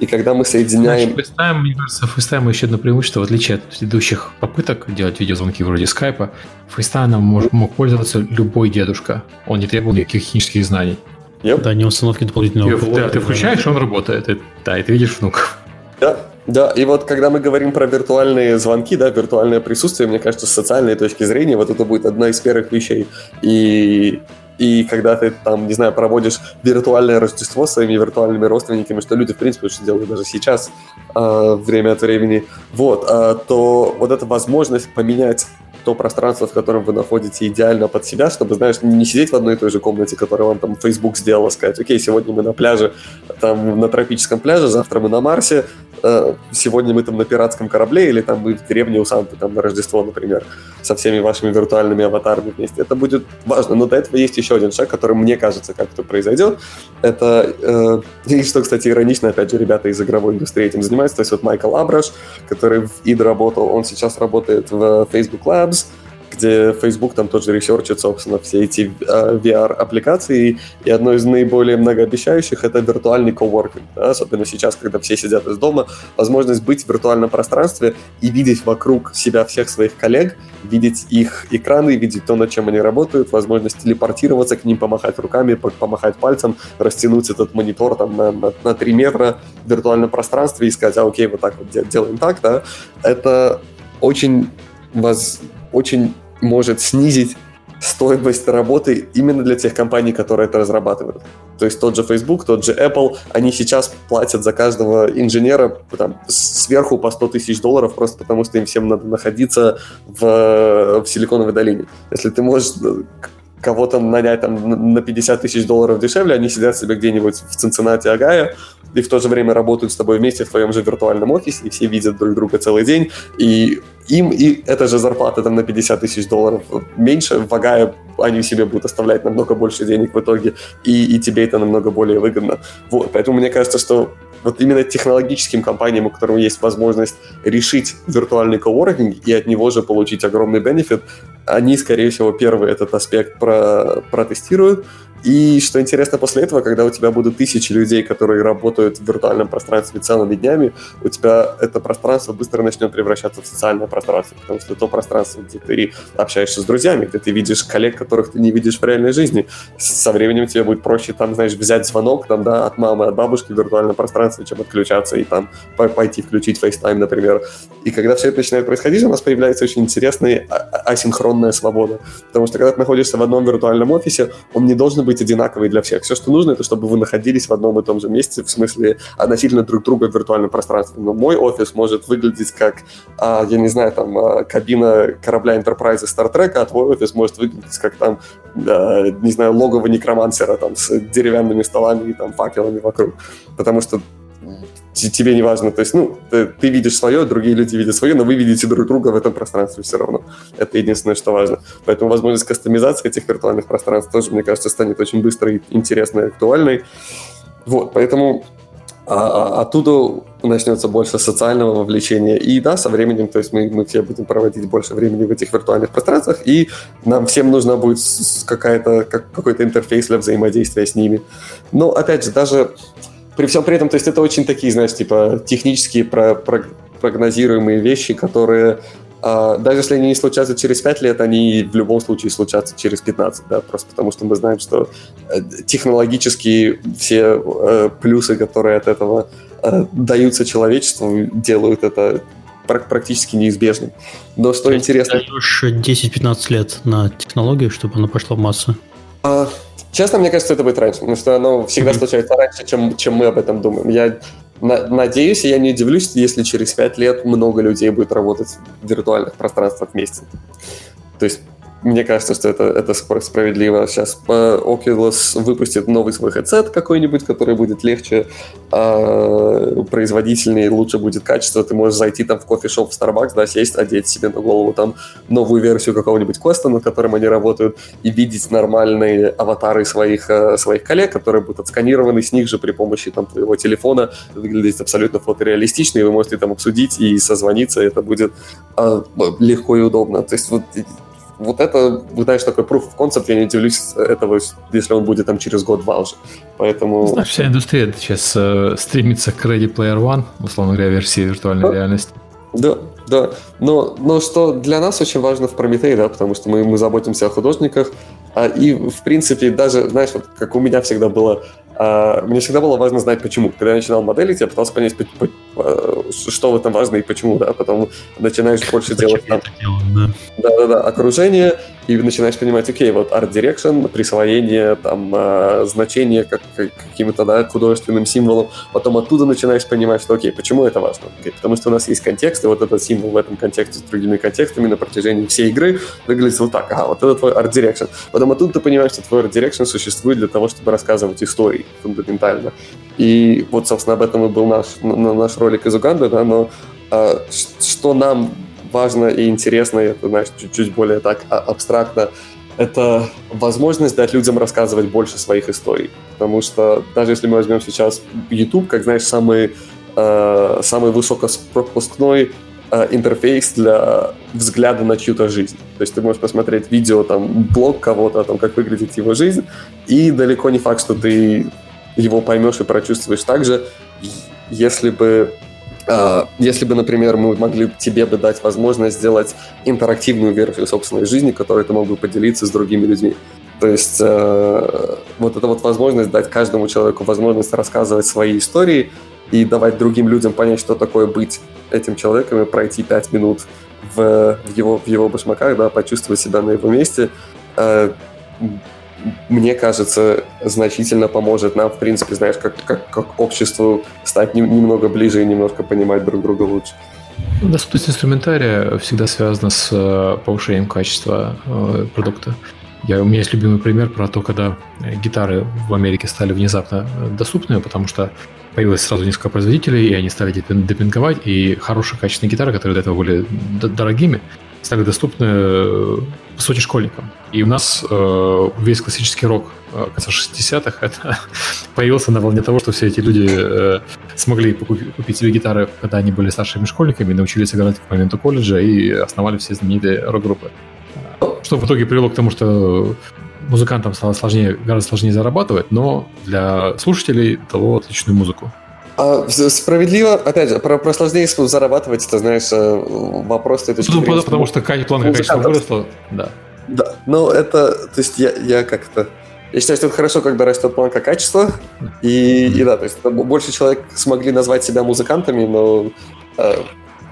И когда мы соединяем... Значит, FaceTime, мне кажется, FaceTime еще одно преимущество, в отличие от предыдущих попыток делать видеозвонки вроде скайпа, FaceTime мог, мог пользоваться любой дедушка. Он не требовал никаких технических знаний. Yep. Да, не установки дополнительного ты, да, ты включаешь, он работает. И, да, и ты видишь внуков. Да, да, и вот когда мы говорим про виртуальные звонки, да, виртуальное присутствие, мне кажется, с социальной точки зрения вот это будет одна из первых вещей. И и когда ты там, не знаю, проводишь виртуальное Рождество своими виртуальными родственниками, что люди, в принципе, уже делают даже сейчас, э, время от времени, вот, э, то вот эта возможность поменять то пространство, в котором вы находите, идеально под себя, чтобы, знаешь, не сидеть в одной и той же комнате, которую вам там Facebook сделал, сказать, окей, сегодня мы на пляже, там, на тропическом пляже, завтра мы на Марсе, э, сегодня мы там на пиратском корабле, или там мы в деревне у Санты, там, на Рождество, например, со всеми вашими виртуальными аватарами вместе. Это будет важно, но до этого есть еще один шаг, который, мне кажется, как-то произойдет. Это, э, и что, кстати, иронично, опять же, ребята из игровой индустрии этим занимаются, то есть вот Майкл Абраш, который в id работал, он сейчас работает в Facebook Lab, Labs, где Facebook там тоже research'ит, собственно, все эти а, VR-аппликации, и одно из наиболее многообещающих — это виртуальный коворкинг, да? особенно сейчас, когда все сидят из дома, возможность быть в виртуальном пространстве и видеть вокруг себя всех своих коллег, видеть их экраны, видеть то, над чем они работают, возможность телепортироваться к ним, помахать руками, помахать пальцем, растянуть этот монитор там на, на, на 3 метра в виртуальном пространстве и сказать, а окей, вот так вот делаем так, да, это очень воз, очень может снизить стоимость работы именно для тех компаний, которые это разрабатывают. То есть тот же Facebook, тот же Apple, они сейчас платят за каждого инженера там, сверху по 100 тысяч долларов, просто потому что им всем надо находиться в, в Силиконовой долине. Если ты можешь кого-то нанять там на 50 тысяч долларов дешевле, они сидят себе где-нибудь в Цинциннати, Огайо, и в то же время работают с тобой вместе в твоем же виртуальном офисе, и все видят друг друга целый день, и им и эта же зарплата там на 50 тысяч долларов меньше, в Огайо они себе будут оставлять намного больше денег в итоге, и, и тебе это намного более выгодно. Вот, поэтому мне кажется, что вот именно технологическим компаниям, у которых есть возможность решить виртуальный коворкинг и от него же получить огромный бенефит, они, скорее всего, первый этот аспект про протестируют, и что интересно после этого, когда у тебя будут тысячи людей, которые работают в виртуальном пространстве целыми днями, у тебя это пространство быстро начнет превращаться в социальное пространство, потому что то пространство, где ты общаешься с друзьями, где ты видишь коллег, которых ты не видишь в реальной жизни, со временем тебе будет проще, там, знаешь, взять звонок там, да, от мамы, от бабушки в виртуальном пространстве, чем отключаться и там пойти включить FaceTime, например. И когда все это начинает происходить, у нас появляется очень интересная а, а, асинхронная свобода. Потому что когда ты находишься в одном виртуальном офисе, он не должен быть быть одинаковой для всех. Все, что нужно, это чтобы вы находились в одном и том же месте, в смысле относительно друг друга в виртуальном пространстве. Но мой офис может выглядеть как, а, я не знаю, там, а, кабина корабля Enterprise Star Trek, а твой офис может выглядеть как там, не знаю, логово некромансера там с деревянными столами и там факелами вокруг. Потому что тебе не важно. То есть, ну, ты, ты видишь свое, другие люди видят свое, но вы видите друг друга в этом пространстве все равно. Это единственное, что важно. Поэтому возможность кастомизации этих виртуальных пространств тоже, мне кажется, станет очень быстрой, интересной, актуальной. Вот, поэтому а, а, оттуда начнется больше социального вовлечения. И да, со временем, то есть мы, мы все будем проводить больше времени в этих виртуальных пространствах, и нам всем нужна будет какая-то, как, какой-то интерфейс для взаимодействия с ними. Но, опять же, даже при всем при этом, то есть это очень такие, знаешь, типа технические про, про, прогнозируемые вещи, которые Uh, даже если они не случатся через 5 лет, они в любом случае случатся через 15, да, просто потому что мы знаем, что э, технологически все uh, плюсы, которые от этого uh, даются человечеству, делают это практически неизбежным. Но что Ты интересно... даешь 10-15 лет на технологию, чтобы она пошла в массу. А, честно, мне кажется, это будет раньше, потому что оно всегда случается раньше, чем, чем мы об этом думаем. Я на, надеюсь, и я не удивлюсь, если через 5 лет много людей будет работать в виртуальных пространствах вместе. То есть мне кажется, что это, это справедливо. Сейчас Oculus выпустит новый свой headset какой-нибудь, который будет легче, э, производительнее, лучше будет качество. Ты можешь зайти там в кофешоп в Starbucks, да, сесть, одеть себе на голову там новую версию какого-нибудь квеста, над которым они работают, и видеть нормальные аватары своих, э, своих коллег, которые будут отсканированы с них же при помощи там твоего телефона. Выглядеть абсолютно фотореалистично, и вы можете там обсудить и созвониться, и это будет э, легко и удобно. То есть вот вот это, знаешь, такой proof of concept, я не удивлюсь этого, если он будет там через год-два уже. Поэтому... Знаешь, вся индустрия сейчас э, стремится к Ready Player One, условно говоря, версии виртуальной да. реальности. Да, да. Но, но что для нас очень важно в Прометее, да, потому что мы, мы заботимся о художниках, а, и, в принципе, даже, знаешь, вот как у меня всегда было мне всегда было важно знать, почему. Когда я начинал моделить, я пытался понять, а, что в этом важно и почему, да, потом начинаешь больше делать там... Да-да-да, окружение, и начинаешь понимать, окей, вот art direction, присвоение, там, э, значение как, каким-то, да, художественным символом, потом оттуда начинаешь понимать, что, окей, почему это важно? Окей, потому что у нас есть контекст, и вот этот символ в этом контексте с другими контекстами на протяжении всей игры выглядит вот так, ага, вот это твой art direction. Потом оттуда ты понимаешь, что твой art direction существует для того, чтобы рассказывать истории фундаментально. И вот, собственно, об этом и был наш, наш ролик из Уганды, да, но э, что нам важно и интересно, это, знаешь, чуть-чуть более так а, абстрактно, это возможность дать людям рассказывать больше своих историй. Потому что даже если мы возьмем сейчас YouTube, как, знаешь, самый, э, самый высокопропускной интерфейс для взгляда на чью-то жизнь. То есть ты можешь посмотреть видео, там, блог кого-то о том, как выглядит его жизнь, и далеко не факт, что ты его поймешь и прочувствуешь так же, если бы а, если бы, например, мы могли тебе бы дать возможность сделать интерактивную версию собственной жизни, которой ты мог бы поделиться с другими людьми. То есть э, вот эта вот возможность дать каждому человеку возможность рассказывать свои истории и давать другим людям понять, что такое быть этим человеком и пройти пять минут в, в, его, в его башмаках, да, почувствовать себя на его месте, э, мне кажется, значительно поможет нам, в принципе, знаешь, как, как, как обществу стать не, немного ближе и немножко понимать друг друга лучше. Доступность инструментария всегда связана с э, повышением качества э, продукта. Я, у меня есть любимый пример про то, когда гитары в Америке стали внезапно доступными, потому что появилось сразу несколько производителей, и они стали депинговать, и хорошие качественные гитары, которые до этого были дорогими, стали доступны, э, по сути, школьникам. И у нас э, весь классический рок э, конца 60-х это появился на волне того, что все эти люди э, смогли купить, купить себе гитары, когда они были старшими школьниками, научились играть к моменту колледжа и основали все знаменитые рок-группы. Что в итоге привело к тому, что музыкантам стало сложнее, гораздо сложнее зарабатывать, но для слушателей дало отличную музыку. А, справедливо, опять же, про, про сложнее зарабатывать, это, знаешь, э, вопрос точки ну, зрения. Потому что планка качества выросла, да. Да, но это, то есть я, я как-то... Я считаю, что это хорошо, когда растет планка качества, и, и да, то есть больше человек смогли назвать себя музыкантами, но э,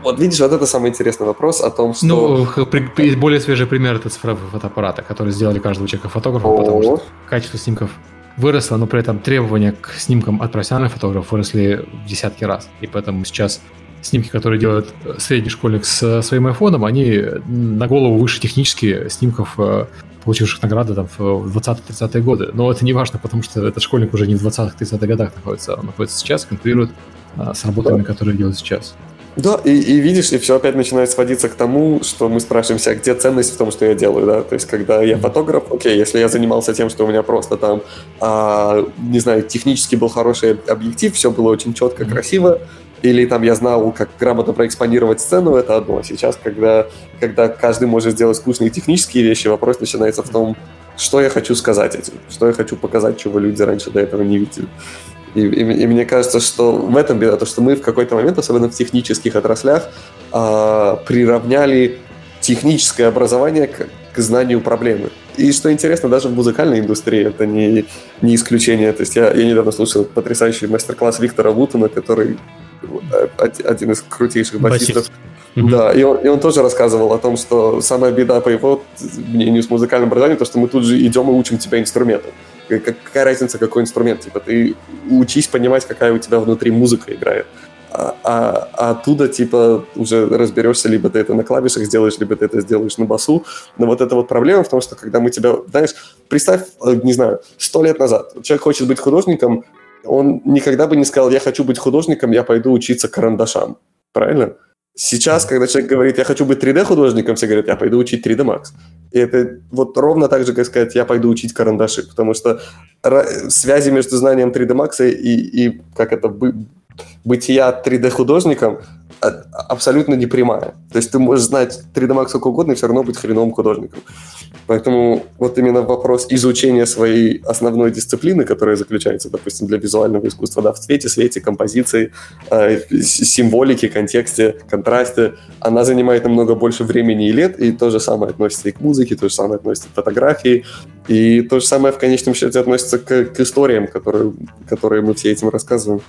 вот видишь, вот это самый интересный вопрос о том, что... Ну, при, более свежий пример это цифровые фотоаппараты, которые сделали каждого человека фотографом, потому что качество снимков выросло, но при этом требования к снимкам от профессиональных фотографов выросли в десятки раз. И поэтому сейчас снимки, которые делает средний школьник с своим айфоном, они на голову выше технически снимков, э, получивших награды там, в 20-30-е годы. Но это не важно, потому что этот школьник уже не в 20-30-х годах находится, он находится сейчас, конкурирует а, с работами, которые делают сейчас. Да, и, и видишь, и все опять начинает сводиться к тому, что мы спрашиваемся, а где ценность в том, что я делаю, да, то есть когда я фотограф, окей, если я занимался тем, что у меня просто там, а, не знаю, технически был хороший объектив, все было очень четко, красиво, или там я знал, как грамотно проэкспонировать сцену, это одно. Сейчас, когда, когда каждый может сделать скучные технические вещи, вопрос начинается в том, что я хочу сказать этим, что я хочу показать, чего люди раньше до этого не видели. И, и, и мне кажется, что в этом беда, то, что мы в какой-то момент, особенно в технических отраслях, э, приравняли техническое образование к, к знанию проблемы. И что интересно, даже в музыкальной индустрии это не, не исключение. То есть я, я недавно слушал потрясающий мастер-класс Виктора Вутона, который э, один из крутейших басистов. Басист Да, и он, и он тоже рассказывал о том, что самая беда, по его мнению, с музыкальным образованием, то, что мы тут же идем и учим тебя инструментам. Какая разница, какой инструмент? Типа, ты учись понимать, какая у тебя внутри музыка играет. А, а, а оттуда, типа, уже разберешься, либо ты это на клавишах сделаешь, либо ты это сделаешь на басу. Но вот эта вот проблема в том, что когда мы тебя, знаешь, представь, э, не знаю, сто лет назад человек хочет быть художником, он никогда бы не сказал, я хочу быть художником, я пойду учиться карандашам. Правильно? Сейчас, когда человек говорит, я хочу быть 3D-художником, все говорят, я пойду учить 3D Max. И это вот ровно так же, как сказать, я пойду учить карандаши, потому что связи между знанием 3D Max и, и как это, бытия 3D-художником абсолютно непрямая. То есть ты можешь знать 3D Max сколько угодно и все равно быть хреновым художником. Поэтому вот именно вопрос изучения своей основной дисциплины, которая заключается, допустим, для визуального искусства, да, в цвете, свете, композиции, э, символике, контексте, контрасте, она занимает намного больше времени и лет, и то же самое относится и к музыке, то же самое относится к фотографии, и то же самое в конечном счете относится к, к историям, которые, которые мы все этим рассказываем.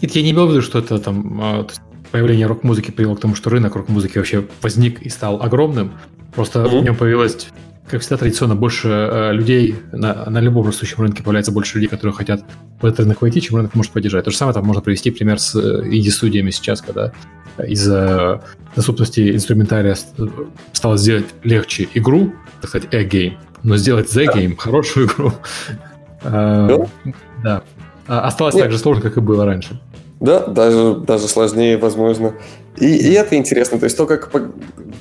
Нет, я не имел в виду, что это там а, появление рок-музыки привело к тому, что рынок рок-музыки вообще возник и стал огромным. Просто mm-hmm. в нем появилось, как всегда, традиционно больше э, людей, на, на любом растущем рынке появляется больше людей, которые хотят в этот рынок войти, чем рынок может поддержать. То же самое там можно привести пример с э, инди-студиями сейчас, когда из-за доступности инструментария стало сделать легче игру, так сказать, a-game, но сделать the game, хорошую игру. Uh, да. А, осталось Нет. так же сложно, как и было раньше. Да, даже, даже сложнее, возможно. И, и это интересно. То есть то, как,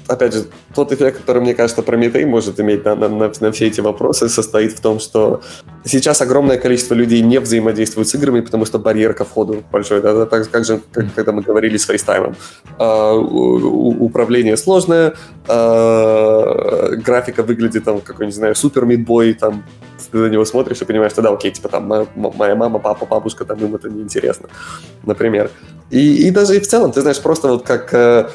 опять же, тот эффект, который, мне кажется, Прометей может иметь на, на, на, на все эти вопросы, состоит в том, что сейчас огромное количество людей не взаимодействуют с играми, потому что барьер ко входу большой. Да? Так как же, как, когда мы говорили с FaceTime'ом. А, у, управление сложное, а, графика выглядит там, какой, не знаю, супер мидбой, там ты на него смотришь и понимаешь, что да, окей, типа там моя, мама, папа, бабушка, там им это неинтересно, например. И, и даже и в целом, ты знаешь, просто вот как э,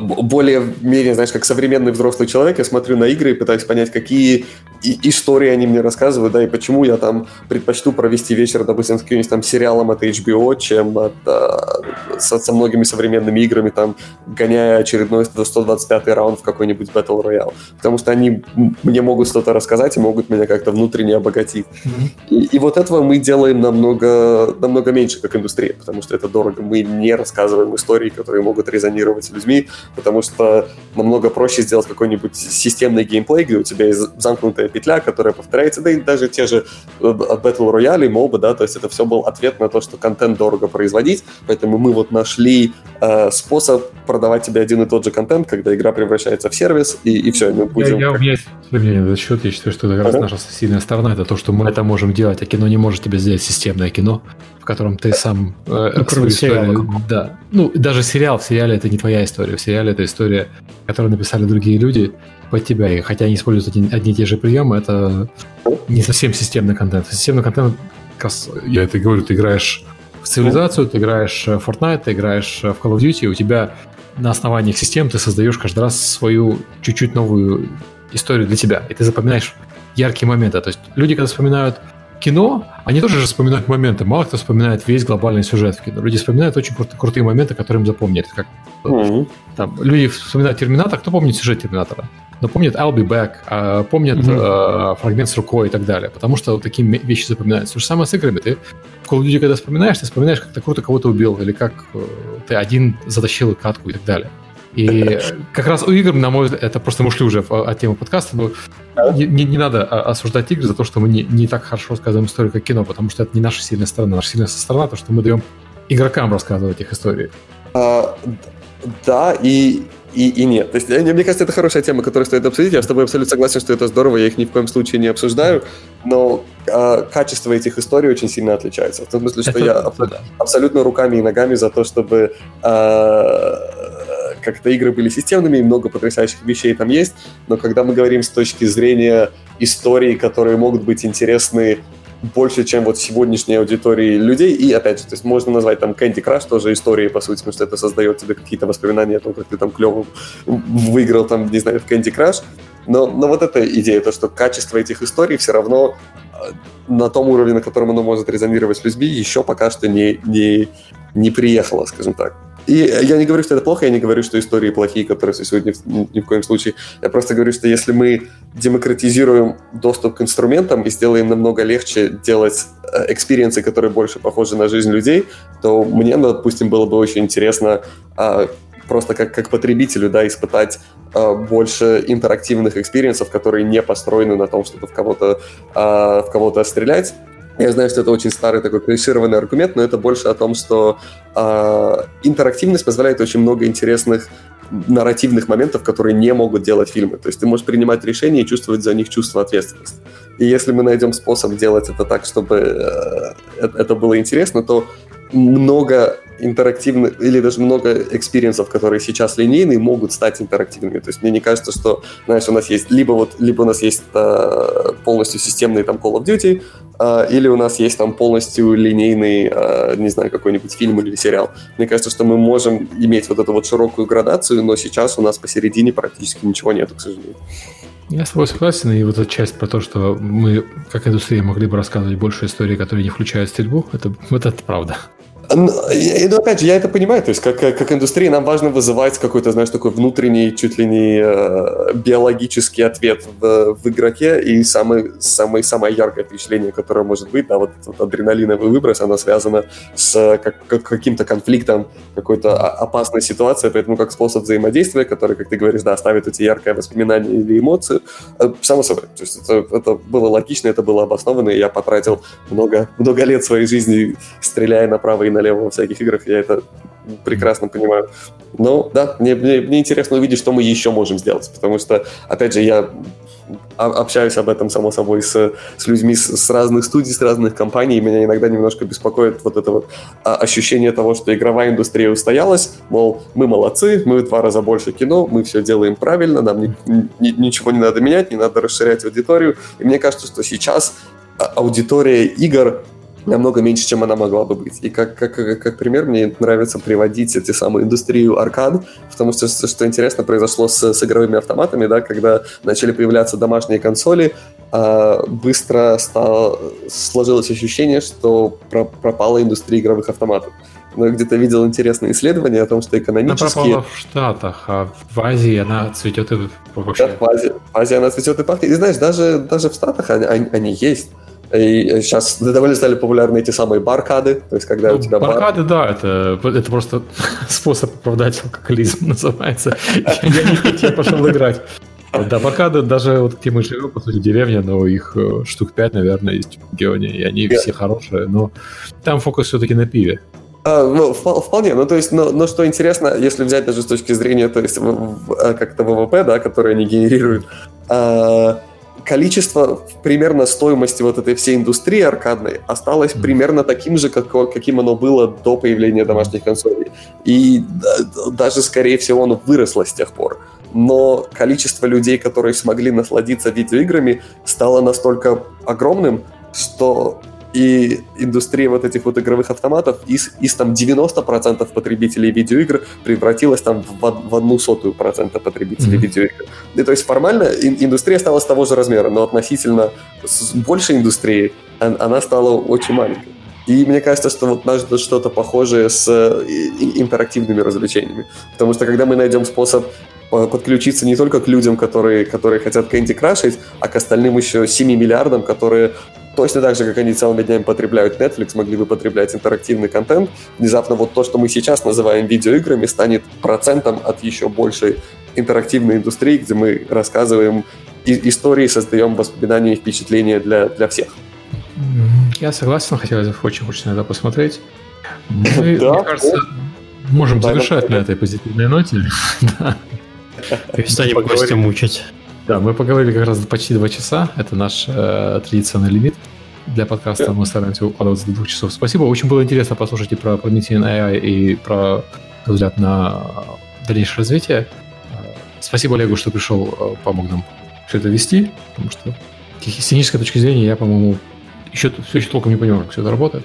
более-менее, знаешь, как современный взрослый человек, я смотрю на игры и пытаюсь понять, какие истории они мне рассказывают, да, и почему я там предпочту провести вечер, допустим, с каким-нибудь там сериалом от HBO, чем от, а, со, со многими современными играми, там, гоняя очередной 125-й раунд в какой-нибудь Battle Royale. Потому что они мне могут что-то рассказать и могут меня как-то внутренне обогатить. Mm-hmm. И, и вот этого мы делаем намного, намного меньше, как индустрия, потому что это дорого. Мы не рассказываем истории, которые могут резонировать с людьми, потому что намного проще сделать какой-нибудь системный геймплей, где у тебя есть замкнутая петля, которая повторяется, да и даже те же э, Battle Royale и MOBA, да, то есть это все был ответ на то, что контент дорого производить, поэтому мы вот нашли э, способ продавать тебе один и тот же контент, когда игра превращается в сервис, и, и все, мы будем... Я, я, у меня есть мнение на этот счет, я считаю, что это как раз наша сильная сторона, это то, что мы это можем делать, а кино не может тебе сделать системное кино, котором ты сам... Э, ну, кроме сериала. Да. Ну, даже сериал, в сериале это не твоя история, в сериале это история, которую написали другие люди, под тебя. И хотя они используют одни, одни и те же приемы, это не совсем системный контент. Системный контент, я это говорю, ты играешь в цивилизацию, ты играешь в Fortnite, ты играешь в Call of Duty, у тебя на основании их систем ты создаешь каждый раз свою чуть-чуть новую историю для тебя. И ты запоминаешь яркие моменты. То есть люди, когда вспоминают кино, они тоже же вспоминают моменты. Мало кто вспоминает весь глобальный сюжет в кино. Люди вспоминают очень крут- крутые моменты, которые им запомнили. Как, mm-hmm. там, люди вспоминают Терминатор. Кто помнит сюжет Терминатора? но помнят I'll be back, а, помнят mm-hmm. э, фрагмент с рукой и так далее, потому что вот такие вещи запоминаются. То же самое с играми. Ты в Call of Duty, когда вспоминаешь, ты вспоминаешь, как ты круто кого-то убил, или как э, ты один затащил катку и так далее. И как раз у игр, на мой взгляд, это просто мы ушли уже от темы подкаста, но не, не, не надо осуждать игры за то, что мы не, не так хорошо рассказываем историю, как кино, потому что это не наша сильная сторона. Наша сильная сторона то, что мы даем игрокам рассказывать их истории. А, да, и и, и нет. То есть, мне, мне кажется, это хорошая тема, которую стоит обсудить. Я с тобой абсолютно согласен, что это здорово, я их ни в коем случае не обсуждаю, но э, качество этих историй очень сильно отличается. В том смысле, что это, я аб- да. абсолютно руками и ногами за то, чтобы э, как-то игры были системными, и много потрясающих вещей там есть, но когда мы говорим с точки зрения историй, которые могут быть интересны больше, чем вот сегодняшней аудитории людей. И опять же, то есть можно назвать там Candy Crush тоже историей, по сути, потому что это создает тебе какие-то воспоминания о том, как ты там клево выиграл там, не знаю, в Candy Crush. Но, но вот эта идея, то, что качество этих историй все равно а, на том уровне, на котором оно может резонировать с людьми, еще пока что не, не, не приехало, скажем так. И я не говорю, что это плохо, я не говорю, что истории плохие, которые существуют ни в, ни в коем случае. Я просто говорю, что если мы демократизируем доступ к инструментам и сделаем намного легче делать э, experience'ы, которые больше похожи на жизнь людей, то мне, допустим, было бы очень интересно а, просто как, как потребителю, да, испытать э, больше интерактивных experience ов, которые не построены на том, чтобы в кого-то, э, в кого-то стрелять. Я знаю, что это очень старый такой клишированный аргумент, но это больше о том, что э, интерактивность позволяет очень много интересных нарративных моментов, которые не могут делать фильмы. То есть ты можешь принимать решения и чувствовать за них чувство ответственности. И если мы найдем способ делать это так, чтобы э, это было интересно, то много интерактивных, или даже много experience ов, которые сейчас линейные, могут стать интерактивными. То есть мне не кажется, что, знаешь, у нас есть либо вот, либо у нас есть э, полностью системный там Call of Duty, э, или у нас есть там полностью линейный, э, не знаю, какой-нибудь фильм или сериал. Мне кажется, что мы можем иметь вот эту вот широкую градацию, но сейчас у нас посередине практически ничего нету, к сожалению. Я с тобой согласен, и вот эта часть про то, что мы, как индустрия, могли бы рассказывать больше историй, которые не включают стрельбу, это, это правда. Ну, ну, опять же, я это понимаю, то есть как, как индустрия нам важно вызывать какой-то, знаешь, такой внутренний, чуть ли не э, биологический ответ в, в игроке, и самый, самый, самое яркое впечатление, которое может быть, да, вот этот адреналиновый выброс, оно связано с как, как, каким-то конфликтом, какой-то опасной ситуацией, поэтому как способ взаимодействия, который, как ты говоришь, да, оставит эти яркое воспоминание или эмоцию, э, само собой, то есть это, это было логично, это было обоснованно, и я потратил много, много лет своей жизни, стреляя направо и налево во всяких играх, я это прекрасно понимаю. Но да, мне, мне, мне интересно увидеть, что мы еще можем сделать, потому что, опять же, я общаюсь об этом, само собой, с, с людьми с, с разных студий, с разных компаний, и меня иногда немножко беспокоит вот это вот а, ощущение того, что игровая индустрия устоялась, мол, мы молодцы, мы в два раза больше кино, мы все делаем правильно, нам ни, ни, ничего не надо менять, не надо расширять аудиторию, и мне кажется, что сейчас а, аудитория игр намного меньше, чем она могла бы быть. И как, как, как, пример мне нравится приводить эти самые индустрию аркад, потому что, что интересно, произошло с, с игровыми автоматами, да, когда начали появляться домашние консоли, а быстро стало, сложилось ощущение, что про, пропала индустрия игровых автоматов. Но где-то видел интересное исследование о том, что экономически... Она пропала в Штатах, а в Азии она цветет и вообще... Да, в Азии, в Азии она цветет и пахнет. И знаешь, даже, даже в Штатах они, они, они есть. И сейчас довольно стали популярны эти самые баркады, то есть когда ну, у тебя баркады, бар... да, это, это просто способ оправдать алкоголизм называется. Я пошел играть. Да, баркады, даже вот где мы живем, по сути, деревня, но их э, штук пять, наверное, есть в регионе, и они все хорошие, но там фокус все-таки на пиве. А, ну, вполне. Ну, то есть, но, но что интересно, если взять даже с точки зрения, то есть, как-то ВВП, да, который они генерируют, а, количество примерно стоимости вот этой всей индустрии аркадной осталось mm. примерно таким же, как, каким оно было до появления домашних консолей. И даже, скорее всего, оно выросло с тех пор. Но количество людей, которые смогли насладиться видеоиграми, стало настолько огромным, что и индустрия вот этих вот игровых автоматов из, из там 90% потребителей видеоигр превратилась там в, в одну сотую процента потребителей mm-hmm. видеоигр. И, то есть формально ин, индустрия стала с того же размера, но относительно с большей индустрии она стала очень маленькой. И мне кажется, что вот нас ждет что-то похожее с интерактивными развлечениями. Потому что когда мы найдем способ подключиться не только к людям, которые, которые хотят Candy крашить, а к остальным еще 7 миллиардам, которые точно так же, как они целыми днями потребляют Netflix, могли бы потреблять интерактивный контент, внезапно вот то, что мы сейчас называем видеоиграми, станет процентом от еще большей интерактивной индустрии, где мы рассказываем и- истории, создаем воспоминания и впечатления для, для всех. Я согласен, хотя очень хочется иногда посмотреть. Мы, да, мне кажется, можем завершать на этой позитивной ноте. Перестанем гостя мучить. Да, мы поговорили как раз почти два часа. Это наш э, традиционный лимит для подкаста. Yeah. Мы стараемся укладываться до двух часов. Спасибо. Очень было интересно послушать и про Promethean AI, и про взгляд на дальнейшее развитие. Э, спасибо Олегу, что пришел, э, помог нам все это вести, потому что с технической точки зрения я, по-моему, еще, все еще толком не понимаю, как все это работает.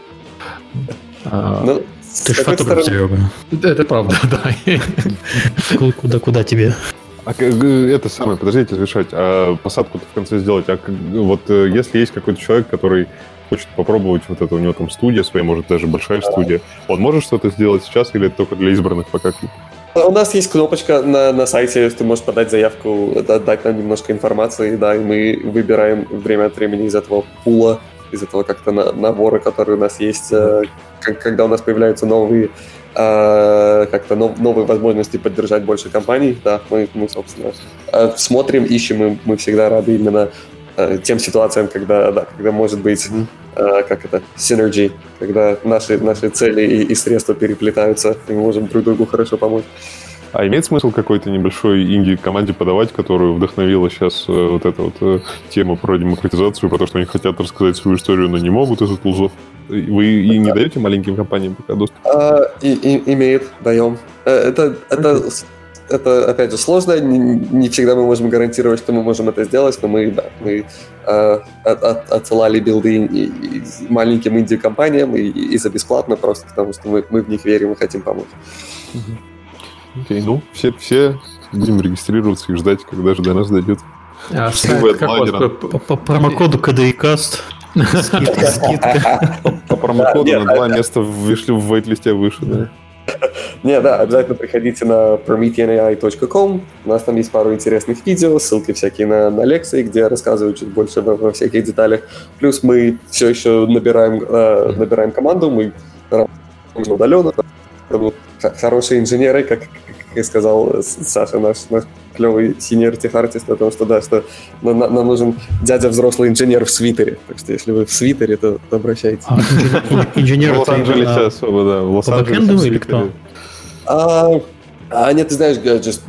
А, ну, ты же фотограф, Серега. Это правда, да. Куда, куда тебе? А это самое, подождите завершать, а посадку в конце сделать. А вот э, если есть какой-то человек, который хочет попробовать вот это, у него там студия своя, может, даже большая студия, он может что-то сделать сейчас или это только для избранных пока клуб? У нас есть кнопочка на, на сайте, ты можешь подать заявку, дать нам немножко информации, да, и мы выбираем время от времени из этого пула, из этого как-то на, набора, который у нас есть, э, когда у нас появляются новые как-то нов, новые возможности поддержать больше компаний, да, мы, мы собственно, э, смотрим, ищем, мы, мы всегда рады именно тем ситуациям, когда, да, когда может быть, как это, synergy, когда наши, наши цели и, и средства переплетаются, и мы можем друг другу хорошо помочь. А имеет смысл какой-то небольшой инди-команде подавать, которую вдохновила сейчас э, вот эта вот э, тема про демократизацию, потому что они хотят рассказать свою историю, но не могут из-за тулзов? Вы и не даете маленьким компаниям пока доступ? А, и, и, имеет, даем. Э, это, это, это, опять же, сложно. Не, не всегда мы можем гарантировать, что мы можем это сделать, но мы, да, мы э, от, от, отсылали билды и, и маленьким инди-компаниям и, и за бесплатно, просто потому что мы, мы в них верим и хотим помочь. Угу. Окей, ну, все, все будем регистрироваться и ждать, когда же до нас дойдет. А сайт По, по промокоду KDICAST скидка, скидка. По промокоду на два места вышли в вейт-листе выше, да. Не, да, обязательно приходите на prometheanai.com. У нас там есть пару интересных видео, ссылки всякие на, на лекции, где я рассказываю чуть больше во, во всяких деталях. Плюс мы все еще набираем, э, набираем команду, мы работаем удаленно, хорошие инженеры, как, как и сказал Саша, наш, наш клевый синер техартист, о том, что да, что нам, нам нужен дядя взрослый инженер в свитере. Так что если вы в свитере, то, то обращайтесь. А, инженер в Лос-Анджелесе особо, да. В Лос-Анджелесе или кто? А, а нет, ты знаешь, just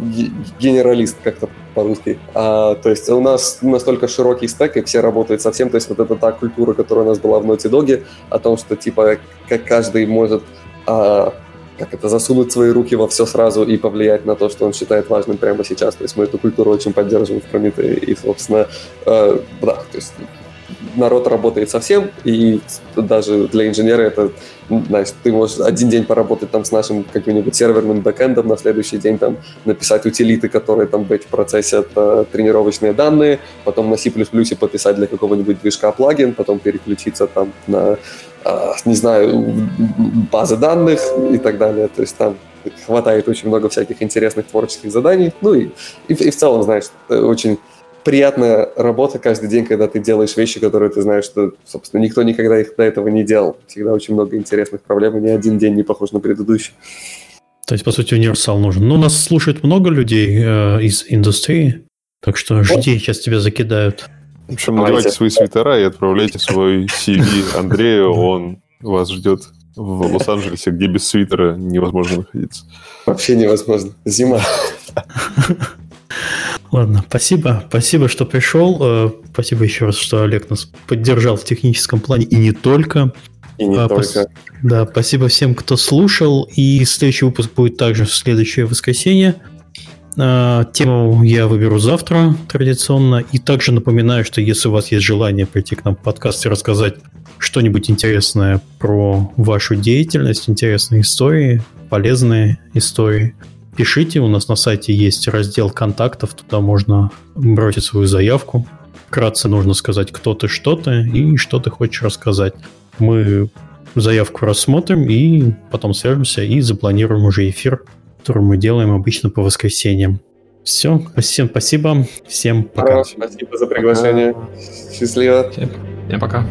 генералист как-то по-русски. А, то есть у нас настолько широкий стек, и все работают совсем. То есть вот это та культура, которая у нас была в Naughty Dog, о том, что типа как каждый может а, как это, засунуть свои руки во все сразу и повлиять на то, что он считает важным прямо сейчас. То есть мы эту культуру очень поддерживаем в Прометее. И, собственно, э, да, то есть народ работает совсем, и даже для инженера это, знаешь, ты можешь один день поработать там с нашим каким-нибудь серверным бэкэндом, на следующий день там написать утилиты, которые там в процессе это тренировочные данные, потом на C++ подписать для какого-нибудь движка плагин, потом переключиться там на, не знаю, базы данных и так далее. То есть там хватает очень много всяких интересных творческих заданий. Ну и, и, и в целом, знаешь, очень приятная работа каждый день, когда ты делаешь вещи, которые ты знаешь, что, собственно, никто никогда их до этого не делал. Всегда очень много интересных проблем, и ни один день не похож на предыдущий. То есть, по сути, универсал нужен. Ну, нас слушает много людей э, из индустрии, так что жди, сейчас тебя закидают. В общем, надевайте свои свитера и отправляйте свой CV Андрею, он вас ждет в Лос-Анджелесе, где без свитера невозможно находиться. Вообще невозможно. Зима. Ладно, спасибо. Спасибо, что пришел. Э, спасибо еще раз, что Олег нас поддержал в техническом плане и не только. И не а, только. Пос... Да, спасибо всем, кто слушал. И следующий выпуск будет также в следующее воскресенье. А, тему я выберу завтра традиционно. И также напоминаю, что если у вас есть желание прийти к нам в подкаст и рассказать что-нибудь интересное про вашу деятельность, интересные истории, полезные истории – Пишите, у нас на сайте есть раздел контактов, туда можно бросить свою заявку. Вкратце нужно сказать, кто ты, что ты и что ты хочешь рассказать. Мы заявку рассмотрим и потом свяжемся и запланируем уже эфир, который мы делаем обычно по воскресеньям. Все, всем спасибо, всем пока. Спасибо за приглашение. Счастливо. Всем, всем пока.